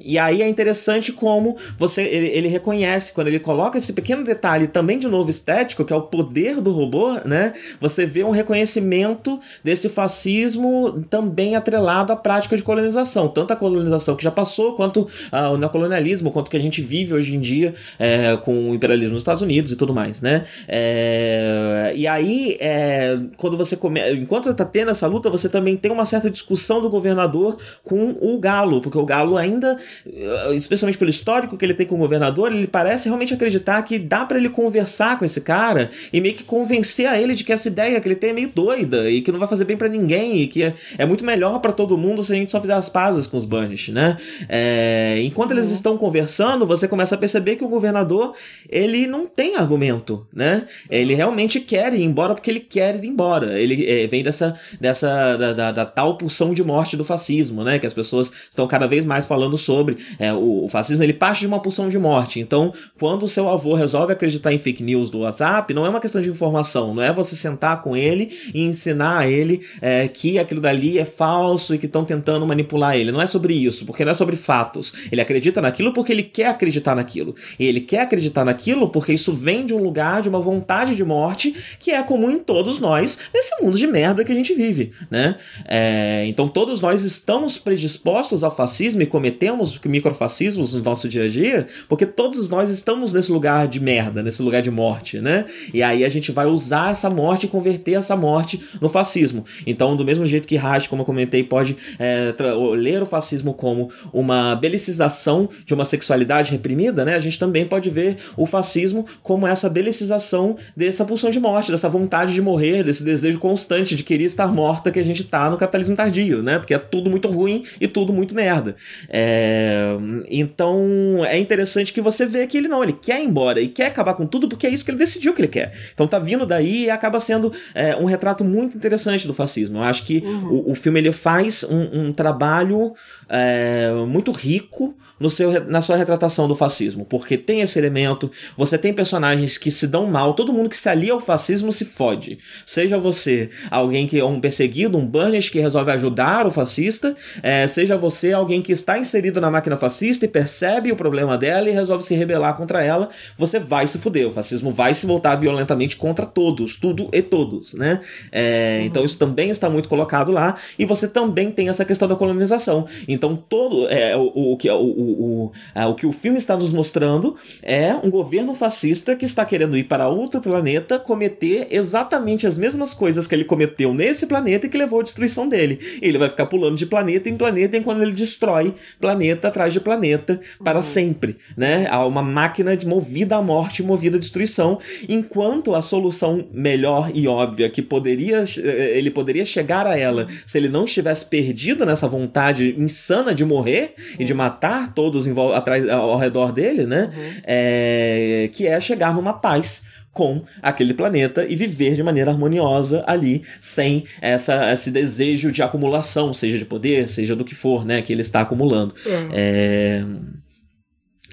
e aí é interessante como você ele, ele, reconhece, quando ele coloca esse pequeno detalhe também de novo estético, que é o poder do robô, né? Você vê um reconhecimento desse fascismo também atrelado à prática de colonização, tanto a colonização que já passou, quanto ah, o neocolonialismo, quanto que a gente vive hoje em dia é, com o imperialismo dos Estados Unidos e tudo mais, né? É, e aí, é, quando você começa, enquanto tá tendo essa luta, você também tem uma certa discussão do governador com o Galo, porque o Galo ainda, eh, especialmente pelo histórico que ele tem com o governador, ele parece realmente acreditar que dá para ele conversar com esse cara e meio que convencer a ele de que essa ideia que ele tem é meio doida e que não vai fazer bem para ninguém e que é, é muito melhor para todo mundo se a gente só fizer as pazes com os Banished, né? É, enquanto eles uhum. estão conversando, você começa a perceber que o governador ele não tem argumento, né? Ele realmente quer ir embora porque ele quer ir embora. Ele é, vem dessa, dessa da, da, da, tal pulsão de morte do fascismo, né? Que as pessoas estão cada vez mais falando sobre. É, o, o, fascismo ele parte de uma pulsão de morte. Então, quando o seu avô resolve acreditar em fake news do WhatsApp, não é uma questão de informação, não é você sentar com ele e ensinar a ele é, que aquilo dali é falso e que estão tentando manipular ele. Não é sobre isso, porque não é sobre fatos. Ele acredita naquilo porque ele quer acreditar naquilo. E ele quer acreditar naquilo porque isso vem de um lugar, de uma vontade de morte que é comum em todos nós nesse mundo de merda que a gente vive né? É, então todos nós estamos predispostos ao fascismo e cometemos microfascismos no nosso dia a dia, porque todos nós estamos nesse lugar de merda, nesse lugar de morte, né? E aí a gente vai usar essa morte e converter essa morte no fascismo. Então, do mesmo jeito que Raj, como eu comentei, pode é, ler o fascismo como uma belicização de uma sexualidade reprimida, né? A gente também pode ver o fascismo como essa belicização dessa pulsão de morte, dessa vontade de morrer, desse desejo constante de querer estar morto morta que a gente tá no capitalismo tardio, né? Porque é tudo muito ruim e tudo muito merda. É... Então é interessante que você vê que ele não, ele quer ir embora e quer acabar com tudo porque é isso que ele decidiu que ele quer. Então tá vindo daí e acaba sendo é, um retrato muito interessante do fascismo. Eu acho que uhum. o, o, filme ele faz um, um trabalho é, muito rico no seu, na sua retratação do fascismo, porque tem esse elemento, você tem personagens que se dão mal, todo mundo que se alia ao fascismo se fode. Seja você alguém que é um perseguido, um Burnish que resolve ajudar o fascista, é, seja você alguém que está inserido na máquina fascista e percebe o problema dela e resolve se rebelar contra ela, você vai se fuder. O fascismo vai se voltar violentamente contra todos, tudo e todos, né? É, uhum. Então isso também está muito colocado lá e você também tem essa questão da colonização. Então todo é, o, o, que o, o, é, o que o filme está nos mostrando é um governo fascista que está querendo ir para outro planeta cometer exatamente as mesmas coisas que ele cometeu nesse planeta planeta e que levou à destruição dele. Ele vai ficar pulando de planeta em planeta enquanto ele destrói planeta atrás de planeta para uhum. sempre, né? Há uma máquina de movida à morte, movida à destruição, enquanto a solução melhor e óbvia que poderia eh, ele poderia chegar a ela se ele não estivesse perdido nessa vontade insana de morrer uhum. e de matar todos atrás, ao redor dele, né? Uhum. É, que é chegar numa paz com aquele planeta e viver de maneira harmoniosa ali, sem essa, esse desejo de acumulação, seja de poder, seja do que for, né, que ele está acumulando. É. É...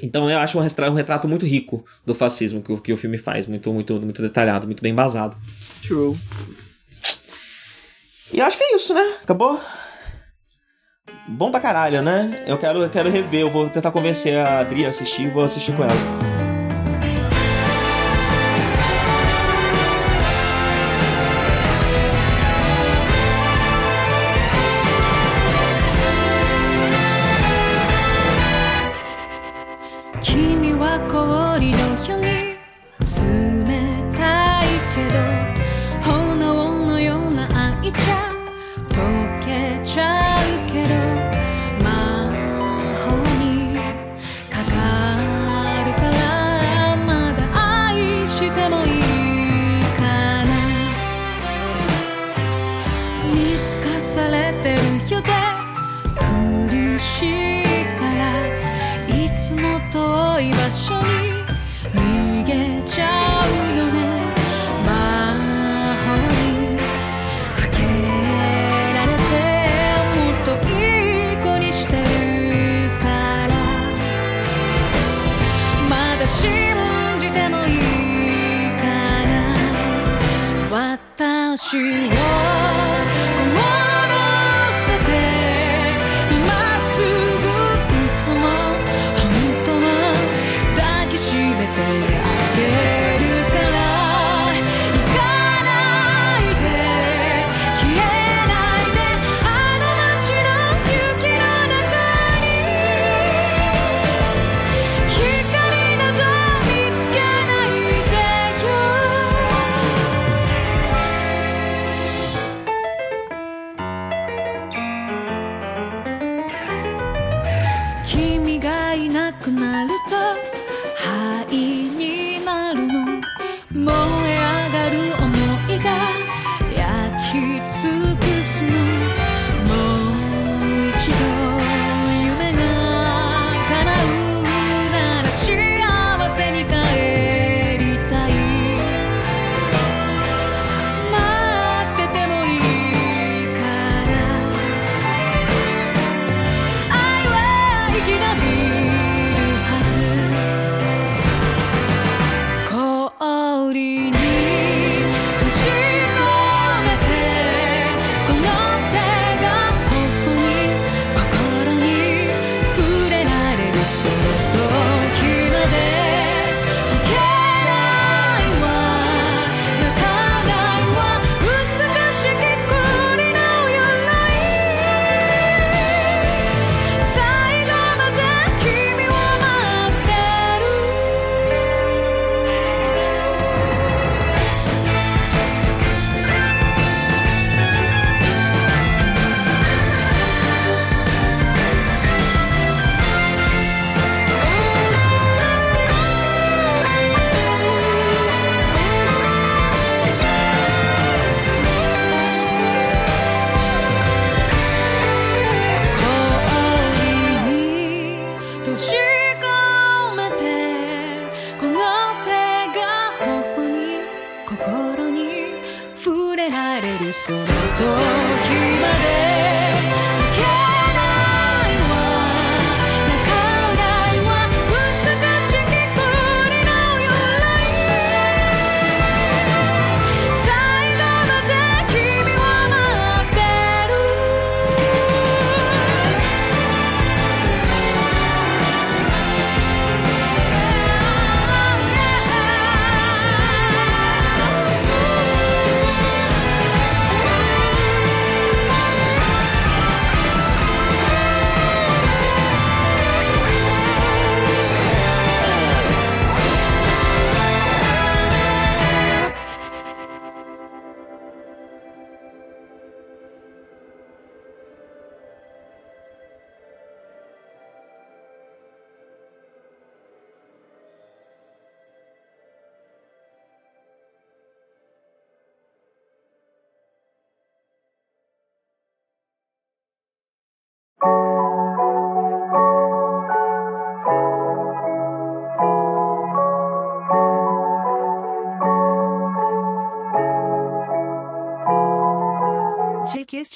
Então eu acho um retrato, um retrato, muito rico do fascismo que, que o filme faz, muito, muito, muito detalhado, muito bem embasado. True. E acho que é isso, né? Acabou? Bom pra caralho, né? Eu quero, eu quero rever, eu vou tentar convencer a Adri a assistir e vou assistir com ela. 苦しいからいつも遠い場所に逃げちゃうのね。魔法にかけられてもっといい子にしてるから。まだ信じてもいいから私は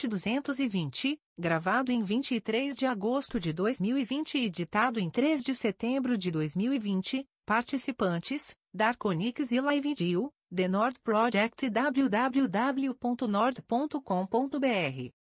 220, gravado em 23 de agosto de 2020 e editado em 3 de setembro de 2020, participantes, Darkonix e Livedio, The Nord Project www.nord.com.br.